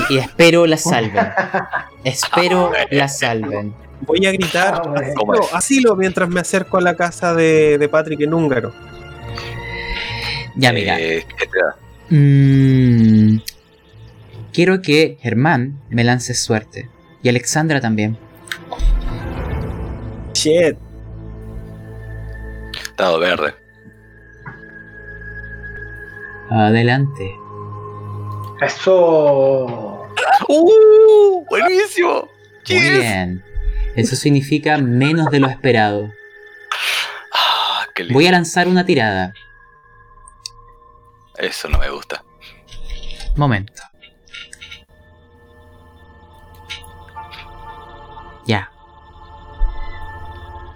S1: Y, y espero la salven. Espero la salven.
S3: Voy a gritar
S5: Ah, bueno.
S2: ¿Cómo
S3: asilo, mientras me acerco a la casa de, de Patrick en húngaro.
S1: Ya, mira.
S2: Eh, ¿qué te da?
S1: Mm, quiero que Germán me lance suerte. Y Alexandra también.
S3: Shit.
S2: Dado verde.
S1: Adelante.
S5: Eso.
S2: ¡Uh! ¡Buenísimo!
S1: Muy
S2: Yes.
S1: bien. Eso significa menos de lo esperado.
S2: Ah, qué lindo.
S1: Voy a lanzar una tirada.
S2: Eso no me gusta.
S1: Momento. Ya.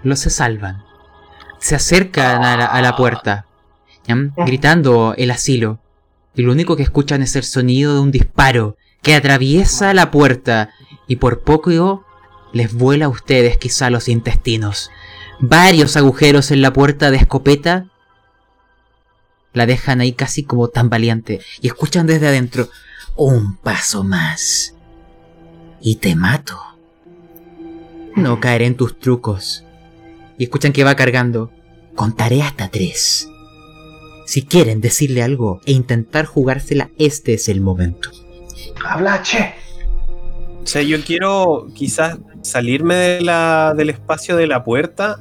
S1: Los se salvan. Se acercan a la, a la puerta, ¿ya? gritando el asilo. Y lo único que escuchan es el sonido de un disparo que atraviesa la puerta y por poco les vuela a ustedes quizá los intestinos. Varios agujeros en la puerta de escopeta la dejan ahí casi como tan valiente y escuchan desde adentro un paso más y te mato. No caeré en tus trucos. Y escuchan que va cargando. Contaré hasta tres. Si quieren decirle algo e intentar jugársela, este es el momento.
S5: Habla, che.
S3: O sea, yo quiero quizás salirme de la, del espacio de la puerta,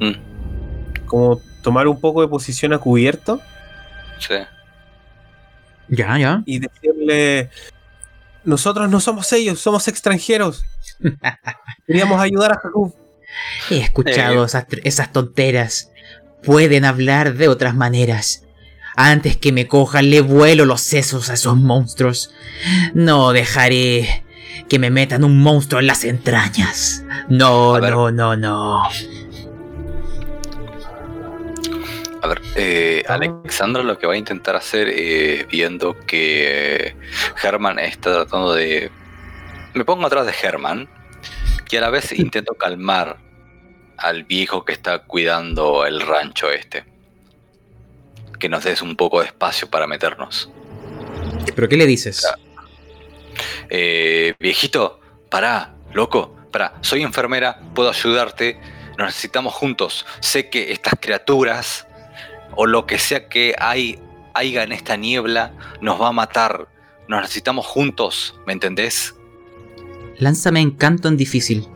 S2: Mm,
S3: como tomar un poco de posición a cubierto
S2: sí.
S1: Ya, ya.
S3: y decirle, nosotros no somos ellos, somos extranjeros. Queríamos ayudar a Jakub.
S1: He escuchado
S2: Eh.
S1: esas, tonteras. Pueden hablar de otras maneras. Antes que me cojan, le vuelo los sesos a esos monstruos. No dejaré que me metan un monstruo en las entrañas. No, no, no, no.
S2: A ver, eh, Alexandra lo que va a intentar hacer, eh, viendo que Herman está tratando de... Me pongo atrás de Herman y a la vez intento calmar al viejo que está cuidando el rancho este. Que nos des un poco de espacio para meternos.
S1: ¿Pero qué le dices?
S2: Eh, viejito, pará, loco, pará, soy enfermera, puedo ayudarte, nos necesitamos juntos. Sé que estas criaturas o lo que sea que hay, haya en esta niebla nos va a matar. Nos necesitamos juntos, ¿me entendés?
S1: Lánzame encanto en difícil.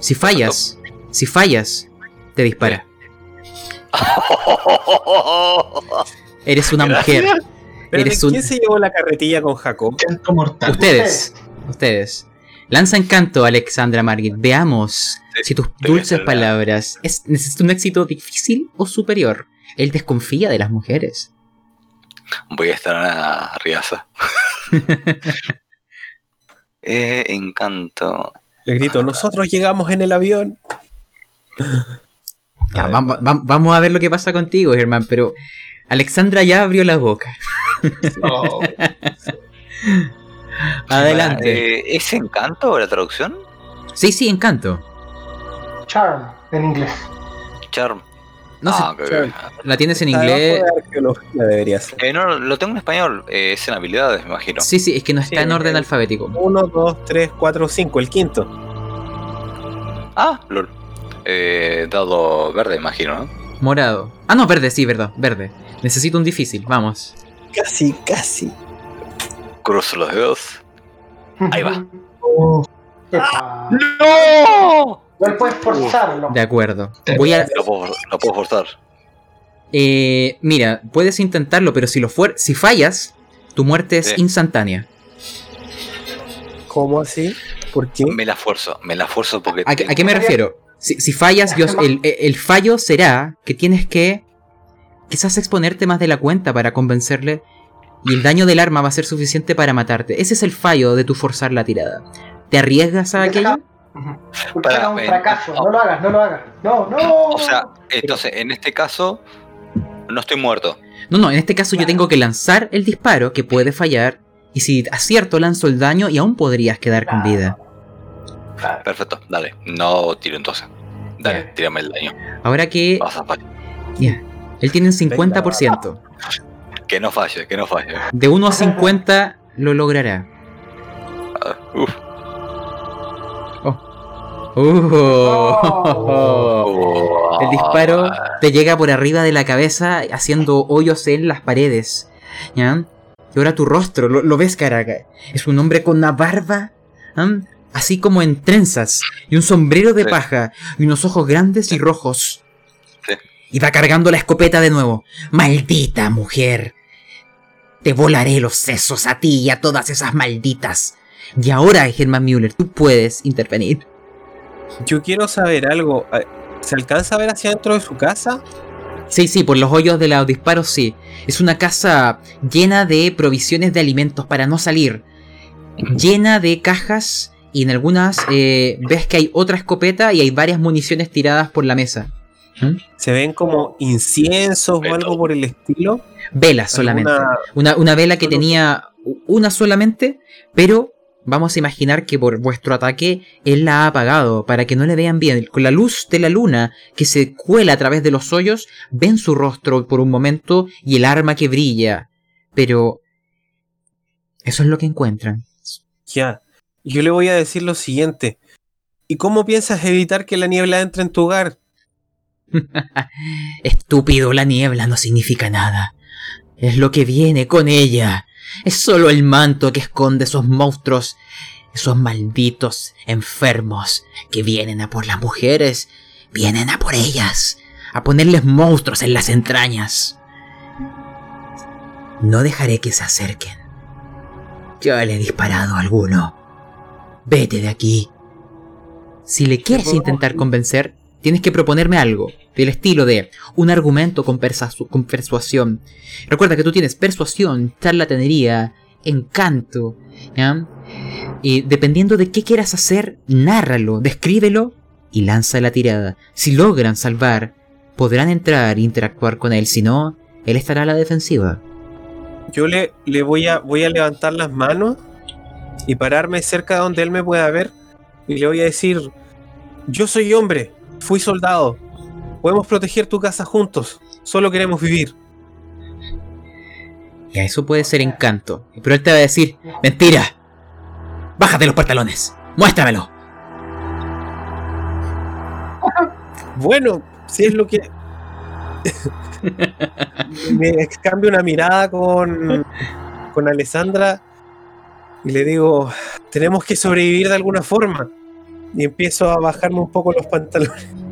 S1: Si fallas, si fallas, te dispara. Eres una
S2: Gracias.
S1: mujer. Eres un-
S3: ¿Quién se llevó la carretilla con Jacob?
S4: Mortal.
S1: Ustedes, ustedes. Lanza encanto, Alexandra Margit. Veamos si tus dulces palabras es, necesita un éxito difícil o superior. Él desconfía de las mujeres.
S2: Voy a estar a Riaza. eh, encanto.
S3: Le grito, nosotros llegamos en el avión.
S1: Ya, vamos a ver lo que pasa contigo, Germán, pero Alexandra ya abrió la boca.
S4: Oh,
S1: Adelante.
S2: Eh, ¿Es encanto la traducción?
S1: Sí, sí, encanto.
S5: Charm en inglés.
S2: Charm.
S1: No
S2: ah,
S1: sé, la tienes en
S3: Está
S1: inglés.
S3: de arqueología debería ser.
S2: Eh, no, lo tengo en español. eh, es en habilidades, me imagino.
S1: Sí, sí, es que no está
S3: Sí,
S1: en orden
S3: eh.
S1: alfabético.
S3: 1, 2, 3, 4, 5, el quinto.
S2: Ah, lol. Eh, dado verde, imagino, ¿no?
S1: Morado. Ah, no, verde, sí, verdad, verde. Necesito un difícil, vamos.
S3: Casi, casi.
S2: Cruzo los dedos. Ahí va.
S4: oh.
S2: ¡No!
S5: Igual puedes forzarlo.
S1: De acuerdo. Voy a.
S2: Lo puedo, lo puedo forzar.
S1: Eh, mira, puedes intentarlo, pero si lo fuer si fallas, tu muerte es
S2: Sí.
S1: instantánea.
S3: ¿Cómo así? ¿Por qué?
S2: Me la fuerzo, me la fuerzo porque.
S1: ¿A,
S2: tengo-
S1: a qué me refiero? Si, si fallas, yo, el, el fallo será que tienes que quizás exponerte más de la cuenta para convencerle y el daño del arma va a ser suficiente para matarte. Ese es el fallo de tu forzar la tirada. ¿Te arriesgas a aquello?
S5: Porque
S2: Para,
S5: era un
S2: eh,
S5: fracaso.
S2: no.
S5: No lo hagas, no lo hagas. No, no.
S2: O sea, entonces, en este caso, no estoy muerto.
S1: No, no, en este caso yo tengo que lanzar el disparo, que puede fallar. Y si acierto, lanzo el daño y aún podrías quedar con vida.
S5: Claro.
S2: Perfecto, dale. No tiro entonces. Dale,
S1: Bien.
S2: tírame el daño.
S1: Ahora que él tiene un 50%.
S2: Que no falle, que no falle.
S1: De 1 a 50 lo logrará.
S2: Ah, uf.
S1: Uh.
S2: Oh.
S1: El disparo te llega por arriba de la cabeza haciendo hoyos en las paredes. ¿Ya? Y ahora tu rostro, lo, lo ves, Caraca. Es un hombre con una barba, ¿ah? así como en trenzas, y un sombrero de
S2: Sí.
S1: paja, y unos ojos grandes y rojos.
S2: Sí.
S1: Y va cargando la escopeta de nuevo. ¡Maldita mujer! Te volaré los sesos a ti y a todas esas malditas. Y ahora, Germán Müller, tú puedes intervenir.
S3: Yo quiero saber algo. eh, ¿Se alcanza a ver hacia dentro de su casa?
S1: Sí, sí, por los hoyos de los disparos sí. Es una casa llena de provisiones de alimentos para no salir. Llena de cajas y en algunas eh, ves que hay otra escopeta y hay varias municiones tiradas por la mesa. ¿Mm?
S3: ¿Se ven como inciensos o algo por el estilo?
S1: Velas solamente.
S3: ¿Alguna-
S1: Una, una vela que tenía una solamente, pero vamos a imaginar que por vuestro ataque él la ha apagado para que no le vean bien. Con la luz de la luna que se cuela a través de los hoyos, ven su rostro por un momento y el arma que brilla. Pero eso es lo que encuentran.
S3: Ya. Yo le voy a decir lo siguiente. ¿Y cómo piensas evitar que la niebla entre en tu hogar?
S1: Estúpido, la niebla no significa nada. Es lo que viene con ella. Es solo el manto que esconde esos monstruos, esos malditos enfermos que vienen a por las mujeres, vienen a por ellas, a ponerles monstruos en las entrañas. No dejaré que se acerquen. Ya le he disparado a alguno. Vete de aquí. Si le quieres intentar convencer, tienes que proponerme algo, del estilo de un argumento con, persuasión. Recuerda que tú tienes persuasión, charlatanería, encanto. Y dependiendo de qué quieras hacer, nárralo, descríbelo y lanza la tirada. Si logran salvar, podrán entrar e interactuar con él, si no, él estará a la defensiva.
S3: Yo le, le voy, a, voy a levantar las manos y pararme cerca de donde él me pueda ver y le voy a decir, yo soy hombre, fui soldado, podemos proteger tu casa juntos, solo queremos vivir.
S1: Y a eso puede ser encanto. Pero él te va a decir, mentira. Bájate los pantalones. Muéstramelo.
S3: Bueno, si es lo que... me cambio una mirada con, con Alessandra y le digo, tenemos que sobrevivir de alguna forma. Y empiezo a bajarme un poco los pantalones.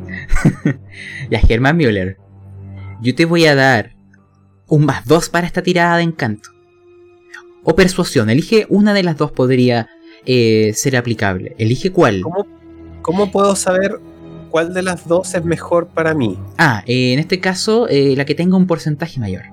S1: Ya, Germán Müller. Yo te voy a dar un más dos para esta tirada de encanto. O persuasión. Elige una de las dos podría eh, ser aplicable. Elige cuál.
S3: ¿Cómo, ¿Cómo puedo saber cuál de las dos es mejor para mí?
S1: Ah, eh, en este caso, eh, la que tenga un porcentaje mayor.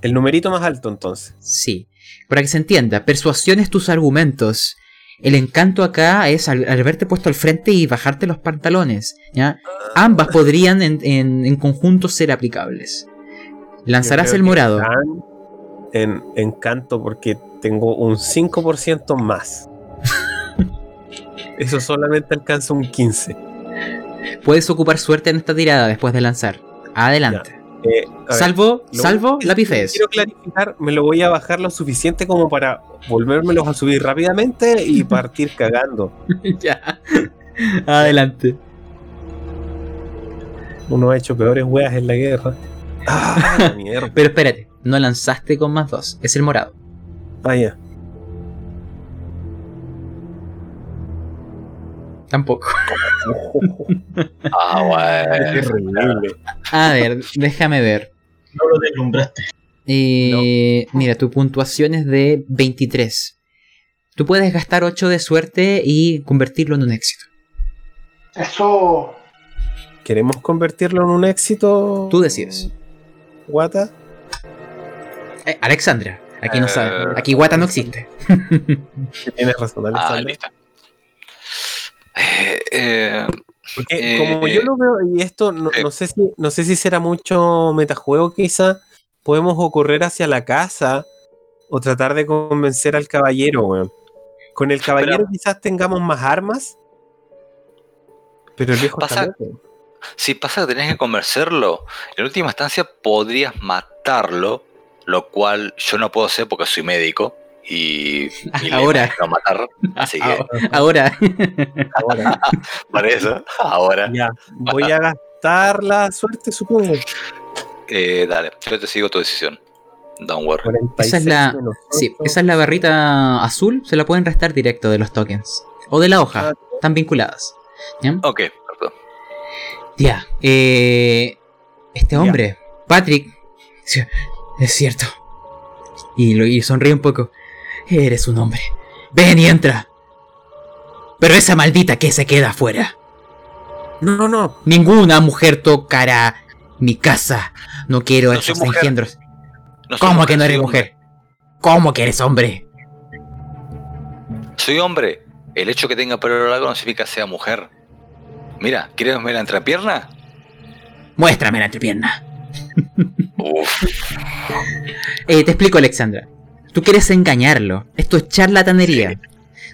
S3: El numerito más alto entonces.
S1: Sí. Para que se entienda, persuasión es tus argumentos. El encanto acá es al, al haberte puesto al frente y bajarte los pantalones. ¿ya? Ambas podrían en, en- en conjunto ser aplicables. Lanzarás el morado.
S3: En encanto porque tengo un 5% más. Eso solamente alcanza un 15.
S1: Puedes ocupar suerte en esta tirada después de lanzar. Adelante.
S3: Eh, ver,
S1: salvo, salvo
S3: único que
S1: la pifes.
S3: Quiero clarificar, me lo voy a bajar lo suficiente como para volvérmelos a subir rápidamente y partir cagando.
S1: ya. Adelante.
S3: Uno ha hecho peores weas en la guerra. Ah, la mierda.
S1: Pero espérate, no lanzaste con más dos. Es el morado.
S3: Ah, ya.
S1: Tampoco.
S2: Ah, bueno.
S3: terrible.
S1: A ver, déjame ver.
S4: No lo deslumbraste.
S1: Eh, Mira, tu puntuación es de 23. Tú puedes gastar 8 de suerte y convertirlo en un éxito.
S5: Eso.
S3: ¿Queremos convertirlo en un éxito?
S1: Tú decides.
S3: Guata.
S1: Eh, Alexandra, aquí no
S2: Eh,
S1: sabe. Aquí Guata no existe.
S3: Tienes razón,
S2: Ah,
S3: Alexander.
S2: listo. Eh, eh,
S3: Porque
S2: Eh,
S3: como yo lo veo, y esto no, no sé si no sé si será mucho metajuego, quizá podemos o correr hacia la casa o tratar de convencer al caballero, weón. Con el caballero quizás tengamos más armas. Pero el viejo
S2: Pasa- si pasa que tenés que convencerlo, en última instancia podrías matarlo, lo cual yo no puedo hacer porque soy médico y, y le
S1: Ahora.
S2: matar. Así que
S1: Ahora,
S3: Ahora,
S2: para eso, ahora,
S3: ya, voy a gastar la suerte, supongo.
S2: eh, dale, yo te sigo tu decisión. Don't worry.
S3: 46
S1: Esa es la- sí, esa es la barrita azul, se la pueden restar directo de los tokens. O de la hoja,
S3: Ah,
S1: están vinculadas. ¿Ya?
S2: Ok, perfecto.
S1: Ya, eh, este
S3: Ya.
S1: hombre, Patrick, es cierto. Y, lo, y sonríe un poco. Eres un hombre. Ven y entra. Pero esa maldita que se queda afuera.
S3: No, no,
S1: Ninguna mujer tocará mi casa. No quiero
S2: No
S1: esos engendros.
S2: No
S1: ¿Cómo que no eres
S2: hombre.
S1: mujer? ¿Cómo que eres hombre?
S2: Soy hombre. El hecho que tenga pelo largo no significa que sea mujer. Mira, ¿quieres ver la entrepierna?
S1: Muéstrame la entrepierna.
S2: Uf,
S1: Eh, te explico, Alexandra. Tú quieres engañarlo. Esto es charlatanería.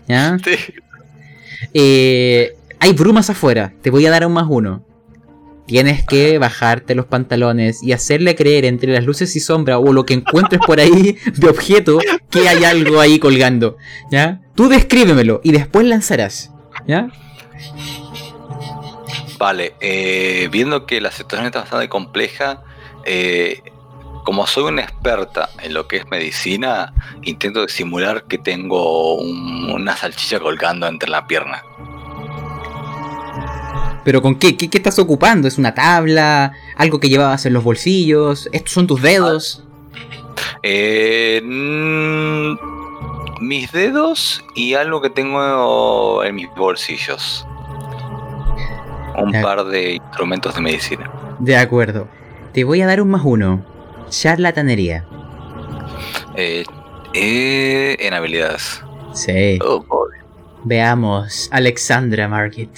S1: ¿Ya?
S2: sí.
S1: Eh, hay brumas afuera. Te voy a dar un más uno. Tienes que bajarte los pantalones y hacerle creer entre las luces y sombra o lo que encuentres por ahí de objeto que hay algo ahí colgando. ¿Ya? Tú descríbemelo y después lanzarás. ¿Ya?
S2: Vale, eh, viendo que la situación está bastante compleja, eh, como soy una experta en lo que es medicina, intento disimular que tengo un- una salchicha colgando entre la pierna.
S1: ¿Pero con qué? qué? qué estás ocupando? ¿Es una tabla? ¿Algo que llevabas en los bolsillos? ¿Estos son tus dedos?
S2: Eh, mm, mis dedos y algo que tengo en mis bolsillos. Un par de instrumentos de medicina.
S1: De acuerdo. Te voy a dar un más uno. Charlatanería.
S2: Eh, eh, en habilidades.
S1: Sí.
S2: Oh.
S1: Veamos. Alexandra Market.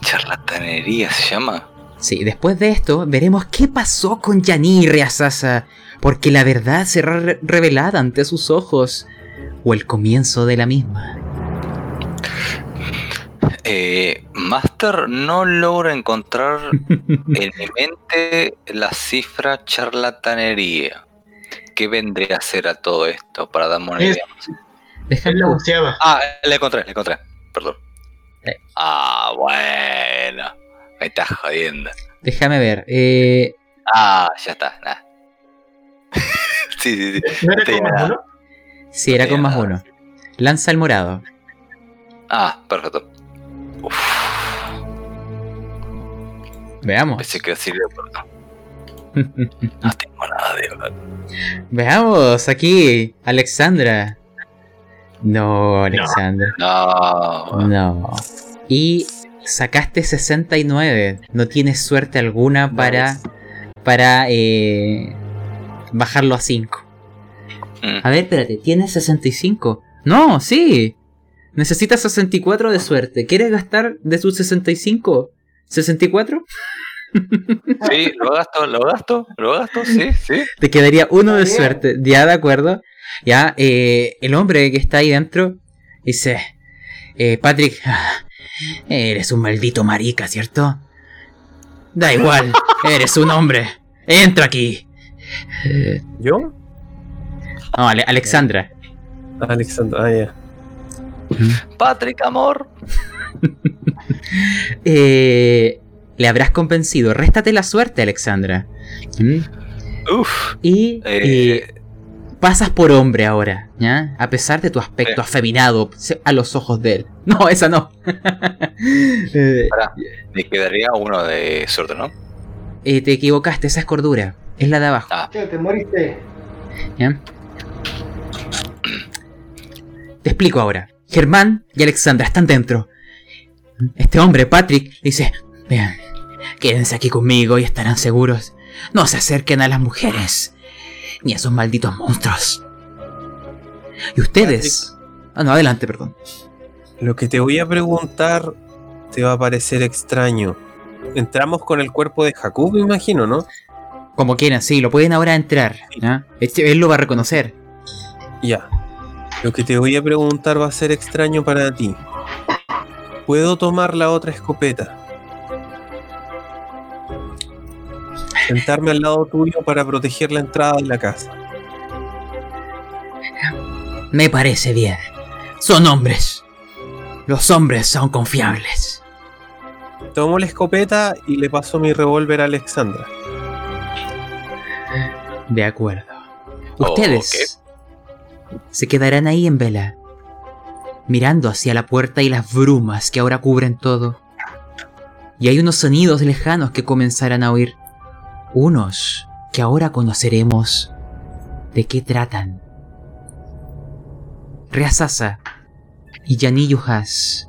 S2: Charlatanería se llama.
S1: Sí, después de esto veremos qué pasó con Yanni Reasasa, porque la verdad será re- revelada ante sus ojos, o el comienzo de la misma.
S2: Eh, Master, no logro encontrar en mi mente la cifra charlatanería. ¿Qué vendría a ser a todo esto para darme una
S4: Es-
S2: idea?
S4: Es
S1: Déjame,
S4: la onceava.
S2: Ah, le encontré, le encontré. Perdón.
S1: Eh.
S2: Ah, bueno. Me estás jodiendo.
S1: déjame ver. Eh,
S2: Ah, ya está. Nah. sí, sí, sí.
S5: ¿No era uno?
S1: sí, era con más uno. Lanza el morado.
S2: Ah, perfecto. Uf,
S1: Veamos.
S2: pensé que sirve no. No tengo nada de
S1: Veamos aquí, Alexandra. No, Alexandra.
S2: No.
S1: No. Y sacaste 69. No tienes suerte alguna para, para eh, bajarlo a 5.
S2: Mm.
S1: A ver, espérate, ¿tienes 65? No, sí. Necesitas 64 de suerte. ¿Quieres gastar de sus 65? ¿64?
S2: Sí, lo gasto, lo gasto, lo gasto, sí, sí.
S1: Te quedaría uno de suerte. Ya, de acuerdo. Ya, eh, el hombre que está ahí dentro dice: eh, Patrick, eres un maldito marica, ¿cierto? Da igual, eres un hombre. Entra aquí.
S3: ¿Yo?
S1: no, Ale- Alexandra.
S3: Alexandra, ah, ya.
S2: Patrick, amor.
S1: Eh, le habrás convencido. Réstate la suerte, Alexandra. ¿Mm?
S2: Uf.
S1: Y
S2: Eh,
S1: eh, pasas por hombre ahora, ¿ya? A pesar de tu aspecto
S2: Eh.
S1: afeminado a los ojos de él. No, esa no. Eh,
S2: pará, me quedaría uno de suerte, ¿no?
S1: eh, te equivocaste, esa es cordura. Es la de abajo,
S2: Ah,
S5: te moriste.
S1: ¿ya? Te explico ahora. Germán y Alexandra están dentro. Este hombre, Patrick, dice, vean, quédense aquí conmigo y estarán seguros. No se acerquen a las mujeres, ni a esos malditos monstruos. Y ustedes... Ah, no, adelante, perdón.
S3: Lo que te voy a preguntar te va a parecer extraño. Entramos con el cuerpo de Jacob, me imagino, ¿no?
S1: Como quieran, sí, lo pueden ahora entrar. ¿ya? Este- él lo va a reconocer.
S3: Ya. Lo que te voy a preguntar va a ser extraño para ti. ¿Puedo tomar la otra escopeta? Sentarme al lado tuyo para proteger la entrada de la casa.
S1: Me parece bien. Son hombres. Los hombres son confiables.
S3: Tomo la escopeta y le paso mi revólver a Alexandra.
S1: De acuerdo.
S2: Oh,
S1: Ustedes se quedarán ahí en vela, mirando hacia la puerta y las brumas que ahora cubren todo. Y hay unos sonidos lejanos que comenzarán a oír. Unos que ahora conoceremos de qué tratan. Reasasa y Yani Yuhas,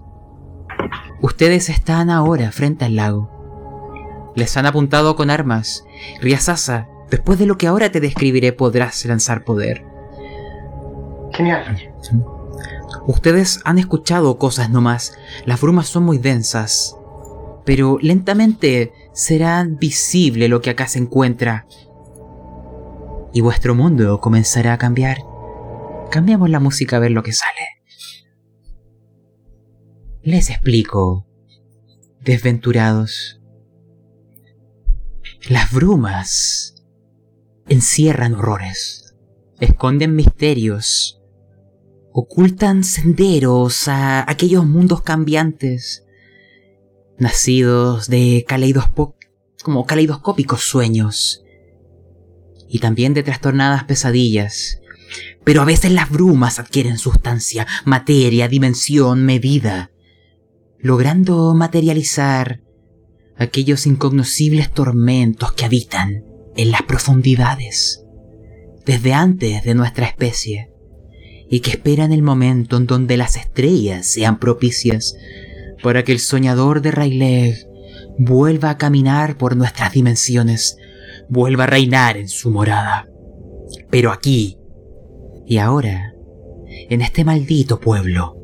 S1: ustedes están ahora frente al lago. Les han apuntado con armas. Riasasa, después de lo que ahora te describiré, podrás lanzar poder.
S5: Genial.
S1: Ustedes han escuchado cosas nomás. Las brumas son muy densas. Pero lentamente será visible lo que acá se encuentra. Y vuestro mundo comenzará a cambiar. Cambiamos la música a ver lo que sale. Les explico, desventurados. Las brumas encierran horrores, esconden misterios, ocultan senderos a aquellos mundos cambiantes, nacidos de como caleidoscópicos sueños, y también de trastornadas pesadillas. Pero a veces las brumas adquieren sustancia, materia, dimensión, medida, logrando materializar aquellos incognoscibles tormentos que habitan en las profundidades, desde antes de nuestra especie, y que esperan el momento en donde las estrellas sean propicias para que el soñador de Rayleigh vuelva a caminar por nuestras dimensiones, vuelva a reinar en su morada. Pero aquí y ahora, en este maldito pueblo,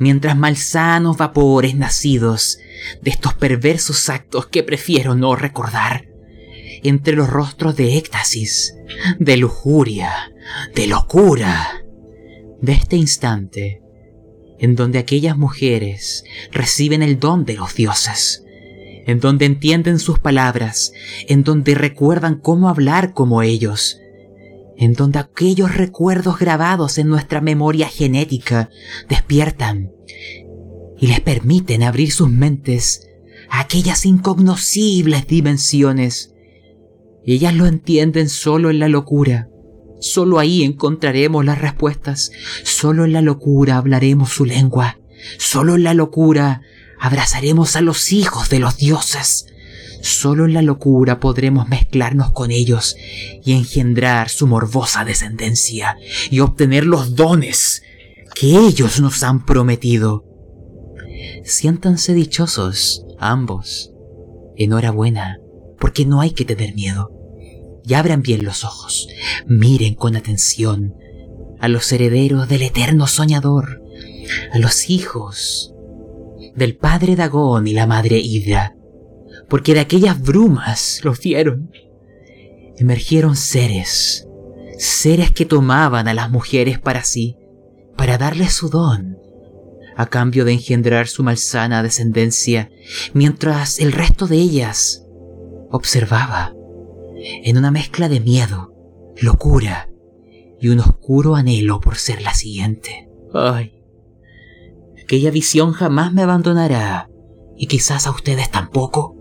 S1: mientras malsanos vapores nacidos de estos perversos actos que prefiero no recordar, entre los rostros de éxtasis, de lujuria, de locura, de este instante, en donde aquellas mujeres reciben el don de los dioses, en donde entienden sus palabras, en donde recuerdan cómo hablar como ellos, en donde aquellos recuerdos grabados en nuestra memoria genética despiertan y les permiten abrir sus mentes a aquellas incognoscibles dimensiones. Ellas lo entienden solo en la locura. Solo ahí encontraremos las respuestas. Solo en la locura hablaremos su lengua. Solo en la locura abrazaremos a los hijos de los dioses. Solo en la locura podremos mezclarnos con ellos y engendrar su morbosa descendencia y obtener los dones que ellos nos han prometido. Siéntanse dichosos, ambos. Enhorabuena, porque no hay que tener miedo. Y abran bien los ojos, miren con atención a los herederos del eterno soñador, a los hijos del padre Dagón y la madre Hidra, porque de aquellas brumas los vieron. Emergieron seres, seres que tomaban a las mujeres para sí, para darles su don, a cambio de engendrar su malsana descendencia, mientras el resto de ellas observaba, en una mezcla de miedo, locura y un oscuro anhelo por ser la siguiente. Ay, aquella visión jamás me abandonará, y quizás a ustedes tampoco,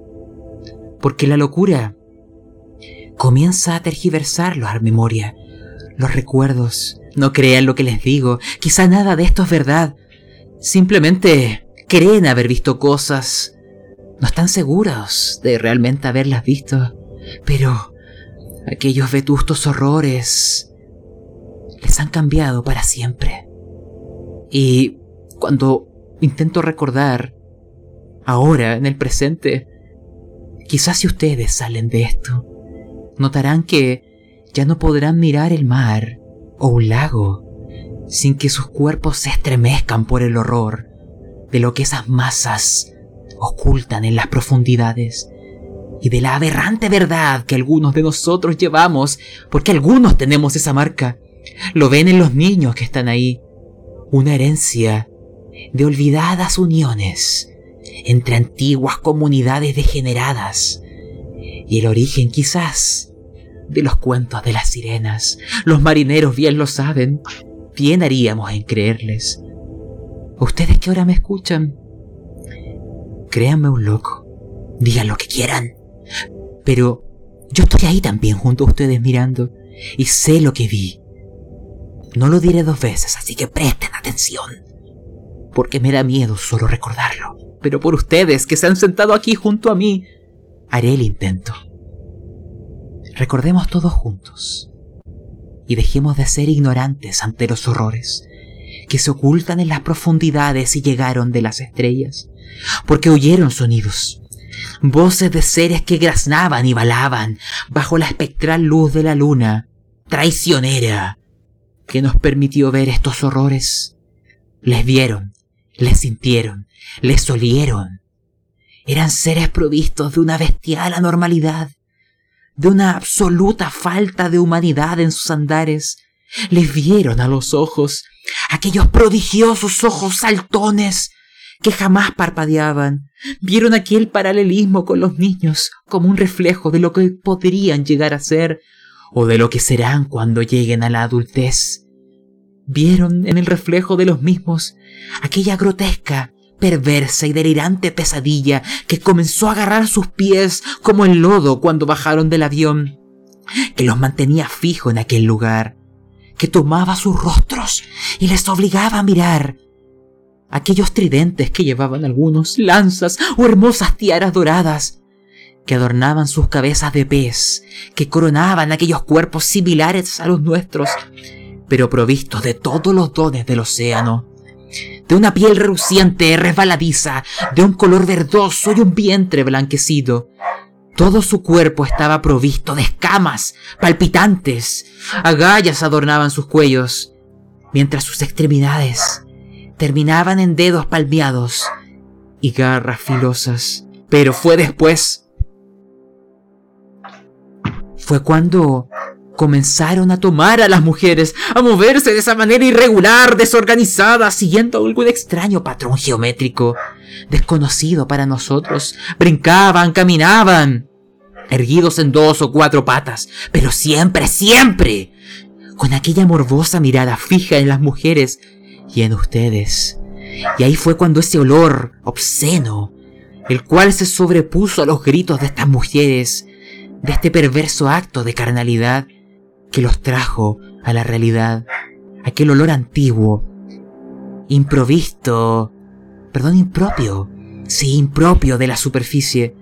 S1: porque la locura comienza a tergiversar la memoria, los recuerdos. No crean lo que les digo, quizá nada de esto es verdad. Simplemente creen haber visto cosas. No están seguros de realmente haberlas visto. Pero aquellos vetustos horrores les han cambiado para siempre. Y cuando intento recordar, ahora, en el presente, quizás si ustedes salen de esto, notarán que ya no podrán mirar el mar o un lago sin que sus cuerpos se estremezcan por el horror, de lo que esas masas ocultan en las profundidades y de la aberrante verdad que algunos de nosotros llevamos, porque algunos tenemos esa marca. Lo ven en los niños que están ahí. Una herencia de olvidadas uniones entre antiguas comunidades degeneradas y el origen quizás de los cuentos de las sirenas. Los marineros bien lo saben. Bien haríamos en creerles. Ustedes que ahora me escuchan, créanme un loco. Digan lo que quieran. Pero yo estoy ahí también junto a ustedes mirando y sé lo que vi. No lo diré dos veces, así que presten atención. Porque me da miedo solo recordarlo. Pero por ustedes que se han sentado aquí junto a mí, haré el intento. Recordemos todos juntos y dejemos de ser ignorantes ante los horrores que se ocultan en las profundidades y llegaron de las estrellas, porque oyeron sonidos, voces de seres que graznaban y balaban bajo la espectral luz de la luna, traicionera, que nos permitió ver estos horrores. Les vieron, les sintieron, les olieron. Eran seres provistos de una bestial anormalidad, de una absoluta falta de humanidad en sus andares. Les vieron a los ojos, aquellos prodigiosos ojos saltones que jamás parpadeaban, vieron aquel paralelismo con los niños como un reflejo de lo que podrían llegar a ser o de lo que serán cuando lleguen a la adultez. Vieron en el reflejo de los mismos aquella grotesca, perversa y delirante pesadilla que comenzó a agarrar sus pies como el lodo cuando bajaron del avión, que los mantenía fijo en aquel lugar, que tomaba sus rostros y les obligaba a mirar aquellos tridentes que llevaban algunos, lanzas o hermosas tiaras doradas, que adornaban sus cabezas de pez, que coronaban aquellos cuerpos similares a los nuestros, pero provistos de todos los dones del océano, de una piel reluciente, resbaladiza, de un color verdoso y un vientre blanquecido. Todo su cuerpo estaba provisto de escamas palpitantes, agallas adornaban sus cuellos, mientras sus extremidades terminaban en dedos palmeados y garras filosas. Pero fue después. Fue cuando comenzaron a tomar a las mujeres, a moverse de esa manera irregular, desorganizada, siguiendo algún extraño patrón geométrico, desconocido para nosotros. Brincaban, caminaban, erguidos en dos o cuatro patas, pero siempre, siempre, con aquella morbosa mirada fija en las mujeres y en ustedes. Y ahí fue cuando ese olor obsceno, el cual se sobrepuso a los gritos de estas mujeres, de este perverso acto de carnalidad que los trajo a la realidad, aquel olor antiguo, improvisto, perdón, impropio, sí, impropio de la superficie,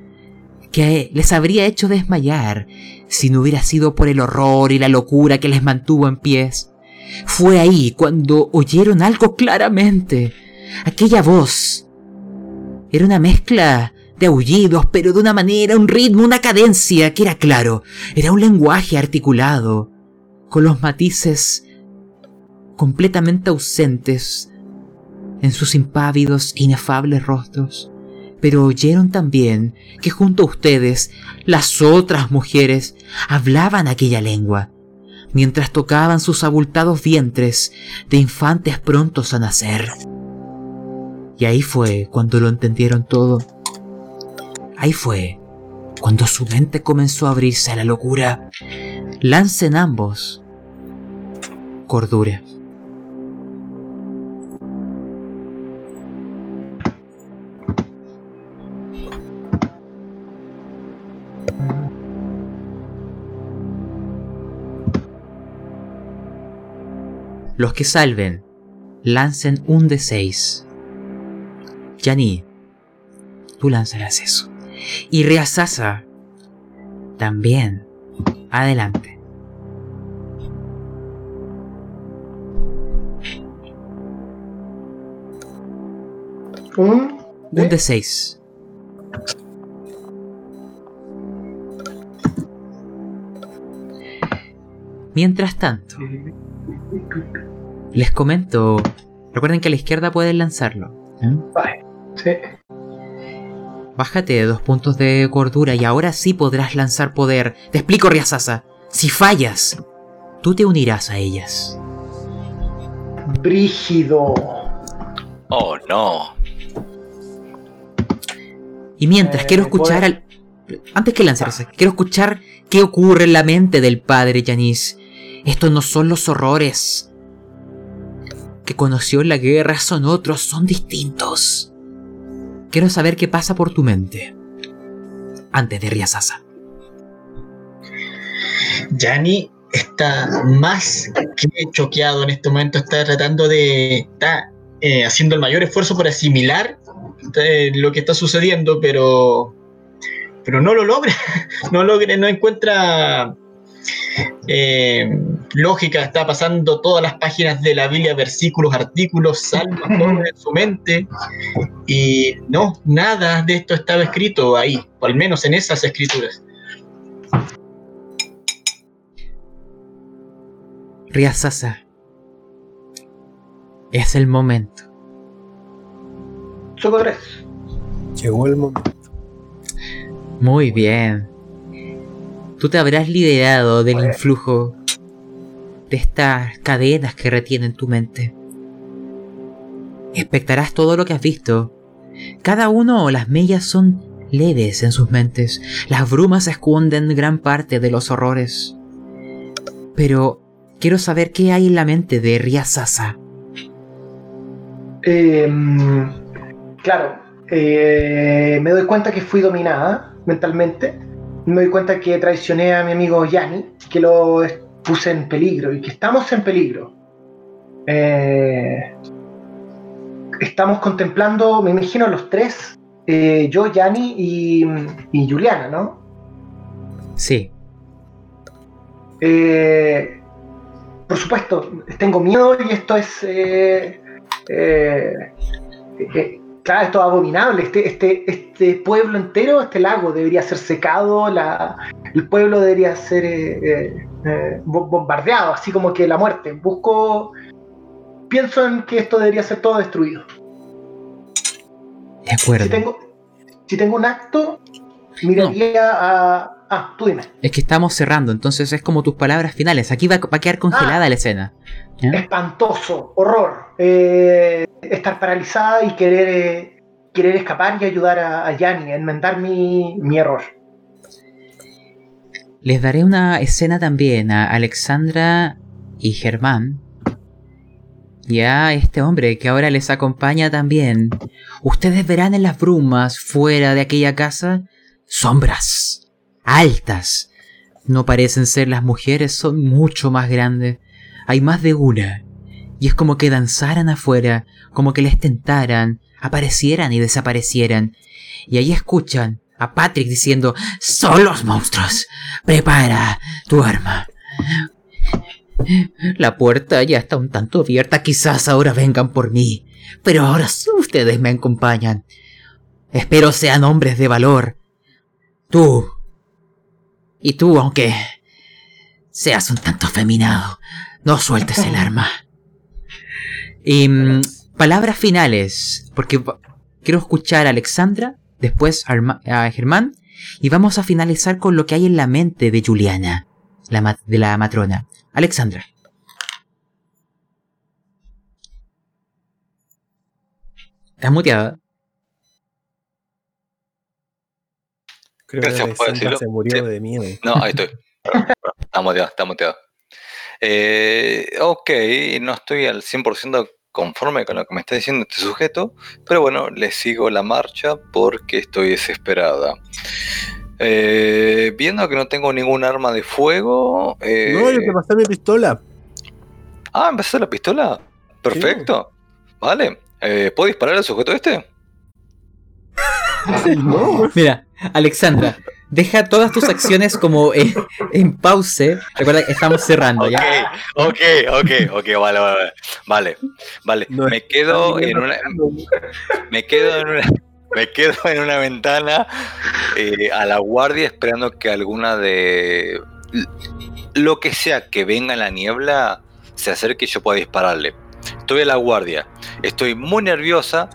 S1: que les habría hecho desmayar si no hubiera sido por el horror y la locura que les mantuvo en pies. Fue ahí cuando oyeron algo claramente. Aquella voz. Era una mezcla de aullidos, pero de una manera, un ritmo, una cadencia que era claro. Era un lenguaje articulado, con los matices completamente ausentes en sus impávidos inefables rostros. Pero oyeron también que junto a ustedes las otras mujeres hablaban aquella lengua mientras tocaban sus abultados vientres de infantes prontos a nacer. Y ahí fue cuando lo entendieron todo. Ahí fue cuando su mente comenzó a abrirse a la locura. Lancen ambos cordura. Los que salven, lancen un de 6. Yani, tú lanzarás eso. Y Reasasa, también. Adelante.
S5: Un
S1: Un de 6. Mientras tanto, les comento. Recuerden que a la izquierda pueden lanzarlo. ¿eh?
S5: Vale. Sí.
S1: Bájate de dos puntos de cordura y ahora sí podrás lanzar poder. Te explico, Riazasa. Si fallas, tú te unirás a ellas.
S5: Brígido.
S2: Oh, no.
S1: Y mientras
S5: Eh,
S1: quiero escuchar al... Antes que lanzarse, quiero escuchar qué ocurre en la mente del padre Yanis. Estos no son los horrores que conoció en la guerra, son otros, son distintos. Quiero saber qué pasa por tu mente. Antes de Riazasa.
S4: Yanni está más que choqueado en este momento, está tratando de. está eh, haciendo el mayor esfuerzo por asimilar eh, lo que está sucediendo, pero. pero no lo logra. No logra, no encuentra. Eh, lógica, está pasando todas las páginas de la Biblia, versículos, artículos, salmos, todo en su mente, y no, nada de esto estaba escrito ahí, o al menos en esas escrituras.
S1: Riazasa. Es el momento.
S5: Choco 3.
S3: Llegó el momento.
S1: Muy bien. Tú te habrás liderado del influjo de estas cadenas que retienen tu mente. Expectarás todo lo que has visto. Cada uno las mellas son leves en sus mentes. Las brumas esconden gran parte de los horrores. Pero quiero saber qué hay en la mente de Riazasa.
S5: Eh, claro, eh, me doy cuenta que fui dominada mentalmente. Me doy cuenta que traicioné a mi amigo Yanni, que lo puse en peligro y que estamos en peligro. Eh, estamos contemplando, me imagino, los tres: eh, yo, Yanni y, y Juliana, ¿no?
S1: Sí,
S5: Eh, por supuesto, tengo miedo y esto es. Claro, esto es abominable. Este, este, este pueblo entero, este lago debería ser secado, la, el pueblo debería ser eh, eh, eh, bo- bombardeado, así como que la muerte. Busco. Pienso en que esto debería ser todo destruido.
S1: de acuerdo.
S5: Si tengo, si tengo un acto, miraría a. Ah, tú dime.
S1: Es que estamos cerrando, entonces es como tus palabras finales. Aquí va, va a quedar congelada la escena.
S5: espantoso, horror. Eh, estar paralizada y querer, eh, querer escapar y ayudar a, a Yanni a enmendar mi, mi error.
S1: Les daré una escena también a Alexandra y Germán. Y a este hombre que ahora les acompaña también. Ustedes verán en las brumas fuera de aquella casa sombras altas. No parecen ser las mujeres, son mucho más grandes. Hay más de una. Y es como que danzaran afuera, como que les tentaran, aparecieran y desaparecieran. Y ahí escuchan a Patrick diciendo, son los monstruos. Prepara tu arma. La puerta ya está un tanto abierta, quizás ahora vengan por mí. Pero ahora ustedes me acompañan. Espero sean hombres de valor. Tú. Y tú, aunque seas un tanto afeminado, no sueltes el arma. Y mm, palabras finales, porque quiero escuchar a Alexandra, después a, Germán, y vamos a finalizar con lo que hay en la mente de Juliana, la de la matrona. Alexandra. Estás muteada.
S3: Creo
S2: Gracias
S3: que
S2: por decirlo.
S3: se murió
S2: Sí.
S3: de miedo.
S2: No, ahí estoy. Está muteado, está muteado. Eh, ok, no estoy al 100% conforme con lo que me está diciendo este sujeto, pero bueno, le sigo la marcha porque estoy desesperada. Eh, viendo que no tengo ningún arma de fuego. eh,
S3: No, yo te pasé mi pistola.
S2: Ah, ¿empezaste la pistola? Perfecto. Vale. Eh, ¿Puedo disparar al sujeto este?
S3: No,
S1: Mira, Alexandra, deja todas tus acciones como eh, en pause. Recuerda que estamos cerrando, ¿ya?
S2: ok, ok, ok, vale, vale, vale. Vale, vale.
S3: No
S2: me quedo en una. Me quedo en una. Me quedo en una ventana eh, a la guardia esperando que alguna de. Lo que sea que venga en la niebla se acerque y yo pueda dispararle. Estoy a la guardia. Estoy muy nerviosa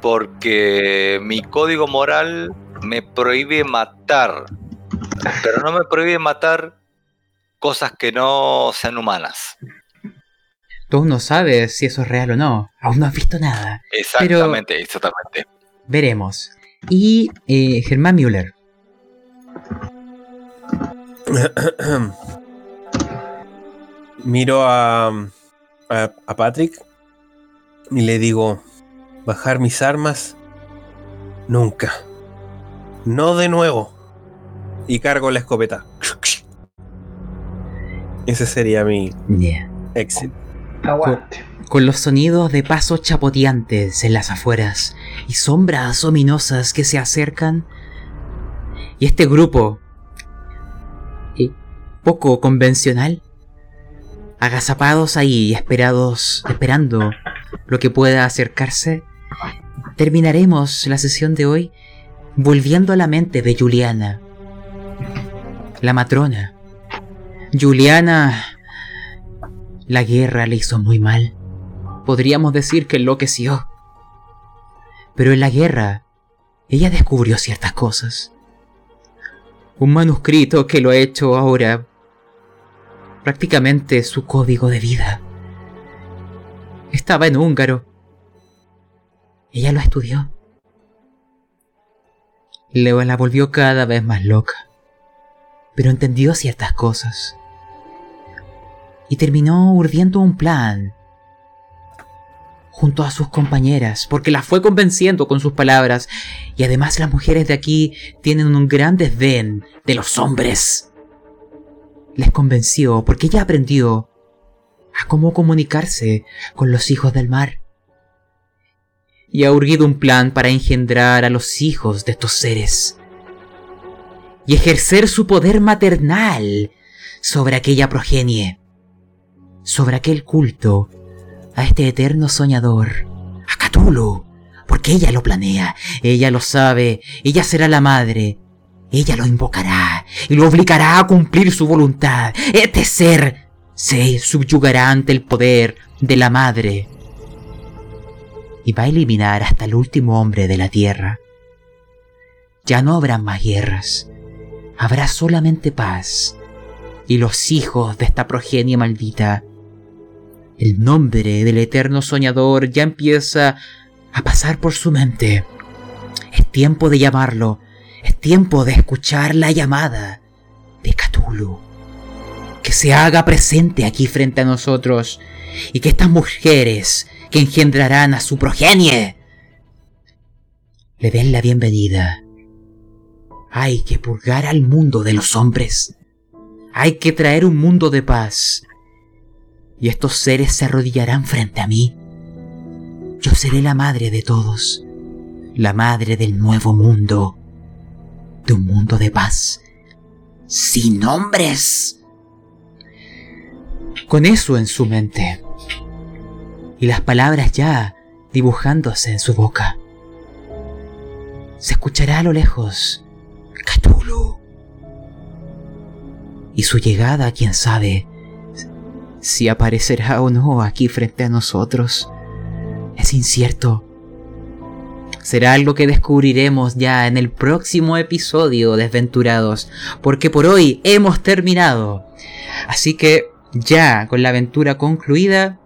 S2: porque mi código moral me prohíbe matar, pero no me prohíbe matar cosas que no sean humanas.
S1: Tú no sabes si eso es real o no. Aún no has visto nada.
S2: Exactamente, exactamente.
S1: Veremos. Y eh, Germán Müller.
S3: Miro a, a, a Patrick y le digo, bajar mis armas, nunca. No de nuevo. Y cargo la escopeta. Ese sería mi
S1: Yeah.
S3: éxito.
S5: Aguante.
S1: Con los sonidos de pasos chapoteantes en las afueras y sombras ominosas que se acercan. Y este grupo, eh, poco convencional, agazapados ahí, esperados, esperando lo que pueda acercarse, terminaremos la sesión de hoy volviendo a la mente de Juliana, la matrona. Juliana, la guerra le hizo muy mal. Podríamos decir que enloqueció. Pero en la guerra, ella descubrió ciertas cosas. Un manuscrito que lo ha hecho ahora prácticamente su código de vida. Estaba en húngaro. Ella lo estudió. Leo la volvió cada vez más loca, pero entendió ciertas cosas. Y terminó urdiendo un plan junto a sus compañeras, porque las fue convenciendo con sus palabras, y además las mujeres de aquí tienen un gran desdén de los hombres. Les convenció porque ella aprendió a cómo comunicarse con los hijos del mar. Y ha urgido un plan para engendrar a los hijos de estos seres. Y ejercer su poder maternal sobre aquella progenie. Sobre aquel culto a este eterno soñador, a Cthulhu, porque ella lo planea, ella lo sabe, ella será la madre, ella lo invocará y lo obligará a cumplir su voluntad. Este ser se subyugará ante el poder de la madre y va a eliminar hasta el último hombre de la tierra. Ya no habrá más guerras, habrá solamente paz y los hijos de esta progenie maldita el nombre del eterno soñador ya empieza a pasar por su mente. Es tiempo de llamarlo. Es tiempo de escuchar la llamada de Cthulhu. Que se haga presente aquí frente a nosotros. Y que estas mujeres que engendrarán a su progenie le den la bienvenida. Hay que purgar al mundo de los hombres. Hay que traer un mundo de paz y estos seres se arrodillarán frente a mí. Yo seré la madre de todos, la madre del nuevo mundo, de un mundo de paz, sin hombres. Con eso en su mente, y las palabras ya dibujándose en su boca, se escuchará a lo lejos Cthulhu. Y su llegada, quién sabe, si aparecerá o no aquí frente a nosotros es incierto. Será algo que descubriremos ya en el próximo episodio Desventurados, porque por hoy hemos terminado. Así que ya con la aventura concluida,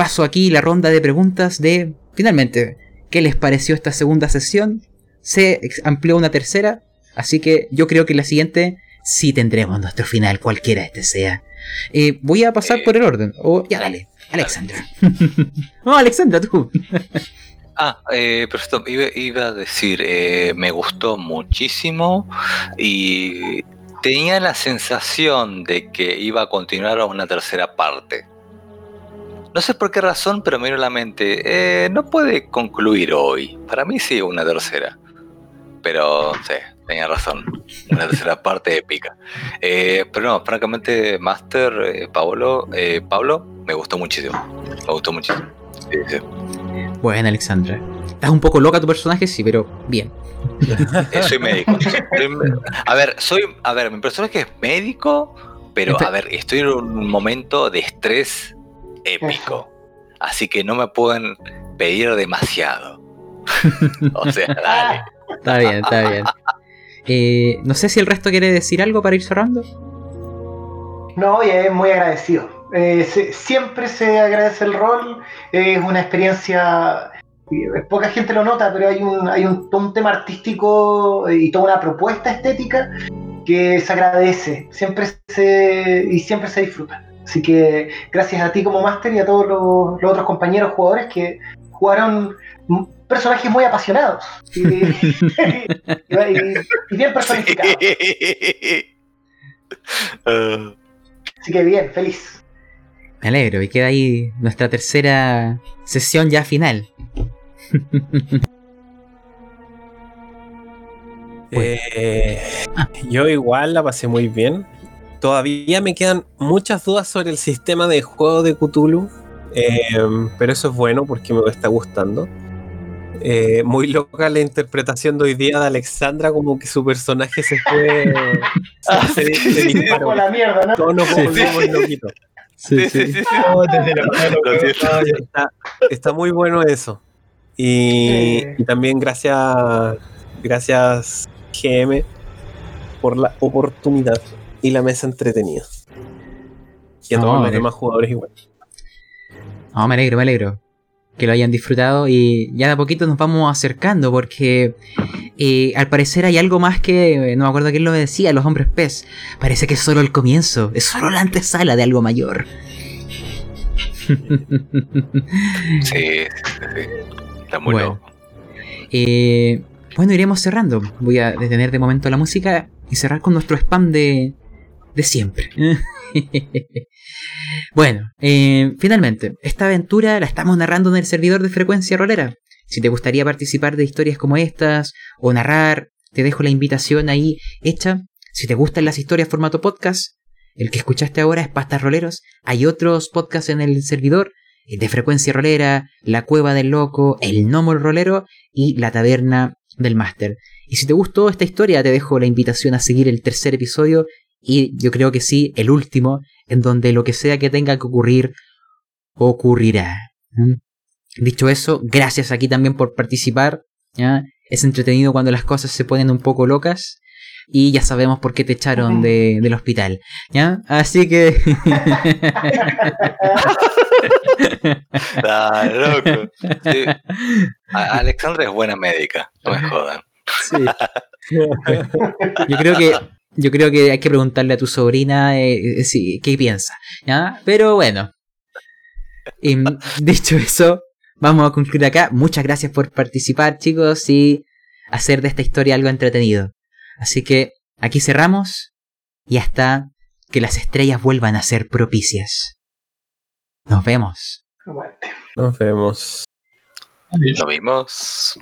S1: paso aquí la ronda de preguntas de, finalmente, ¿qué les pareció esta segunda sesión? Se amplió una tercera, así que yo creo que la siguiente sí tendremos nuestro final, cualquiera este sea. Eh, voy a pasar por el orden. O, ya, dale. Alexandra. no, Alexandra, tú.
S2: Ah, eh, pero esto iba, iba a decir, eh, me gustó muchísimo y tenía la sensación de que iba a continuar una tercera parte. No sé por qué razón, pero me vino a la mente, eh, no puede concluir hoy. Para mí sí una tercera. Pero, sí, tenía razón. Una tercera parte épica. Eh, pero no, francamente, Master, eh, Paolo, eh, Pablo, me gustó muchísimo. Me gustó muchísimo. Sí, sí.
S1: Bueno, Alexandra. Estás un poco loca tu personaje, sí, pero bien.
S2: Soy médico. A ver, soy. A ver, mi personaje es médico, pero
S1: Espe-
S2: a ver, estoy en un momento de estrés épico. Así que no me pueden pedir demasiado. o sea, dale.
S1: Está bien, está bien. Eh, no sé si el resto quiere decir algo para ir cerrando.
S5: No, y es muy agradecido. Eh, se- siempre se agradece el rol. Es una experiencia. eh, Poca gente lo nota, pero hay un, hay un, todo un tema artístico eh, y toda una propuesta estética que se agradece. Siempre se. y siempre se disfruta. Así que gracias a ti como máster y a todos los, los otros compañeros jugadores que jugaron personajes muy apasionados y, y- y bien personificados. Así que bien, feliz.
S1: Me alegro, y queda ahí nuestra tercera sesión ya final.
S3: Eh, yo igual la pasé muy bien. Todavía me quedan muchas dudas sobre el sistema de juego de Cthulhu, eh, pero eso es bueno porque me está gustando. Eh, muy loca la interpretación de hoy día de Alexandra, como que su personaje se fue. se, se- se disparó.
S5: Como la mierda, ¿no?
S3: Todos nos
S2: Sí,
S3: volvimos loquitos.
S2: sí, sí, sí, sí.
S4: Desde la mano,
S2: Lo siento.
S3: Está, está muy bueno eso. Y,
S5: Sí.
S3: y también gracias, gracias GM por la oportunidad y la mesa entretenida. Y a
S1: No,
S3: todos los demás jugadores igual.
S1: No, me alegro, me alegro. Que lo hayan disfrutado y ya de a poquito nos vamos acercando porque eh, al parecer hay algo más que, eh, no me acuerdo quién lo decía, los hombres pez. Parece que es solo el comienzo, es solo la antesala de algo mayor.
S2: Sí, sí, sí, sí. Está muy
S1: Bueno.
S2: loco.
S1: Eh, bueno, iremos cerrando. Voy a detener de momento la música y cerrar con nuestro spam de, de siempre. bueno, eh, finalmente, esta aventura la estamos narrando en el servidor de frecuencia rolera. Si te gustaría participar de historias como estas o narrar, te dejo la invitación ahí hecha. Si te gustan las historias formato podcast, el que escuchaste ahora es Pastas Roleros. Hay otros podcasts en el servidor, el de frecuencia rolera, La Cueva del Loco, El Gnomo el Rolero y La Taberna del Máster. Y si te gustó esta historia, te dejo la invitación a seguir el tercer episodio y yo creo que sí, el último, en donde lo que sea que tenga que ocurrir, ocurrirá. ¿Mm? Dicho eso, gracias aquí también por participar. ¿ya? Es entretenido cuando las cosas se ponen un poco locas. Y ya sabemos por qué te echaron de- del hospital. ¿Ya? Así que.
S2: Está loco. Sí. Alexandra es buena médica, no me jodan.
S1: Sí. Yo creo que yo creo que hay que preguntarle a tu sobrina eh, si- qué piensa, ¿ya? Pero bueno. Y, mm, dicho eso, vamos a concluir acá. Muchas gracias por participar, chicos, y hacer de esta historia algo entretenido. Así que aquí cerramos y hasta que las estrellas vuelvan a ser propicias. Nos vemos.
S3: Nos vemos.
S2: Lo vimos.